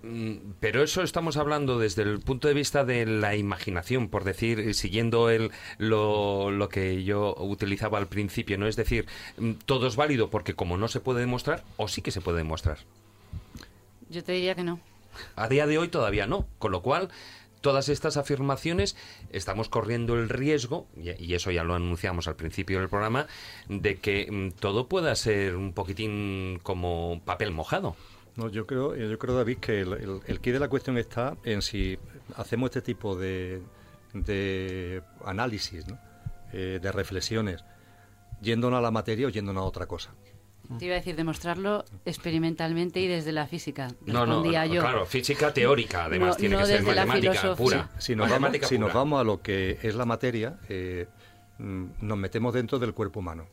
Mm, Pero eso estamos hablando desde el punto de vista de la imaginación, por decir, eh, siguiendo el, lo, lo que yo utilizaba al principio, ¿no? Es decir, mm, todo es válido porque como no se puede demostrar, o sí que se puede demostrar. Yo te diría que no. A día de hoy todavía no, con lo cual todas estas afirmaciones estamos corriendo el riesgo, y, eso ya lo anunciamos al principio del programa, de que mm, todo pueda ser un poquitín como papel mojado. No, yo creo, yo creo David, que el, el, quid de la cuestión está en si hacemos este tipo de, análisis. Eh, de reflexiones, yéndonos a la materia o yéndonos a otra cosa. Te iba a decir demostrarlo experimentalmente y desde la física. No, no, yo. claro, física teórica, además, No- tiene no que ser matemática pura. Si nos, vamos, Matemática si nos pura. vamos a lo que es la materia, eh, mm, nos metemos dentro del cuerpo humano.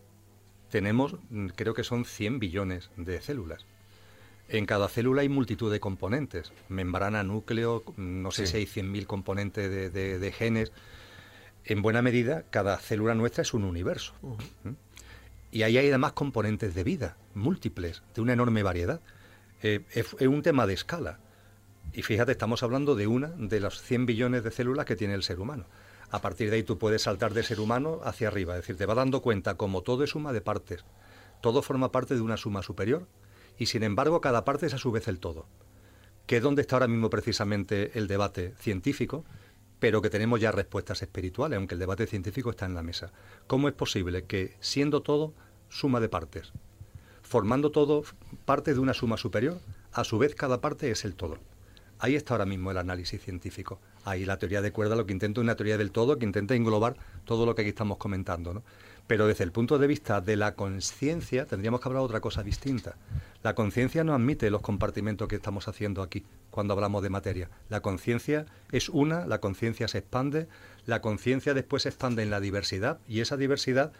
Tenemos, mm, creo que son 100 billones de células. En cada célula hay multitud de componentes. Membrana, núcleo, mm, no sé Sí. si hay 100.000 componentes de, de- de genes. En buena medida, cada célula nuestra es un universo. ¿Mm? Y ahí hay además componentes de vida, múltiples, de una enorme variedad. Eh, es, un tema de escala. Y fíjate, estamos hablando de una de las 100 billones de células que tiene el ser humano. A partir de ahí tú puedes saltar del ser humano hacia arriba. Es decir, te va dando cuenta como todo es suma de partes. Todo forma parte de una suma superior y sin embargo cada parte es a su vez el todo. Que es donde está ahora mismo precisamente el debate científico, pero que tenemos ya respuestas espirituales, aunque el debate científico está en la mesa. ¿Cómo es posible que siendo todo suma de partes, formando todo parte de una suma superior, a su vez cada parte es el todo? Ahí está ahora mismo el análisis científico. Ahí la teoría de cuerda lo que intenta es una teoría del todo que intenta englobar todo lo que aquí estamos comentando. ¿no? Pero desde el punto de vista de la conciencia tendríamos que hablar de otra cosa distinta. La conciencia no admite los compartimentos que estamos haciendo aquí cuando hablamos de materia. La conciencia es una, la conciencia se expande, la conciencia después se expande en la diversidad y esa diversidad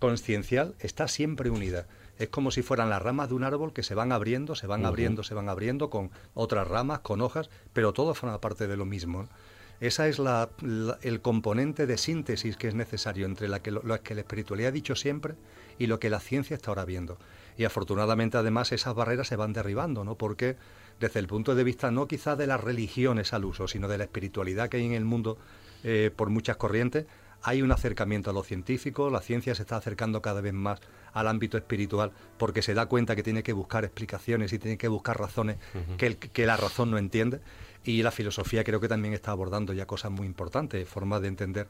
conciencial está siempre unida. Es como si fueran las ramas de un árbol que se van abriendo, se van abriendo, se van abriendo con otras ramas, con hojas, pero todo forma parte de lo mismo. Esa es la- la- el componente de síntesis que es necesario entre la que, lo, lo que la espiritualidad ha dicho siempre y lo que la ciencia está ahora viendo. Y afortunadamente además esas barreras se van derribando, ¿no? Porque desde el punto de vista no quizá de las religiones al uso, sino de la espiritualidad que hay en el mundo eh, por muchas corrientes, hay un acercamiento a lo científico, la ciencia se está acercando cada vez más al ámbito espiritual porque se da cuenta que tiene que buscar explicaciones y tiene que buscar razones que, el- que la razón no entiende. Y la filosofía creo que también está abordando ya cosas muy importantes, formas de entender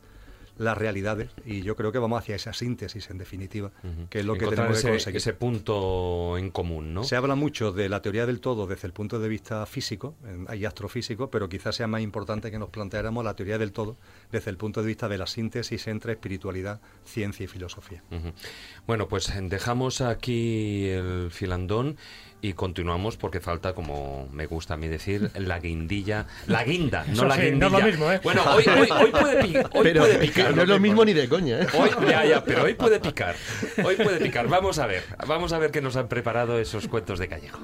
las realidades y yo creo que vamos hacia esa síntesis en definitiva, que es lo que tenemos ese, que conseguir. ese punto en común, ¿no? Se habla mucho de la teoría del todo desde el punto de vista físico y astrofísico, pero quizás sea más importante que nos planteáramos la teoría del todo desde el punto de vista de la síntesis entre espiritualidad, ciencia y filosofía. Bueno, pues dejamos aquí el filandón y continuamos porque falta, como me gusta a mí decir, la guindilla. La guinda, no Eso la sí, guindilla. no es lo mismo, ¿eh? Bueno, hoy, hoy, hoy puede, pi- hoy Pero puede picar. no es lo mismo ni de coña, ¿eh? Hoy, ya, ya, pero hoy puede picar. Hoy puede picar. Vamos a ver. Vamos a ver qué nos han preparado esos cuentos de Callejo.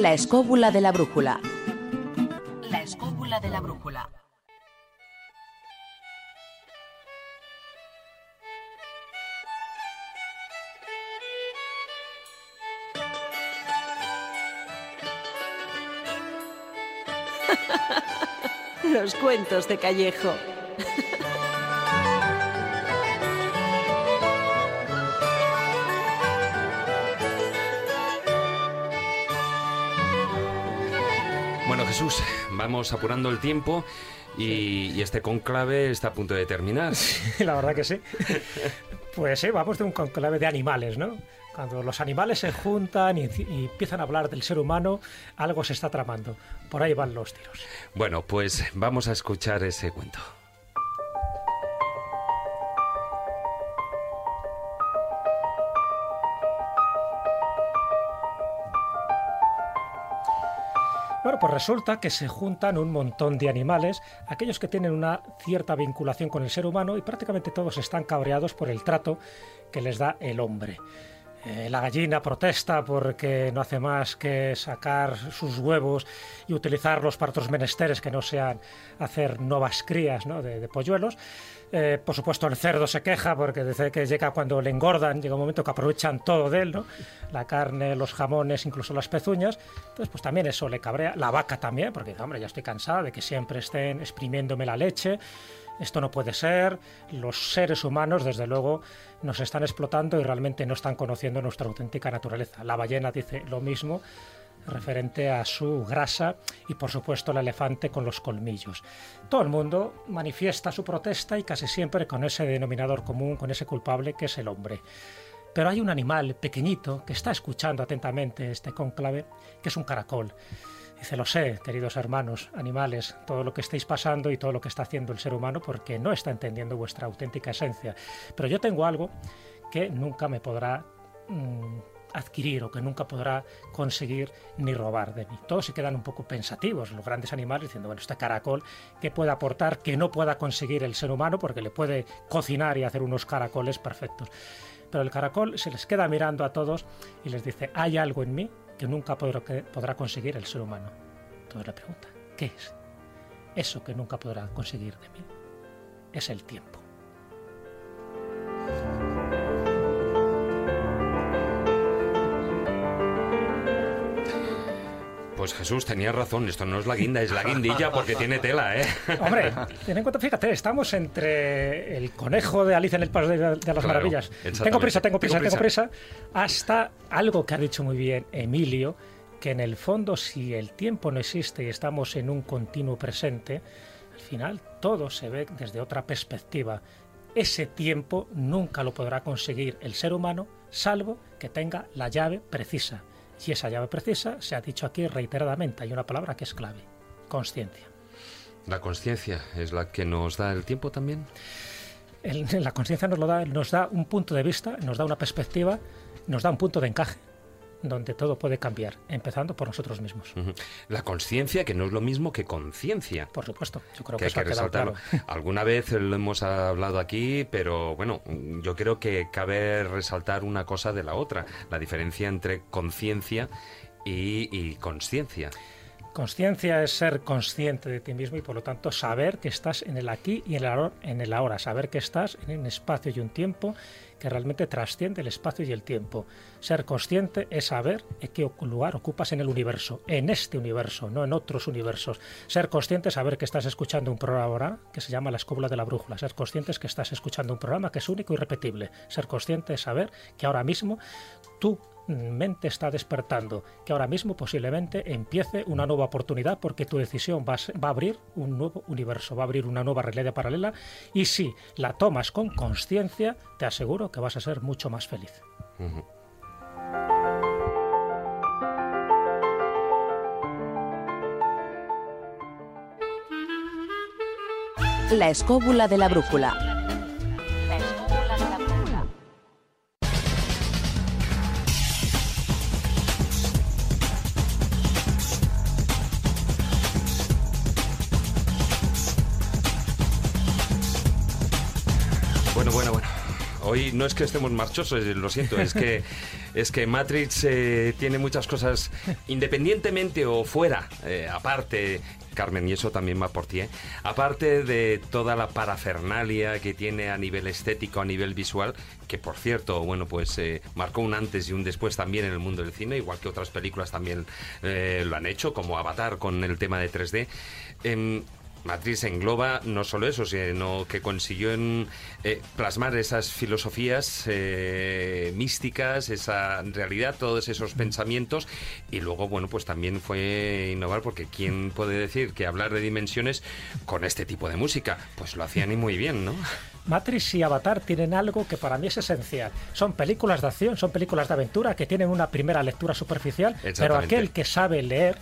La escóbula de la brújula. La escóbula de la brújula. Los cuentos de Callejo. Jesús, vamos apurando el tiempo y, y este conclave está a punto de terminar. La verdad que sí. Pues sí, vamos de un conclave de animales, ¿no? Cuando los animales se juntan y, y empiezan a hablar del ser humano, algo se está tramando. Por ahí van los tiros. Bueno, pues vamos a escuchar ese cuento. Resulta que se juntan un montón de animales, aquellos que tienen una cierta vinculación con el ser humano y prácticamente todos están cabreados por el trato que les da el hombre. Eh, la gallina protesta porque no hace más que sacar sus huevos y utilizarlos para otros menesteres que no sean hacer nuevas crías de polluelos. Eh, por supuesto, el cerdo se queja porque dice que llega cuando le engordan, llega un momento que aprovechan todo de él, ¿no? la carne, los jamones, incluso las pezuñas. Entonces, pues también eso le cabrea. La vaca también, porque hombre, ya estoy cansada de que siempre estén exprimiéndome la leche. Esto no puede ser. Los seres humanos, desde luego, nos están explotando y realmente no están conociendo nuestra auténtica naturaleza. La ballena dice lo mismo. Referente a su grasa y por supuesto el elefante con los colmillos. Todo el mundo manifiesta su protesta y casi siempre con ese denominador común, con ese culpable que es el hombre. Pero hay un animal pequeñito que está escuchando atentamente este cónclave, que es un caracol. Dice, lo sé, queridos hermanos, animales, todo lo que estáis pasando y todo lo que está haciendo el ser humano porque no está entendiendo vuestra auténtica esencia. Pero yo tengo algo que nunca me podrá mm, adquirir o que nunca podrá conseguir ni robar de mí. Todos se quedan un poco pensativos, los grandes animales, diciendo, bueno, este caracol, ¿qué puede aportar que no pueda conseguir el ser humano? Porque le puede cocinar y hacer unos caracoles perfectos. Pero el caracol se les queda mirando a todos y les dice, hay algo en mí que nunca podrá conseguir el ser humano. Entonces le pregunta, ¿qué es? Eso que nunca podrá conseguir de mí es el tiempo. Pues Jesús, tenía razón, esto no es la guinda, es la guindilla porque tiene tela, ¿eh? Hombre, ten en cuenta, fíjate, estamos entre el conejo de Alicia en el País de, las Maravillas. Tengo prisa, tengo prisa, tengo prisa, hasta algo que ha dicho muy bien Emilio, que en el fondo si el tiempo no existe y estamos en un continuo presente, al final todo se ve desde otra perspectiva. Ese tiempo nunca lo podrá conseguir el ser humano, salvo que tenga la llave precisa y esa llave precisa se ha dicho aquí reiteradamente, hay una palabra que es clave, conciencia. ¿La conciencia es la que nos da el tiempo también? la conciencia nos, da, nos da un punto de vista, nos da una perspectiva, nos da un punto de encaje donde todo puede cambiar, empezando por nosotros mismos. La conciencia, que no es lo mismo que conciencia. Por supuesto, yo creo que, que hay que resaltarlo. Alguna vez lo hemos hablado aquí, pero bueno, yo creo que cabe resaltar una cosa de la otra, la diferencia entre conciencia y, y conciencia. Conciencia es ser consciente de ti mismo y por lo tanto saber que estás en el aquí y en el ahora, saber que estás en un espacio y un tiempo que realmente trasciende el espacio y el tiempo. Ser consciente es saber qué lugar ocupas en el universo, en este universo, no en otros universos. Ser consciente es saber que estás escuchando un programa que se llama La Escóbula de la Brújula. Ser consciente es que estás escuchando un programa que es único y repetible. Ser consciente es saber que ahora mismo tú mente está despertando, que ahora mismo posiblemente empiece una nueva oportunidad porque tu decisión va a, abrir un nuevo universo, va a abrir una nueva realidad paralela y si la tomas con conciencia, te aseguro que vas a ser mucho más feliz. La escóbula de la brújula Hoy no es que estemos marchosos, eh, lo siento, es que, es que Matrix eh, tiene muchas cosas independientemente o fuera, eh, aparte, Carmen, y eso también va por ti, aparte de toda la parafernalia que tiene a nivel estético, a nivel visual, que por cierto, bueno, pues marcó un antes y un después también en el mundo del cine, igual que otras películas también lo han hecho, como Avatar con el tema de 3D. Matrix engloba no solo eso, sino que consiguió en, eh, plasmar esas filosofías eh, místicas, esa realidad, todos esos pensamientos y luego, bueno, pues también fue innovar porque ¿quién puede decir que hablar de dimensiones con este tipo de música? Pues lo hacían y muy bien, ¿no? Matrix y Avatar tienen algo que para mí es esencial. Son películas de acción, son películas de aventura que tienen una primera lectura superficial, pero aquel que sabe leer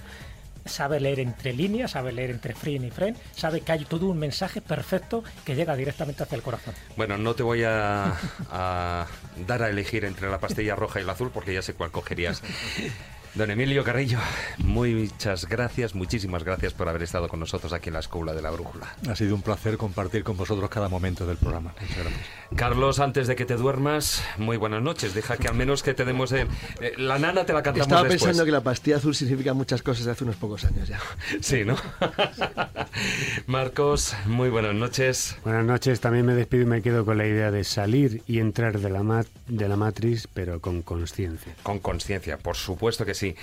sabe leer entre líneas, sabe leer entre frame y frame, sabe que hay todo un mensaje perfecto que llega directamente hacia el corazón. Bueno, no te voy a, a dar a elegir entre la pastilla roja y la azul porque ya sé cuál cogerías. Don Emilio Carrillo, muchas gracias, muchísimas gracias por haber estado con nosotros aquí en la Escuela de la Brújula. Ha sido un placer compartir con vosotros cada momento del programa. Muchas gracias. Carlos, antes de que te duermas, muy buenas noches. Deja que al menos que te demos... Eh, la nana te la cantamos Estaba pensando que la pastilla azul significa muchas cosas de hace unos pocos años ya. Sí, ¿no? Marcos, muy buenas noches. Buenas noches. También me despido y me quedo con la idea de salir y entrar de la, de la matriz, pero con conciencia. Con conciencia, por supuesto que sí sí.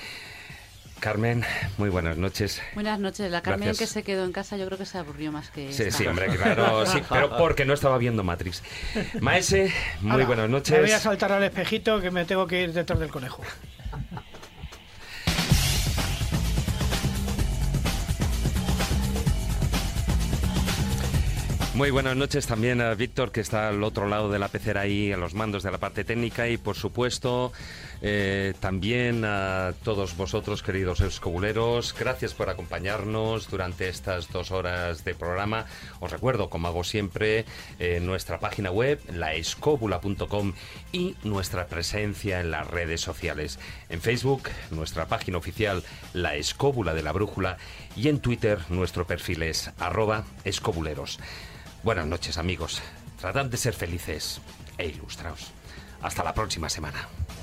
Carmen, muy buenas noches. Buenas noches. La Carmen que se quedó en casa yo creo que se aburrió más que... Sí, sí, hombre, claro, sí, pero porque no estaba viendo Matrix. Maese, muy buenas noches. Me voy a saltar al espejito que me tengo que ir detrás del conejo. Muy buenas noches también a Víctor, que está al otro lado de la pecera ahí, a los mandos de la parte técnica y, por supuesto, eh, también a todos vosotros, queridos escobuleros. Gracias por acompañarnos durante estas dos horas de programa. Os recuerdo, como hago siempre, eh, nuestra página web, laescóbula.com y nuestra presencia en las redes sociales. En Facebook, nuestra página oficial, La Escóbula de la Brújula, y en Twitter, nuestro perfil es arroba escobuleros. Buenas noches amigos. Tratad de ser felices e ilustraos. Hasta la próxima semana.